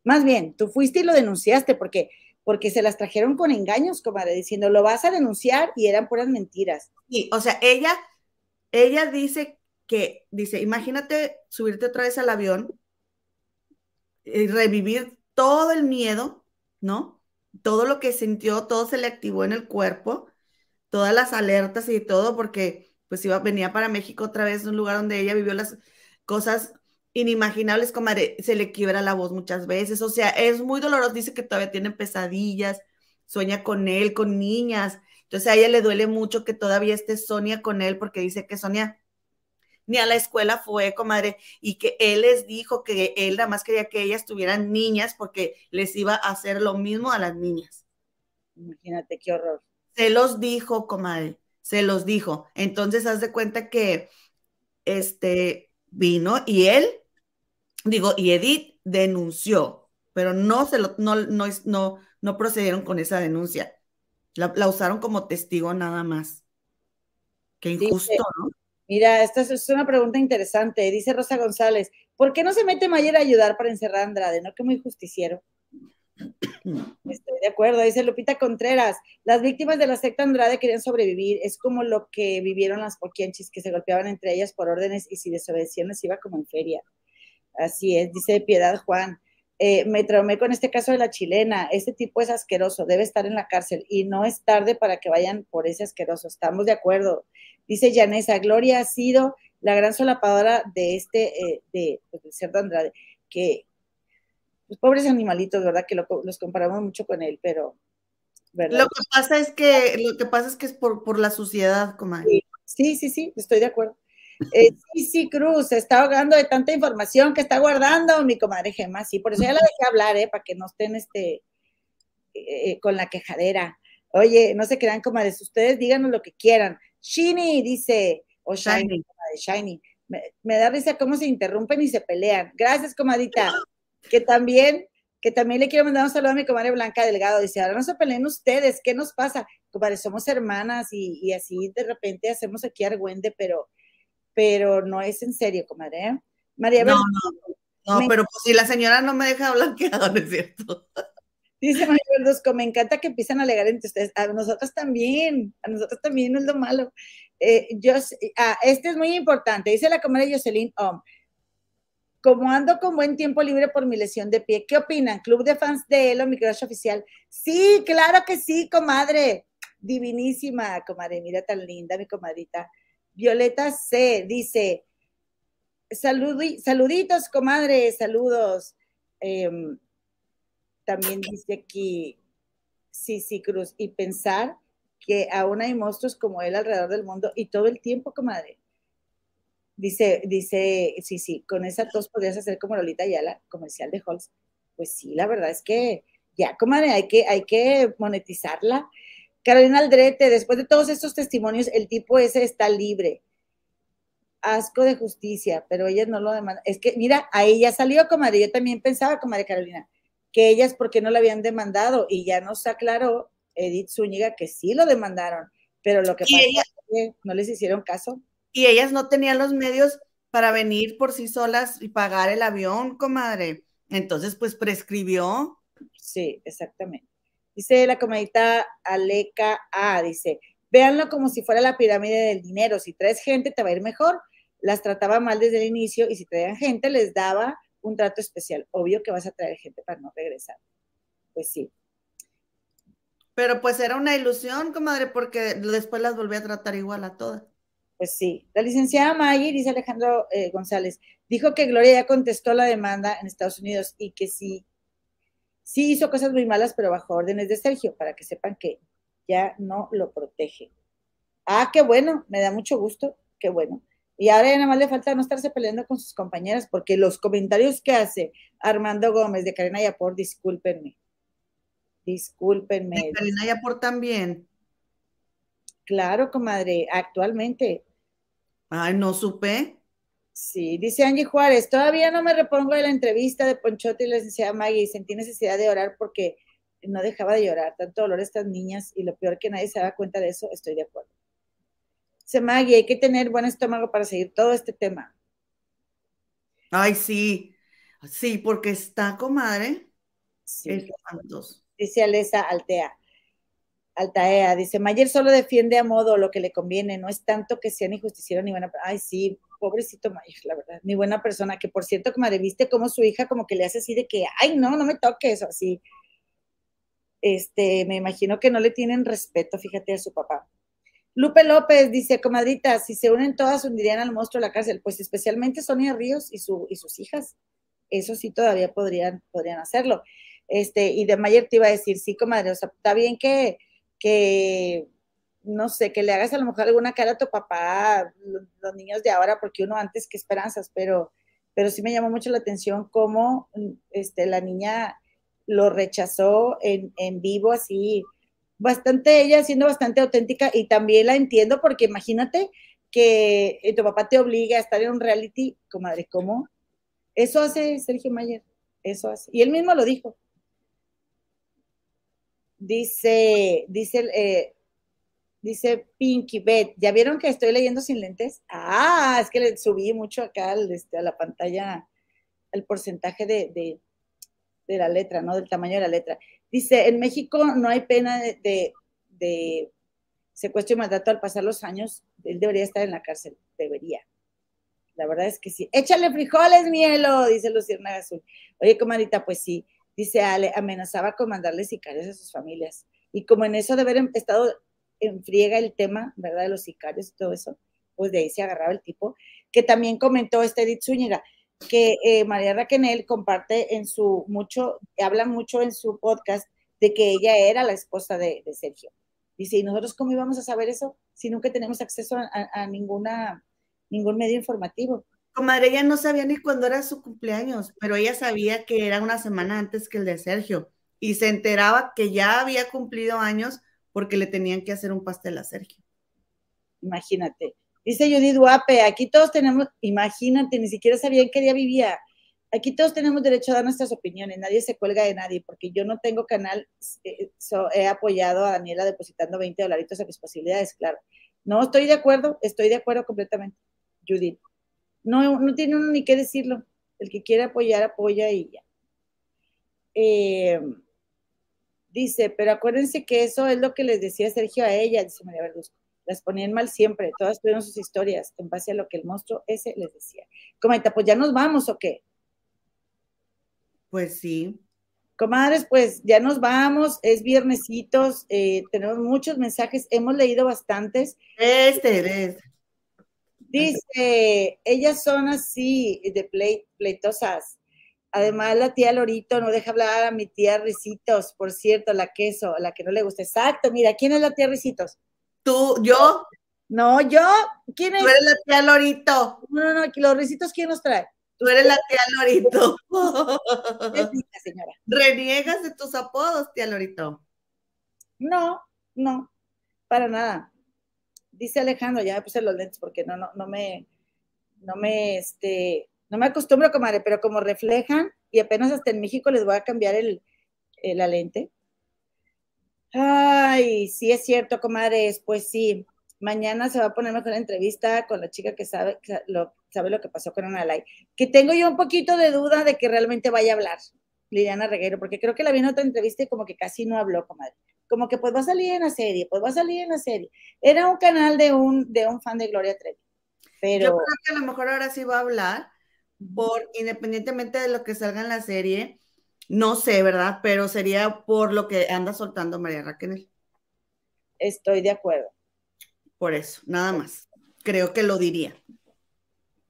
Más bien, tú fuiste y lo denunciaste porque, porque se las trajeron con engaños, comadre, diciendo, lo vas a denunciar y eran puras mentiras. Sí, o sea, ella, ella dice que, dice, imagínate subirte otra vez al avión y revivir todo el miedo, ¿no? Todo lo que sintió, todo se le activó en el cuerpo todas las alertas y todo, porque pues iba, venía para México otra vez, un lugar donde ella vivió las cosas inimaginables, comadre, se le quiebra la voz muchas veces, o sea, es muy doloroso, dice que todavía tiene pesadillas, sueña con él, con niñas, entonces a ella le duele mucho que todavía esté Sonia con él, porque dice que Sonia ni a la escuela fue, comadre, y que él les dijo que él nada más quería que ellas tuvieran niñas porque les iba a hacer lo mismo a las niñas. Imagínate qué horror. Se los dijo, comadre, se los dijo. Entonces, haz de cuenta que este vino y él, digo, y Edith denunció, pero no se lo, no, no, no, no procedieron con esa denuncia. La, la usaron como testigo nada más. Qué injusto, ¿no? Mira, esta es una pregunta interesante. Dice Rosa González, ¿por qué no se mete Mayer a ayudar para encerrar a Andrade? ¿No que muy justiciero? Estoy de acuerdo, dice Lupita Contreras. Las víctimas de la secta Andrade querían sobrevivir. Es como lo que vivieron las poquianchis, que se golpeaban entre ellas por órdenes y si desobedecían les iba como en feria. Así es, dice Piedad Juan. Eh, me traumé con este caso de la chilena. Este tipo es asqueroso, debe estar en la cárcel y no es tarde para que vayan por ese asqueroso. Estamos de acuerdo. Dice Yanesa, Gloria ha sido la gran solapadora de este, eh, de, pues, de Cerdo Andrade, que los pobres animalitos, ¿verdad? Que los comparamos mucho con él, pero ¿verdad? Lo que pasa es que, lo que pasa es que es por, por la suciedad, comadre. Sí, sí, sí, estoy de acuerdo. Eh, sí, sí, Cruz, se está ahogando de tanta información que está guardando mi comadre Gemma, sí, por eso ya la dejé hablar, ¿eh? Para que no estén este, eh, con la quejadera. Oye, no se crean comadres, ustedes díganos lo que quieran. Shiny dice, o Shiny, Shiny. Me, da risa cómo se interrumpen y se pelean. Gracias, comadita. Que también, que también le quiero mandar un saludo a mi comadre Blanca Delgado. Dice, ahora no se peleen ustedes, ¿qué nos pasa? Comadre, somos hermanas y, así de repente hacemos aquí argüende, pero, pero no es en serio, comadre. ¿eh? María No, no, no, pero pues si la señora no me deja blanqueado, ¿no es cierto? Dice María Verduzco, me encanta que empiezan a alegar entre ustedes. A nosotros también, a nosotros también no es lo malo. Eh, yo, ah, este es muy importante, dice la comadre Jocelyn Om. Como ando con buen tiempo libre por mi lesión de pie, ¿qué opinan? ¿Club de fans de él o mi crush oficial? Sí, claro que sí, comadre. Divinísima, comadre. Mira tan linda, mi comadrita. Violeta C. dice: Saluditos, comadre, saludos. Em, también dice aquí sí, sí, Cruz, y pensar que aún hay monstruos como él alrededor del mundo y todo el tiempo, comadre. Dice, dice, sí, sí, con esa tos podrías hacer como Lolita Ayala, comercial de Halls. Pues sí, la verdad es que ya, comadre, hay que, hay que monetizarla. Carolina Aldrete, después de todos estos testimonios, el tipo ese está libre. Asco de justicia, pero ella no lo demanda. Es que, mira, ahí ya salió, comadre. Yo también pensaba, comadre Carolina, que ellas porque no la habían demandado y ya nos aclaró Edith Zúñiga que sí lo demandaron, pero lo que pasa es que no les hicieron caso. Y ellas no tenían los medios para venir por sí solas y pagar el avión, comadre. Entonces, pues prescribió. Sí, exactamente. Dice la comadita Aleca A, dice, véanlo como si fuera la pirámide del dinero. Si traes gente, te va a ir mejor. Las trataba mal desde el inicio y si traían gente, les daba un trato especial. Obvio que vas a traer gente para no regresar. Pues sí. Pero pues era una ilusión, comadre, porque después las volví a tratar igual a todas. Pues sí. La licenciada Maggie, dice Alejandro eh, González, dijo que Gloria ya contestó la demanda en Estados Unidos y que sí, sí hizo cosas muy malas, pero bajo órdenes de Sergio, para que sepan que ya no lo protege. Ah, qué bueno, me da mucho gusto, qué bueno. Y ahora ya nada más le falta no estarse peleando con sus compañeras, porque los comentarios que hace Armando Gómez de Karina Yapor, discúlpenme. Discúlpenme. De Karina Yapor también. Claro, comadre, actualmente. Ay, no supe. Sí, dice Angie Juárez, todavía no me repongo de la entrevista de Ponchote y la licenciada Maggie sentí necesidad de orar porque no dejaba de llorar, tanto dolor a estas niñas y lo peor que nadie se da cuenta de eso, estoy de acuerdo. Se Maggie, hay que tener buen estómago para seguir todo este tema. Ay, sí, sí, porque está, comadre. Sí. Dice Alesa Altea. Altaea, dice, Mayer solo defiende a modo lo que le conviene, no es tanto que sea ni justiciero ni buena Ay, sí, pobrecito Mayer, la verdad, ni buena persona, que por cierto, comadre, viste como su hija como que le hace así de que, ay, no, no me toques, así. Este, me imagino que no le tienen respeto, fíjate, a su papá. Lupe López dice, comadrita, si se unen todas, hundirían al monstruo de la cárcel. Pues especialmente Sonia Ríos y, su, y sus hijas. Eso sí todavía podrían, podrían hacerlo. Este, y de Mayer te iba a decir, sí, comadre, o sea, está bien que, que, no sé, que le hagas a lo mejor alguna cara a tu papá, los, niños de ahora, porque uno antes que esperanzas, pero, pero sí me llamó mucho la atención cómo este, la niña lo rechazó en, en vivo así, bastante ella siendo bastante auténtica y también la entiendo porque imagínate que eh, tu papá te obliga a estar en un reality, comadre, ¿cómo? Eso hace Sergio Mayer, eso hace. Y él mismo lo dijo. Dice, dice, eh, dice Pinky Bet, ¿ya vieron que estoy leyendo sin lentes? Ah, es que le subí mucho acá este, a la pantalla el porcentaje de, de, de la letra, ¿no? Del tamaño de la letra. Dice, en México no hay pena de, secuestro y maltrato al pasar los años. Él debería estar en la cárcel, debería. La verdad es que sí. Échale frijoles, mielo, dice Luciana Azul. Oye, comadita, pues sí. Dice Ale, amenazaba con mandarle sicarios a sus familias. Y como en eso de haber estado en friega el tema, ¿verdad? De los sicarios y todo eso, pues de ahí se agarraba el tipo. Que también comentó este Edith Zúñiga que eh, María Raquenel comparte en su mucho, habla mucho en su podcast de que ella era la esposa de, Sergio. Dice, ¿y nosotros cómo íbamos a saber eso si nunca tenemos acceso a, ninguna, ningún medio informativo? Comadre, ella no sabía ni cuándo era su cumpleaños, pero ella sabía que era una semana antes que el de Sergio y se enteraba que ya había cumplido años porque le tenían que hacer un pastel a Sergio. Imagínate. Dice Judith Duape, aquí todos tenemos, imagínate, ni siquiera sabían qué día vivía. Aquí todos tenemos derecho a dar nuestras opiniones, nadie se cuelga de nadie, porque yo no tengo canal, eh, he apoyado a Daniela depositando 20 dolaritos a mis posibilidades, claro. No estoy de acuerdo, estoy de acuerdo completamente, Judith. No, no tiene uno ni qué decirlo. El que quiere apoyar, apoya y ya. Eh, dice, pero acuérdense que eso es lo que les decía Sergio a ella, dice María Verduzco las ponían mal siempre, todas tuvieron sus historias en base a lo que el monstruo ese les decía. Comenta, pues ya nos vamos o qué? Pues sí. Comadres, pues ya nos vamos, es viernesitos, eh, tenemos muchos mensajes, hemos leído bastantes. Este, este. Dice, ellas son así, de pleitosas. Además, la tía Lorito no deja hablar a mi tía Ricitos, por cierto, la queso, la que no le gusta. Exacto, mira, ¿quién es la tía Ricitos? Tú, yo. No, yo. ¿Quién es? Tú eres la tía Lorito. No, no, no, los risitos, ¿quién nos trae? Tú eres la tía Lorito. señora. ¿Reniegas de tus apodos, tía Lorito? No, no, para nada. Dice Alejandro, ya me puse los lentes porque no, no, no me, no me, este, no me acostumbro, comadre, pero como reflejan, y apenas hasta en México les voy a cambiar el, la lente, Ay, sí es cierto, comadres, pues sí. Mañana se va a poner mejor entrevista con la chica que sabe, lo, sabe lo que pasó con Analay. Que tengo yo un poquito de duda de que realmente vaya a hablar Liliana Reguero, porque creo que la vi en otra entrevista y como que casi no habló, comadre. Como que pues va a salir en la serie, pues va a salir en la serie. Era un canal de un, de un fan de Gloria Trevi. Pero... Yo creo que a lo mejor ahora sí va a hablar, por independientemente de lo que salga en la serie, no sé, ¿verdad? Pero sería por lo que anda soltando María Raquel. Estoy de acuerdo. Por eso, nada más. Creo que lo diría.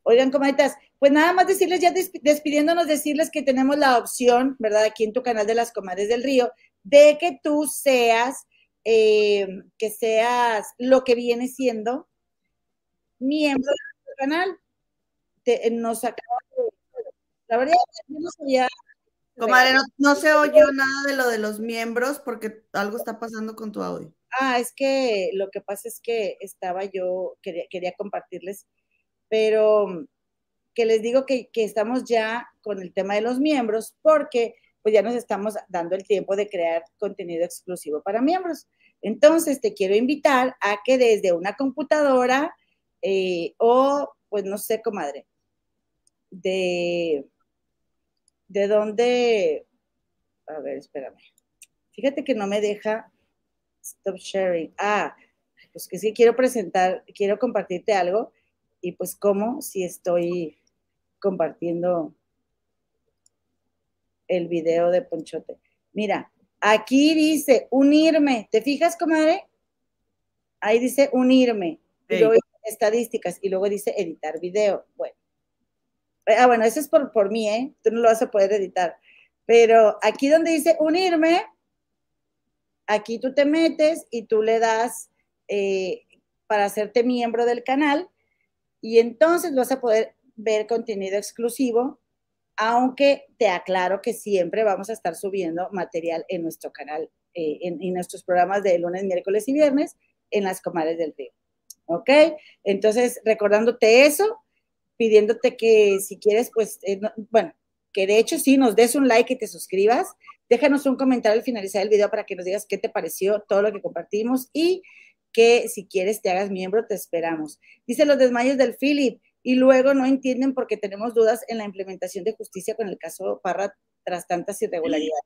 Oigan, comadritas, pues nada más decirles, ya despidiéndonos, decirles que tenemos la opción, ¿verdad? Aquí en tu canal de las comadres del río, de que tú seas, eh, que seas lo que viene siendo miembro de nuestro canal. Nos acaba La verdad, yo no sabía Comadre, no, se oyó nada de lo de los miembros porque algo está pasando con tu audio. Ah, es que lo que pasa es que estaba yo, quería, compartirles, pero que les digo que, que, estamos ya con el tema de los miembros porque pues ya nos estamos dando el tiempo de crear contenido exclusivo para miembros. Entonces te quiero invitar a que desde una computadora eh, o pues no sé, comadre, de de dónde, a ver, espérame. Fíjate que no me deja stop sharing. Ah, pues que sí quiero presentar, quiero compartirte algo y pues cómo si estoy compartiendo el video de Ponchote. Mira, aquí dice unirme. ¿Te fijas, comadre? Ahí dice unirme. Y Ey. luego dice estadísticas. Y luego dice editar video. Bueno. Ah, bueno, eso es por, por mí, ¿eh? Tú no lo vas a poder editar. Pero aquí donde dice unirme, aquí tú te metes y tú le das eh, para hacerte miembro del canal y entonces vas a poder ver contenido exclusivo, aunque te aclaro que siempre vamos a estar subiendo material en nuestro canal, eh, en, en nuestros programas de lunes, miércoles y viernes en las comadres del río. ¿Ok? Entonces, recordándote eso, pidiéndote que si quieres, pues, eh, no- bueno, que de hecho sí nos des un like y te suscribas. Déjanos un comentario al finalizar el video para que nos digas qué te pareció todo lo que compartimos y que si quieres te hagas miembro, te esperamos. Dice los desmayos del Philip y luego no entienden porque tenemos dudas en la implementación de justicia con el caso Parra tras tantas irregularidades.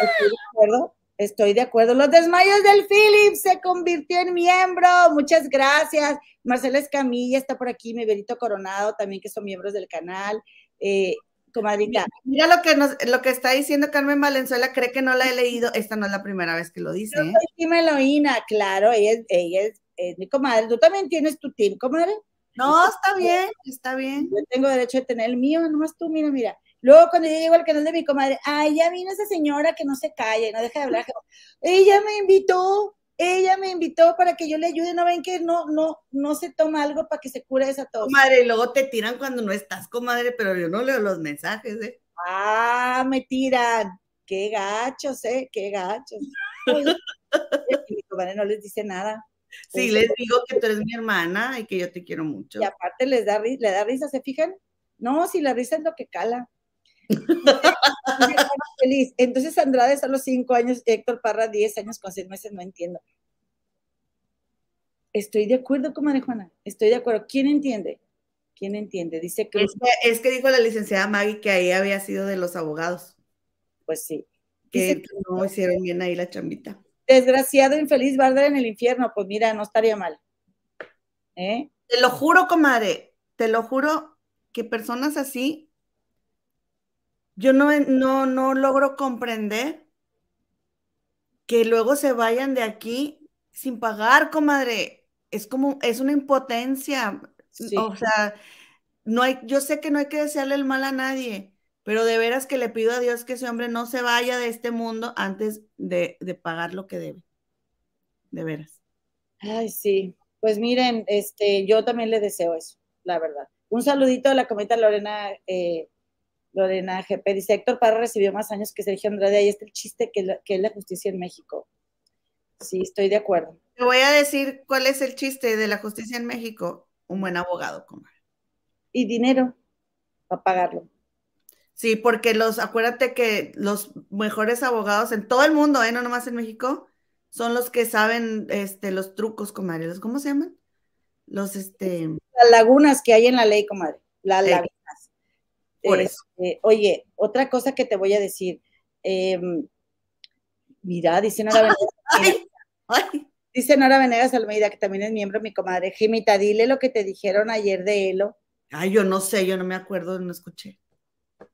Estoy de acuerdo, estoy de acuerdo. Los desmayos del Philip se convirtió en miembro. Muchas gracias. Marcela Escamilla está por aquí, mi Berito Coronado también, que son miembros del canal. Eh, comadrita, Mira lo que, nos, lo que está diciendo Carmen Valenzuela, cree que no la he leído. Esta no es la primera vez que lo dice. yo ¿eh? soy Team Eloína, claro, ella es, ella es, es mi comadre. ¿Tú también tienes tu team, comadre? No, está bien, está bien. Yo tengo derecho de tener el mío, nomás tú, mira, mira. Luego cuando yo llego al canal de mi comadre, ay, ya vino esa señora que no se calla y no deja de hablar. Ella me invitó, ella me invitó para que yo le ayude. ¿No ven que no, no, no se toma algo para que se cure esa tos? Comadre, y luego te tiran cuando no estás, comadre, pero yo no leo los mensajes, ¿eh? Ah, me tiran. Qué gachos, ¿eh? Qué gachos. Oye, mi comadre no les dice nada. Sí, Sí. les digo que tú eres mi hermana y que yo te quiero mucho. Y aparte les da, le da risa, ¿se fijan? No, si la risa es lo que cala. Feliz. Entonces Andrade los cinco años, Héctor Parra 10 años con seis meses, no entiendo. Estoy de acuerdo, comadre Juana, estoy de acuerdo. ¿Quién entiende? ¿Quién entiende? Dice que, Es que, es que dijo la licenciada Maggie que ahí había sido de los abogados, pues sí. que no hicieron bien ahí la chambita. desgraciado, infeliz, barder en el infierno. Pues mira, no estaría mal. ¿Eh? Te lo juro, comadre, te lo juro que personas así, yo no, no, no logro comprender que luego se vayan de aquí sin pagar, comadre. Es como, es una impotencia. Sí. O sea, no hay, yo sé que no hay que desearle el mal a nadie, pero de veras que le pido a Dios que ese hombre no se vaya de este mundo antes de, de pagar lo que debe. De veras. Ay, sí. Pues miren, este, yo también le deseo eso, la verdad. Un saludito a la cometa Lorena, eh, Lorena GP. Dice, Héctor Parra recibió más años que Sergio Andrade. Ahí está el chiste que, la- que es la justicia en México. Sí, estoy de acuerdo. Te voy a decir cuál es el chiste de la justicia en México. Un buen abogado, comadre. Y dinero para pagarlo. Sí, porque los, acuérdate que los mejores abogados en todo el mundo, ¿eh? no nomás en México, son los que saben este, los trucos, comadre. ¿Los- ¿Cómo se llaman? Los, este, Las lagunas que hay en la ley, comadre. Las Sí. lagunas. Por eso. Este, oye, otra cosa que te voy a decir. eh, mira, dice Nora Venegas, Ay, ay, dice Nora Venegas Almeida, que también es miembro, mi comadre. Jimita, dile lo que te dijeron ayer de Elo. ay, yo no sé, yo no me acuerdo, no escuché.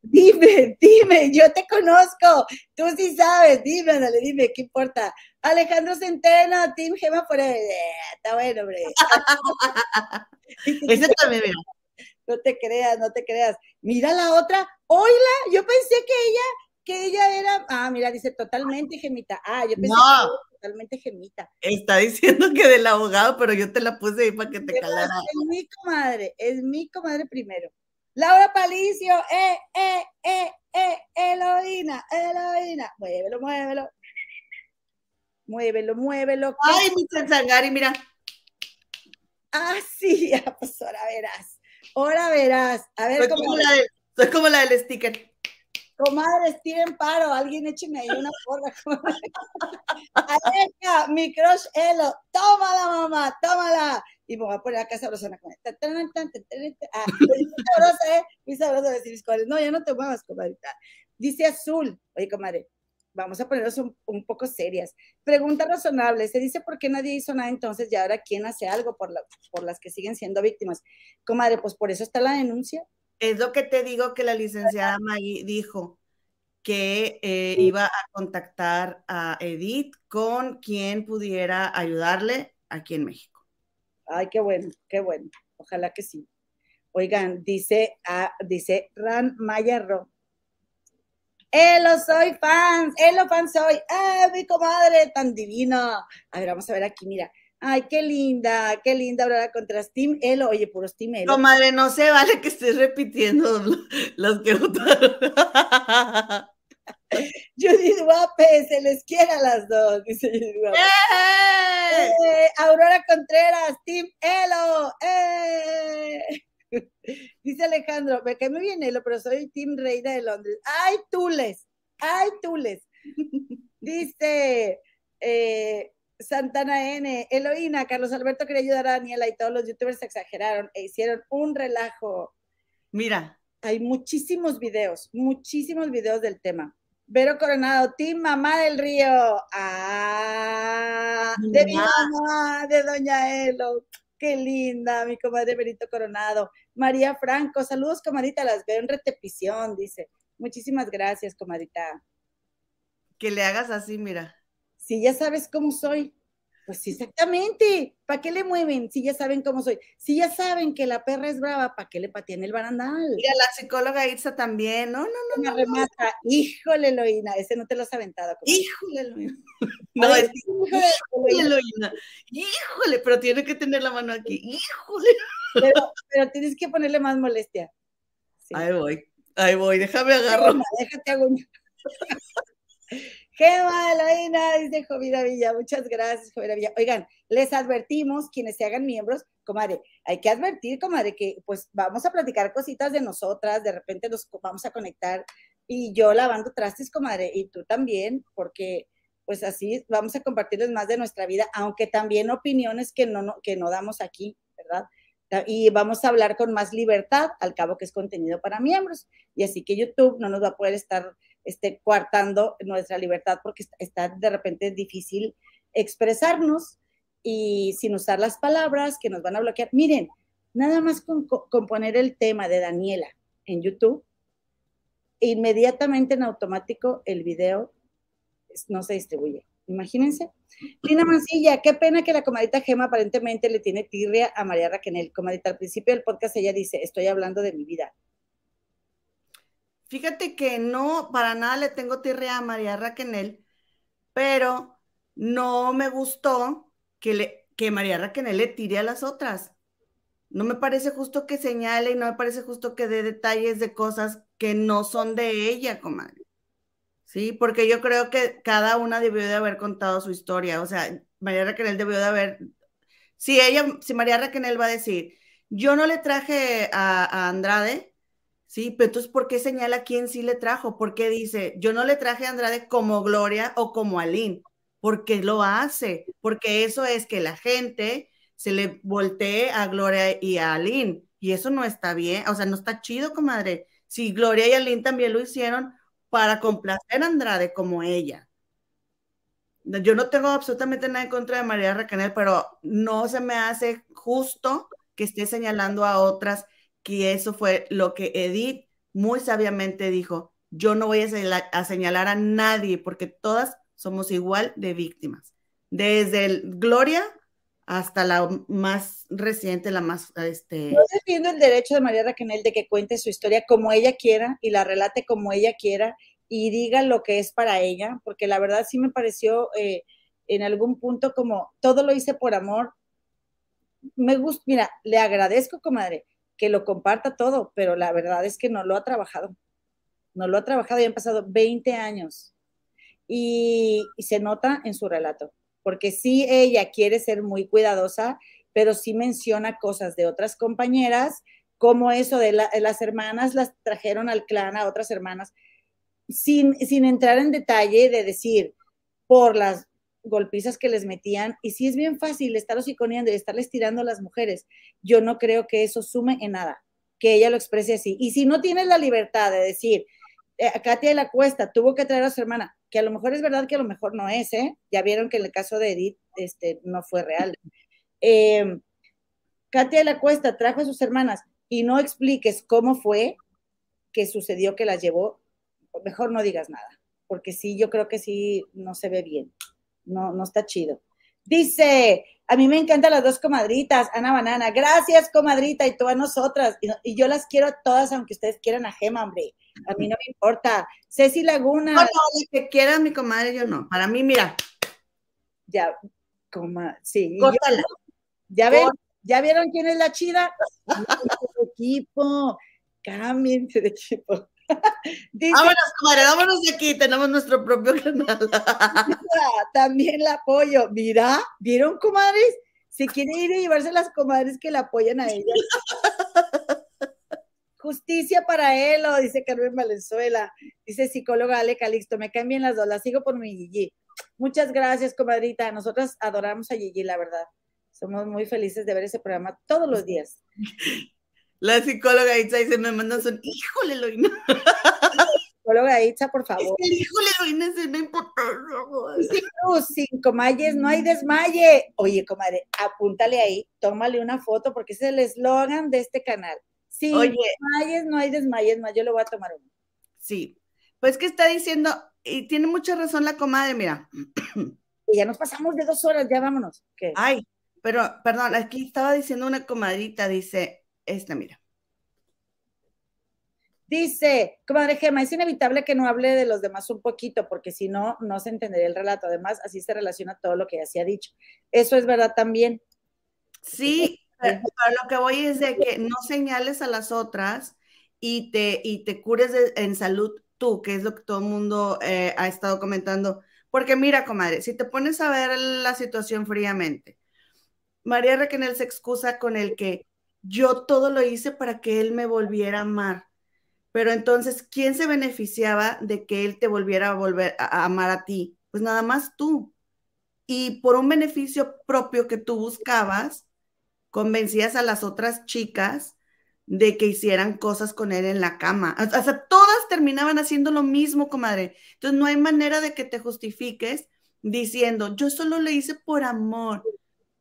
Dime, dime, yo te conozco, tú sí sabes, dime, dale, dime, ¿qué importa? Alejandro Centeno, Team Gema Forever, Eh, está bueno, hombre. Ese también, mira. No te creas, no te creas. Mira la otra, oíla, yo pensé que ella, que ella era, ah, mira, dice totalmente gemita. Ah, yo pensé No. que era totalmente gemita. Está diciendo que del abogado, pero yo te la puse ahí para que te Pero calara. Es mi comadre, es mi comadre primero. Laura Palicio, eh, eh, eh, eh, Eloína, Eloína. Muévelo, muévelo. Muévelo, muévelo. Ay, mi Sangari, mira. Ah, sí, pues ahora verás. Ahora verás. A ver, Soy como, la de- soy como la del sticker. comadres, tiren paro. Alguien écheme ahí una porra. Alexa, mi crush Elo. Tómala, mamá, tómala. Y me voy a poner acá sabrosona con esta. Ah, sabrosa, ¿eh? Muy sabrosa decir mis cuales. No, ya no te muevas, comadrita. Dice Azul. Oye, comadre, vamos a ponernos un, un poco serias. Pregunta razonable. Se dice por qué nadie hizo nada entonces y ahora quién hace algo por, la- por las que siguen siendo víctimas. Comadre, pues por eso está la denuncia. Es lo que te digo que la licenciada Maggie dijo, que eh, iba a contactar a Edith con quien pudiera ayudarle aquí en México. Ay, qué bueno, qué bueno. Ojalá que sí. Oigan, dice, ah, dice Ran Mayarro. Elo, soy fans, Elo fan soy. ¡Ah, mi comadre tan divina! A ver, vamos a ver aquí, mira. Ay, qué linda, qué linda Aurora contra Steam Elo. Oye, puro Steam Elo. Comadre, no se vale que estés repitiendo los que votaron. Judith Guape, se les quiere a las dos, dice Judith Guape. ¡Eh! ¡Eh! Aurora Contreras, Team Elo. ¡Eh! Dice Alejandro, me cae muy bien Elo, pero soy Team Reina de Londres. ¡Ay, Tules! ¡Ay, Tules! Dice eh, Santana N, Eloína, Carlos Alberto quería ayudar a Daniela y todos los youtubers se exageraron e hicieron un relajo. Mira, Hay muchísimos videos, muchísimos videos del tema. Vero Coronado, Team Mamá del Río. Ah, de mi mamá, de Doña Elo. Qué linda, mi comadre Benito Coronado. María Franco, saludos, comadita, las veo en repetición, dice. Muchísimas gracias, comadita. que le hagas así, mira. Si ya sabes cómo soy, pues sí, exactamente. ¿Para qué le mueven? Si ya saben cómo soy. Si ya saben que la perra es brava, ¿para qué le patean el barandal? Y a la psicóloga Irsa también. No, no, no. Me remata. Híjole, Eloína, ese no te lo has aventado. Híjole, Eloína. No, es híjole, híjole. Eloína. Híjole, pero tiene que tener la mano aquí. Híjole. Pero, pero tienes que ponerle más molestia. Sí. Ahí voy. Ahí voy. Déjame agarrar. Déjate un- Gema, Eloína, dice Jovira Villa. Muchas gracias, Jovira Villa. Oigan, les advertimos, quienes se hagan miembros, comadre, hay que advertir, comadre, que pues vamos a platicar cositas de nosotras, de repente nos vamos a conectar y yo lavando trastes, comadre, y tú también, porque pues así vamos a compartirles más de nuestra vida, aunque también opiniones que no, que no damos aquí, ¿verdad? Y vamos a hablar con más libertad, al cabo que es contenido para miembros. Y así que YouTube no nos va a poder estar este, coartando nuestra libertad porque está, de repente difícil expresarnos y sin usar las palabras que nos van a bloquear. Miren, nada más con, con poner el tema de Daniela en YouTube, inmediatamente en automático el video no se distribuye. Imagínense. Lina Mancilla, qué pena que la comadita Gema aparentemente le tiene tirria a María Raquel. Comadita, al principio del podcast ella dice, estoy hablando de mi vida. Fíjate que no, para nada le tengo tirria a María Raquenel, pero no me gustó que, le, que María Raquenel le tire a las otras. No me parece justo que señale y no me parece justo que dé detalles de cosas que no son de ella, comadre. Sí, porque yo creo que cada una debió de haber contado su historia. O sea, María Raquenel debió de haber. Si ella, si María Raquenel va a decir, yo no le traje a, a Andrade, Sí, pero entonces, ¿por qué señala quién sí le trajo? ¿Por qué dice, yo no le traje a Andrade como Gloria o como Aline? ¿Por qué lo hace? Porque eso es que la gente se le voltee a Gloria y a Aline. Y eso no está bien, o sea, no está chido, comadre. Si Gloria y Aline también lo hicieron para complacer a Andrade como ella. Yo no tengo absolutamente nada en contra de María Racanel, pero no se me hace justo que esté señalando a otras que eso fue lo que Edith muy sabiamente dijo. Yo no voy a señalar, a nadie porque todas somos igual de víctimas. Desde Gloria hasta la más reciente, la más, este... Yo defiendo el derecho de María Raquel de que cuente su historia como ella quiera y la relate como ella quiera y diga lo que es para ella, porque la verdad sí me pareció eh, en algún punto como todo lo hice por amor. Me gusta, mira, le agradezco, comadre, que lo comparta todo, pero la verdad es que no lo ha trabajado. No lo ha trabajado y han pasado 20 años. Y, se nota en su relato, porque sí ella quiere ser muy cuidadosa, pero sí menciona cosas de otras compañeras, como eso de la, las hermanas las trajeron al clan a otras hermanas, sin entrar en detalle de decir por las golpizas que les metían, y sí es bien fácil estarlos iconeando y estarles tirando a las mujeres. Yo no creo que eso sume en nada, que ella lo exprese así. Y si no tienes la libertad de decir, eh, Katia de la Cuesta tuvo que traer a su hermana, que a lo mejor es verdad que a lo mejor no es, ¿eh? Ya vieron que en el caso de Edith este, no fue real. Eh, Katia de la Cuesta trajo a sus hermanas y no expliques cómo fue que sucedió que las llevó, mejor no digas nada, porque sí, yo creo que sí, no se ve bien, no, no está chido. Dice, a mí me encantan las dos comadritas, Ana Banana, gracias comadrita y todas nosotras, y, y yo las quiero a todas, aunque ustedes quieran a Gema, hombre, a mí no me importa. Ceci Laguna. No, no, que quieran mi comadre, yo no. Para mí, mira. Ya, coma, sí. Córtala. ya ven, ¿ya vieron quién es la chida? equipo, cámbiense de equipo. Dice, vámonos, comadre, vámonos de aquí, tenemos nuestro propio canal. También la apoyo. Mira, ¿vieron, comadres? Si quiere ir a llevarse las comadres que la apoyan a ella. Justicia para él, dice Carmen Valenzuela. Dice psicóloga Ale Calixto, me caen bien las dos, las sigo por mi Gigi. Muchas gracias, comadrita. Nosotras adoramos a Gigi, la verdad. Somos muy felices de ver ese programa todos los días. La psicóloga Itza dice, me mandan son, híjole, Loina. Psicóloga Itza, por favor. Es que, híjole, Loina, se no importa. Sí, sin comayes, no hay desmaye. Oye, comadre, apúntale ahí, tómale una foto, porque ese es el eslogan de este canal. Sin Oye. desmayes, no hay desmayes, más yo le voy a tomar uno. Sí, pues que está diciendo, y tiene mucha razón la comadre, mira. Y ya nos pasamos de dos horas, ya vámonos. ¿Qué? Ay, pero, perdón, aquí estaba diciendo una comadrita, dice, esta, mira. Dice, comadre Gema, es inevitable que no hable de los demás un poquito, porque si no, no se entendería el relato. Además, así se relaciona todo lo que ya se ha dicho. Eso es verdad también. Sí, pero, pero lo que voy es de que no señales a las otras y te, y te cures de- en salud tú, que es lo que todo el mundo eh, ha estado comentando. Porque mira, comadre, si te pones a ver la situación fríamente, María Raquel se excusa con el que yo todo lo hice para que él me volviera a amar. Pero entonces, ¿quién se beneficiaba de que él te volviera a volver a, amar a ti? Pues nada más tú. Y por un beneficio propio que tú buscabas, convencías a las otras chicas de que hicieran cosas con él en la cama. O sea, todas terminaban haciendo lo mismo, comadre. Entonces, no hay manera de que te justifiques diciendo, yo solo le hice por amor.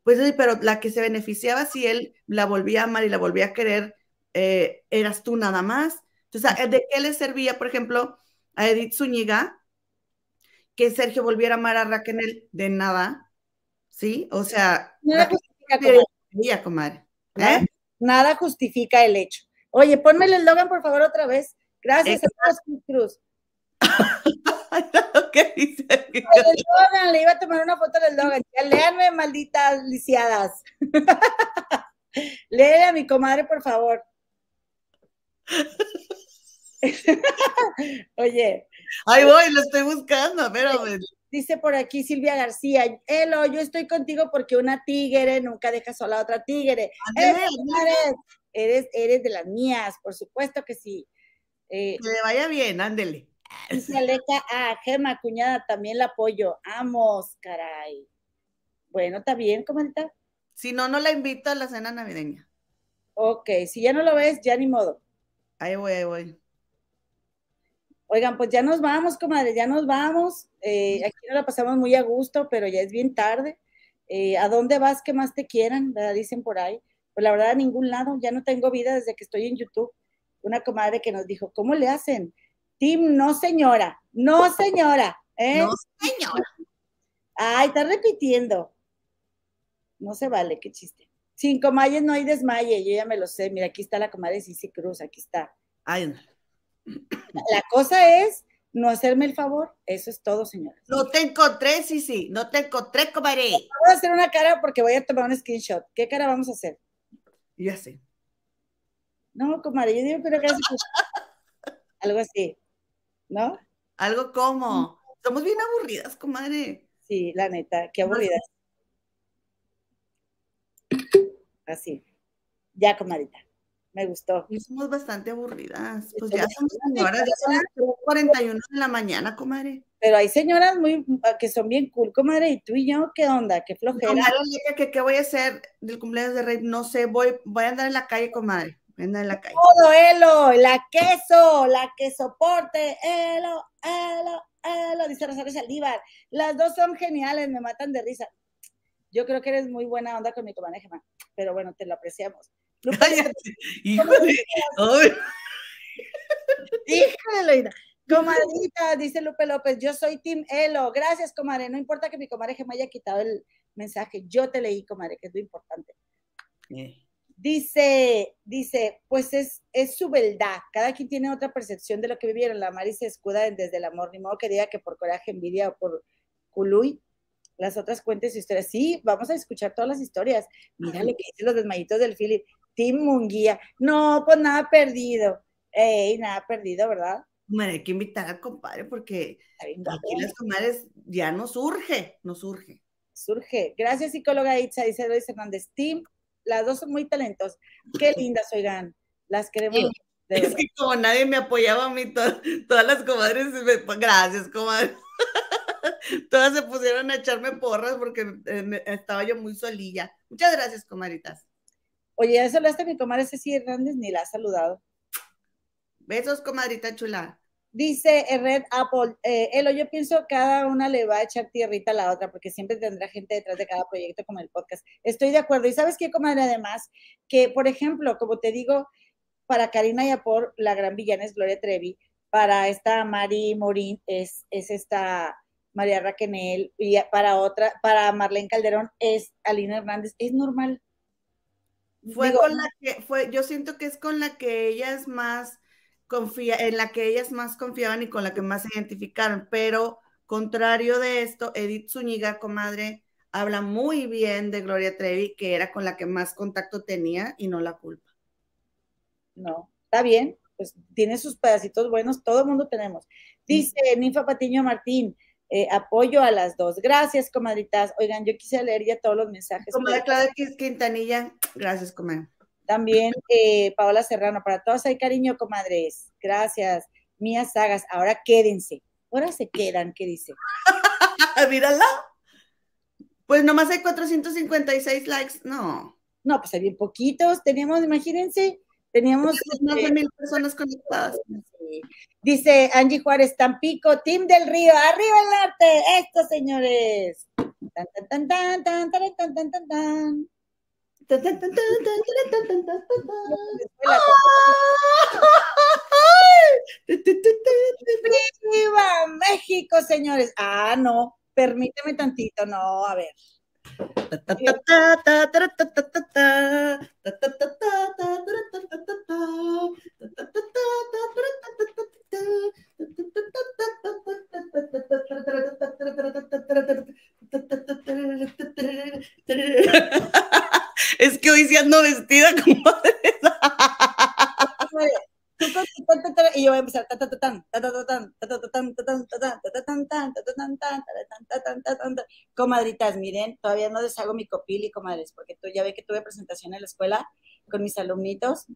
Pues sí, pero la que se beneficiaba si él la volvía a amar y la volvía a querer, eh, eras tú nada más. Entonces, ¿de qué le servía, por ejemplo, a Edith Zúñiga que Sergio volviera a amar a Raquel? De nada, ¿sí? O sea, Nada Raquel justifica, comadre. comadre. Nada, ¿Eh? nada justifica el hecho. Oye, ponme el eslogan, por favor, otra vez. Gracias a Cruz. ¿Qué dice? El le iba a tomar una foto del eslogan. Ya léanme, malditas lisiadas. Léele a mi comadre, por favor. Oye, Ahí voy, lo estoy buscando, espérame. dice por aquí Silvia García, Elo, yo estoy contigo porque una tigre nunca deja sola a otra tigre. Eres, eres de las mías, por supuesto que sí. Eh, Que le vaya bien, ándele. Dice Aleca, ah, Gema, cuñada, también la apoyo. Amos, caray. Bueno, está bien, comadita. Si no, no la invito a la cena navideña. Ok, si ya no lo ves, ya ni modo. Ahí voy, ahí voy. Oigan, pues ya nos vamos, comadre, ya nos vamos. Eh, aquí nos la pasamos muy a gusto, pero ya es bien tarde. Eh, ¿A dónde vas que más te quieran? ¿Verdad? Dicen por ahí. Pues la verdad, a ningún lado. Ya no tengo vida desde que estoy en YouTube. Una comadre que nos dijo, ¿cómo le hacen? Tim, no señora, no señora. ¿eh? No, señor. Ay, está repitiendo. No se vale, qué chiste. Sin comayes no hay desmaye, yo ya me lo sé. Mira, aquí está la comadre Cici Cruz, aquí está. Ay, no. La cosa es no hacerme el favor, eso es todo, señora. No te encontré, sí. No te encontré, comadre. Vamos a hacer una cara porque voy a tomar un screenshot. ¿Qué cara vamos a hacer? Ya sé. No, comadre, yo digo cara así, algo así, ¿no? Algo como. Somos bien aburridas, comadre. Sí, la neta, qué aburrida. Así. Ya, comadita. Me gustó. Y somos bastante aburridas. Pues Estoy ya somos señoras, ya son las 41 de la mañana, comadre. Pero hay señoras muy que son bien cool, comadre, y tú y yo, ¿qué onda? Qué flojera. Comadre, que qué voy a hacer del cumpleaños de Rey, no sé, voy, voy a andar en la calle, comadre. Voy a andar en la calle. Todo, Elo, la queso, la que soporte, Elo, Elo, Elo, dice Rosario Saldívar. Las dos son geniales, me matan de risa. Yo creo que eres muy buena onda con mi comadre Gemma, pero bueno, te lo apreciamos. Cállate, híjole. Híjole, Loida. Comadrita, dice Lupe López, yo soy Team Elo. Gracias, comadre. No importa que mi comadre me haya quitado el mensaje. Yo te leí, comadre, que es lo importante. Eh. Dice, dice, pues es, es su verdad. Cada quien tiene otra percepción de lo que vivieron. La Mari se escuda en desde el amor, ni modo que diga que por coraje, envidia o por culuy. Las otras cuentes y historias. Sí, vamos a escuchar todas las historias. Mira lo que dicen los desmayitos del Philip. Tim Munguía. No, pues nada perdido. Ey, nada perdido, ¿verdad? Bueno, hay que invitar al compadre porque aquí las comadres ya nos surge, nos surge. Surge. Gracias, psicóloga Itza, dice Luis Hernández. Tim, las dos son muy talentosas. Qué lindas, oigan. Las queremos. Sí. Es que como nadie me apoyaba a mí, to- todas las comadres, me- gracias, comadre. Todas se pusieron a echarme porras porque eh, me- estaba yo muy solilla. Muchas gracias, comadritas. Oye, ya saludaste a mi comadre Ceci Hernández, ni la has saludado. Besos, comadrita chula. Dice Red Apple, eh, Elo, yo pienso cada una le va a echar tierrita a la otra, porque siempre tendrá gente detrás de cada proyecto como el podcast. Estoy de acuerdo. Y sabes qué, comadre, además, que por ejemplo, como te digo, para Karina Yapor, la gran villana es Gloria Trevi, para esta Mari Morín es, es esta María Raquenel, y para otra, para Marlene Calderón es Alina Hernández. Es normal. Fue Digo, con la que, fue, yo siento que es con la que ellas más confía, en la que ellas más confiaban y con la que más se identificaron, pero contrario de esto, Edith Zúñiga, comadre, habla muy bien de Gloria Trevi, que era con la que más contacto tenía y no la culpa. No, está bien, pues tiene sus pedacitos buenos, todo el mundo tenemos. Dice Ninfa Patiño Martín, eh, apoyo a las dos. Gracias, comadritas. Oigan, yo quise leer ya todos los mensajes. Comadre Claudia Quintanilla, gracias, comadre. También eh, Paola Serrano, para todos hay cariño, comadres. Gracias. Mía Sagas, ahora quédense. Ahora se quedan, ¿qué dice? Mírala. Pues nomás hay 456 likes. No. No, pues hay bien poquitos. Teníamos, imagínense, teníamos. Más de este, mil personas conectadas. Sí. Dice Angie Juárez, Tampico, Team del Río, arriba el arte, esto señores. Tan, tan, tan, tan, tan, tan, tan, tan, tan, ¡Viva México, señores! Ah, no, permíteme tantito, no, a ver. Ta, tan, ta, tan, ta, tan, ta. Comadritas, miren, todavía no deshago mi copili, comadres, porque tú ya ve que tuve presentación en la escuela con mis alumnitos,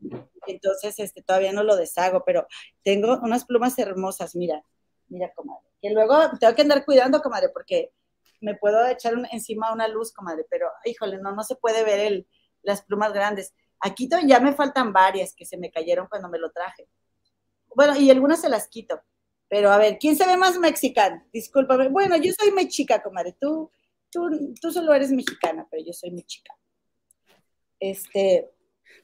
entonces este, todavía no lo deshago, pero tengo unas plumas hermosas, mira, mira, comadre. Que luego tengo que andar cuidando, comadre, porque me puedo echar encima una luz, comadre, pero híjole, no, no se puede ver el, las plumas grandes. Aquí ya me faltan varias que se me cayeron cuando me lo traje. Bueno, y algunas se las quito. Pero a ver, ¿quién se ve más mexicano? Discúlpame. Bueno, yo soy mexica, comadre. Tú, tú, tú solo eres mexicana, pero yo soy mexica. Este,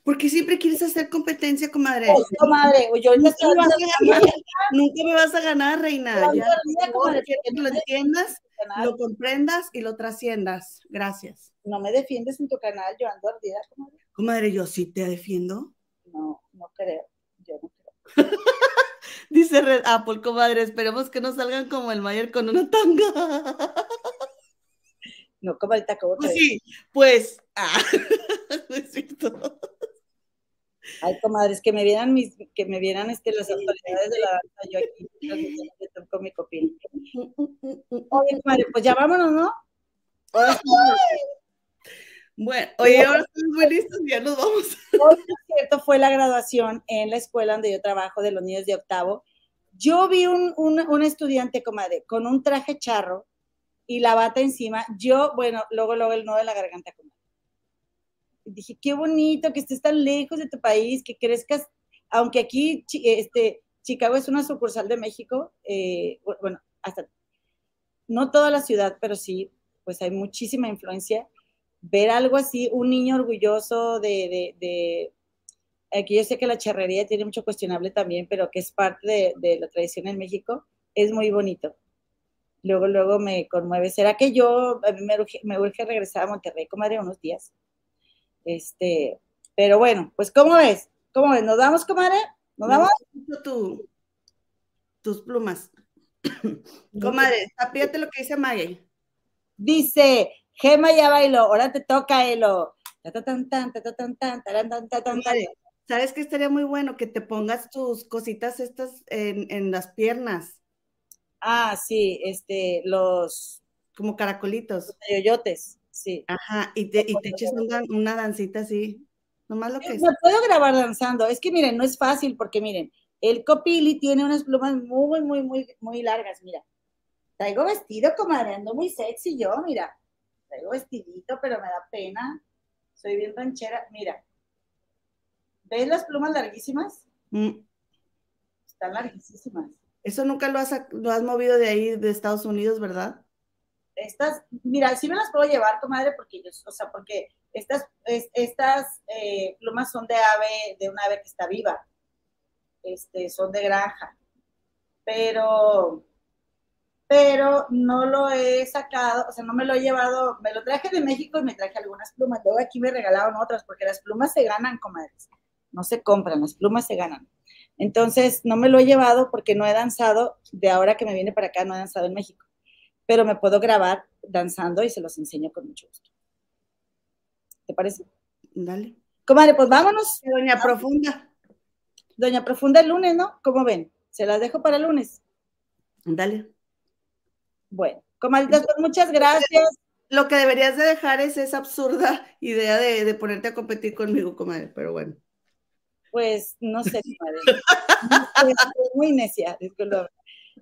Porque siempre quieres hacer competencia, comadre. oh, comadre, yo Nunca me vas a ganar, nunca me vas a ganar, reina. Ya, comadre, que lo entiendas, canal. lo comprendas y lo trasciendas. Gracias. No me defiendes en tu canal, yo ando ardida, comadre. Comadre, yo sí te defiendo. No, no creo. Yo no creo. Dice Red Apple, comadre, esperemos que no salgan como el Mayer con una tanga. No, comadrita, ¿cómo Pues crees? sí, pues. Ah, no es cierto. Ay, comadres, que me vieran mis, que me vieran este, las autoridades de la danza, yo aquí, con mi copil. Oye, comadre, pues ya vámonos, ¿no? Ahora Bueno, oye, ahora estamos muy listos, ya nos vamos. Hoy, cierto, fue la graduación en la escuela donde yo trabajo de los niños de octavo. Yo vi un, un, un estudiante, comadre, con un traje charro y la bata encima. Yo, bueno, luego, luego el nudo de la garganta, comadre. Dije, qué bonito que estés tan lejos de tu país, que crezcas, aunque aquí, este, Chicago es una sucursal de México, eh, bu- bueno, hasta, no toda la ciudad, pero sí, pues hay muchísima influencia ver algo así, un niño orgulloso de, de, de, aquí yo sé que la charrería tiene mucho cuestionable también, pero que es parte de, de la tradición en México, es muy bonito. Luego, luego me conmueve. ¿Será que yo, a mí me urge, me urge regresar a Monterrey, comadre, unos días? Este, pero bueno, pues ¿cómo ves? ¿Cómo ves? ¿Nos damos, comadre? ¿Nos damos? Tu, tus plumas. comadre, apriete lo que dice Maggie. Dice, Gema ya bailó, ahora te toca, Elo. ¿Sabes qué estaría muy bueno? Que te pongas tus cositas estas en, en las piernas. Ah, sí, este, los... Como caracolitos. Los yoyotes, sí. Ajá, y te, y te eches una, una dancita así. Nomás lo que es. Me puedo grabar danzando. Es que miren, no es fácil porque miren, el copili tiene unas plumas muy, muy, muy, muy largas, mira. Traigo vestido, comadre, ando muy sexy yo, mira. Traigo vestidito, pero me da pena. Soy bien ranchera. Mira. ¿Ves las plumas larguísimas? Mm. Están larguísimas. Eso nunca lo has, lo has movido de ahí, de Estados Unidos, ¿verdad? Estas, mira, sí me las puedo llevar, comadre, porque yo, o sea, porque estas, es, estas eh, plumas son de ave, de una ave que está viva. Este, son de granja. Pero, pero no lo he sacado, o sea, no me lo he llevado, me lo traje de México y me traje algunas plumas. Luego aquí me regalaron otras, porque las plumas se ganan, comadres. No se compran, las plumas se ganan. Entonces, no me lo he llevado porque no he danzado, de ahora que me viene para acá, no he danzado en México, pero me puedo grabar danzando y se los enseño con mucho gusto. ¿Te parece? Dale. Comadre, pues vámonos. Doña Profunda. Doña Profunda el lunes, ¿no? ¿Cómo ven? Se las dejo para el lunes. Dale. Bueno, comadritas, pues muchas gracias. Lo que deberías de dejar es esa absurda idea de, de ponerte a competir conmigo, comadre, pero bueno. Pues no sé, madre. muy necia, disculpa.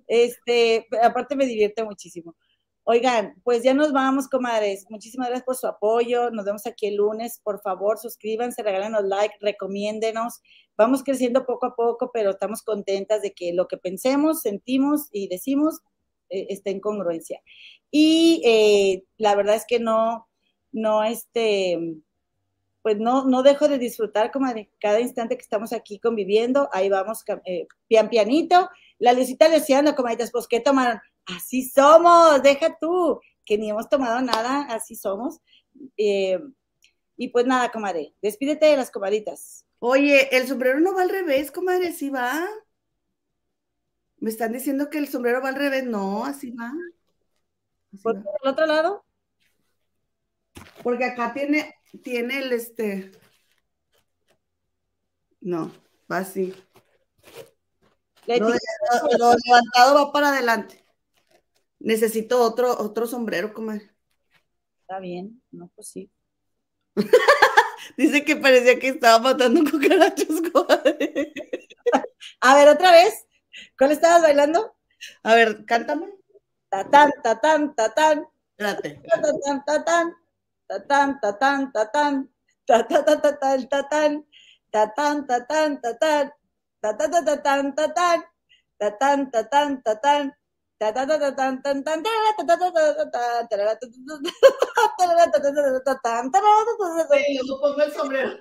Este, aparte me divierte muchísimo. Oigan, pues ya nos vamos, comadres. Muchísimas gracias por su apoyo. Nos vemos aquí el lunes. Por favor, suscríbanse, regálenos like, recomiéndenos. Vamos creciendo poco a poco, pero estamos contentas de que lo que pensemos, sentimos y decimos eh, esté en congruencia. Y eh, la verdad es que no, no, este, pues no, no dejo de disfrutar como de cada instante que estamos aquí conviviendo, ahí vamos, eh, pian pianito, la Lucita Luciano, comadritas, pues ¿qué tomaron? Así somos, deja tú, que ni hemos tomado nada, así somos. Eh, y pues nada, comadre, despídete de las comaditas. Oye, el sombrero no va al revés, comadre, sí va. Me están diciendo que el sombrero va al revés, no, así va. Así ¿Por el otro lado? Porque acá tiene, tiene el este. No, va así. Lo, lo, levantado va para adelante. Necesito otro, otro sombrero, comadre. Está bien, no, pues sí. Dice que parecía que estaba matando cucarachos, comadre. A ver, otra vez. ¿Cuál estabas bailando? A ver, cántame. Tatán, tatán, tatán. Espérate. Tatán, tatán tatán, tatán, tatán, tatán, tatán, tatán, tatán, tatán, tatán, tatán, ta ta ta ta tan ta tan ta tan ta tan ta tan ta ta ta ta tan tan tan ta ta ta ta ta tan yo pongo el sombrero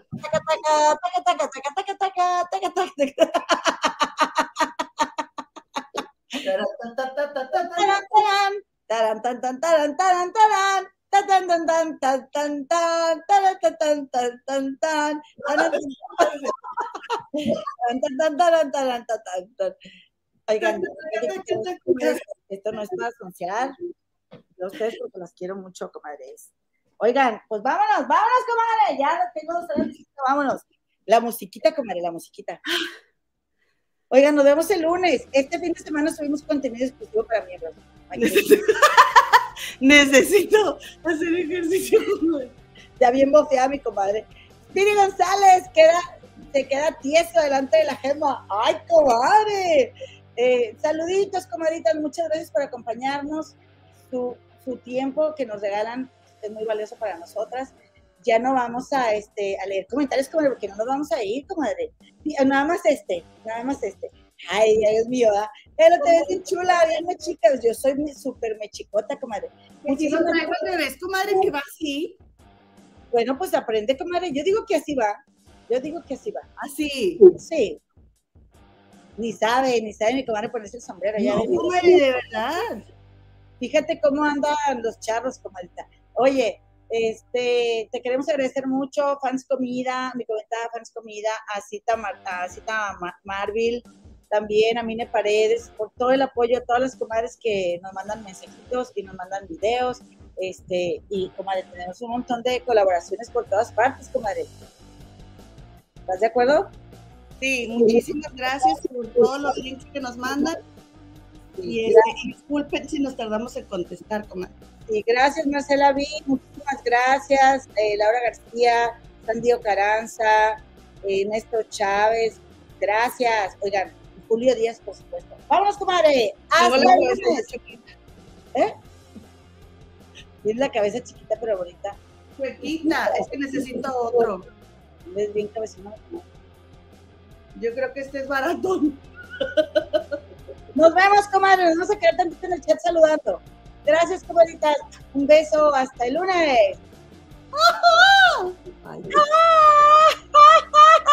taran taran taran taran taran tan tan tan tan tan tan tan tan tan tan Oigan, esto no es para anunciar. Yo ustedes porque las quiero mucho, comadres. Oigan, pues vámonos, vámonos, comadre. Ya lo tengo, vámonos. La musiquita, comadre, la musiquita. Oigan, nos vemos el lunes. Este fin de semana subimos contenido exclusivo para miembros. Necesito hacer ejercicio. Ya bien bofeada mi comadre. Piri González, queda, se queda tieso delante de la gema. ¡Ay, comadre! Eh, saluditos, comadritas. Muchas gracias por acompañarnos. Su, su, tiempo que nos regalan es muy valioso para nosotras. Ya no vamos a, este, a leer comentarios, comadre, porque no nos vamos a ir, comadre. Nada más este, nada más este. Ay, Dios mío, ¿verdad? Pero te ves bien chula, bien chicas. Yo soy súper mechicota, comadre. Muchísimas gracias. ¿Ves, comadre, que va así? Bueno, pues aprende, comadre. Yo digo que así va. Yo digo que así va. Así. Sí. Ni sabe, ni sabe mi comadre ponerse el sombrero. ya No, comadre, de verdad. Fíjate cómo andan los charros, comadita. Oye, este, te queremos agradecer mucho, Fans Comida, mi comentada Fans Comida, a Cita, Mar- a Cita Ma- Marville, también a Mine Paredes, por todo el apoyo a todas las comadres que nos mandan mensajitos y nos mandan videos. Este, y comadre, tenemos un montón de colaboraciones por todas partes, comadre. ¿Estás de acuerdo? Sí, muchísimas gracias por todos los links que nos mandan. Y, este, y disculpen si nos tardamos en contestar, comadre. Sí, gracias Marcela B, muchísimas gracias. Eh, Laura García, Sandio Caranza, eh, Néstor Chávez, gracias. Oigan, Julio Díaz, por supuesto. Vámonos, comadre. Hasta la lunes. chiquita. Tienes la cabeza chiquita pero bonita. Chuequita, es que necesito otro. Es bien cabezona. Yo creo que este es baratón. Nos vemos, comadre. Nos vamos a quedar tantito en el chat saludando. Gracias, comadritas. Un beso. Hasta el lunes.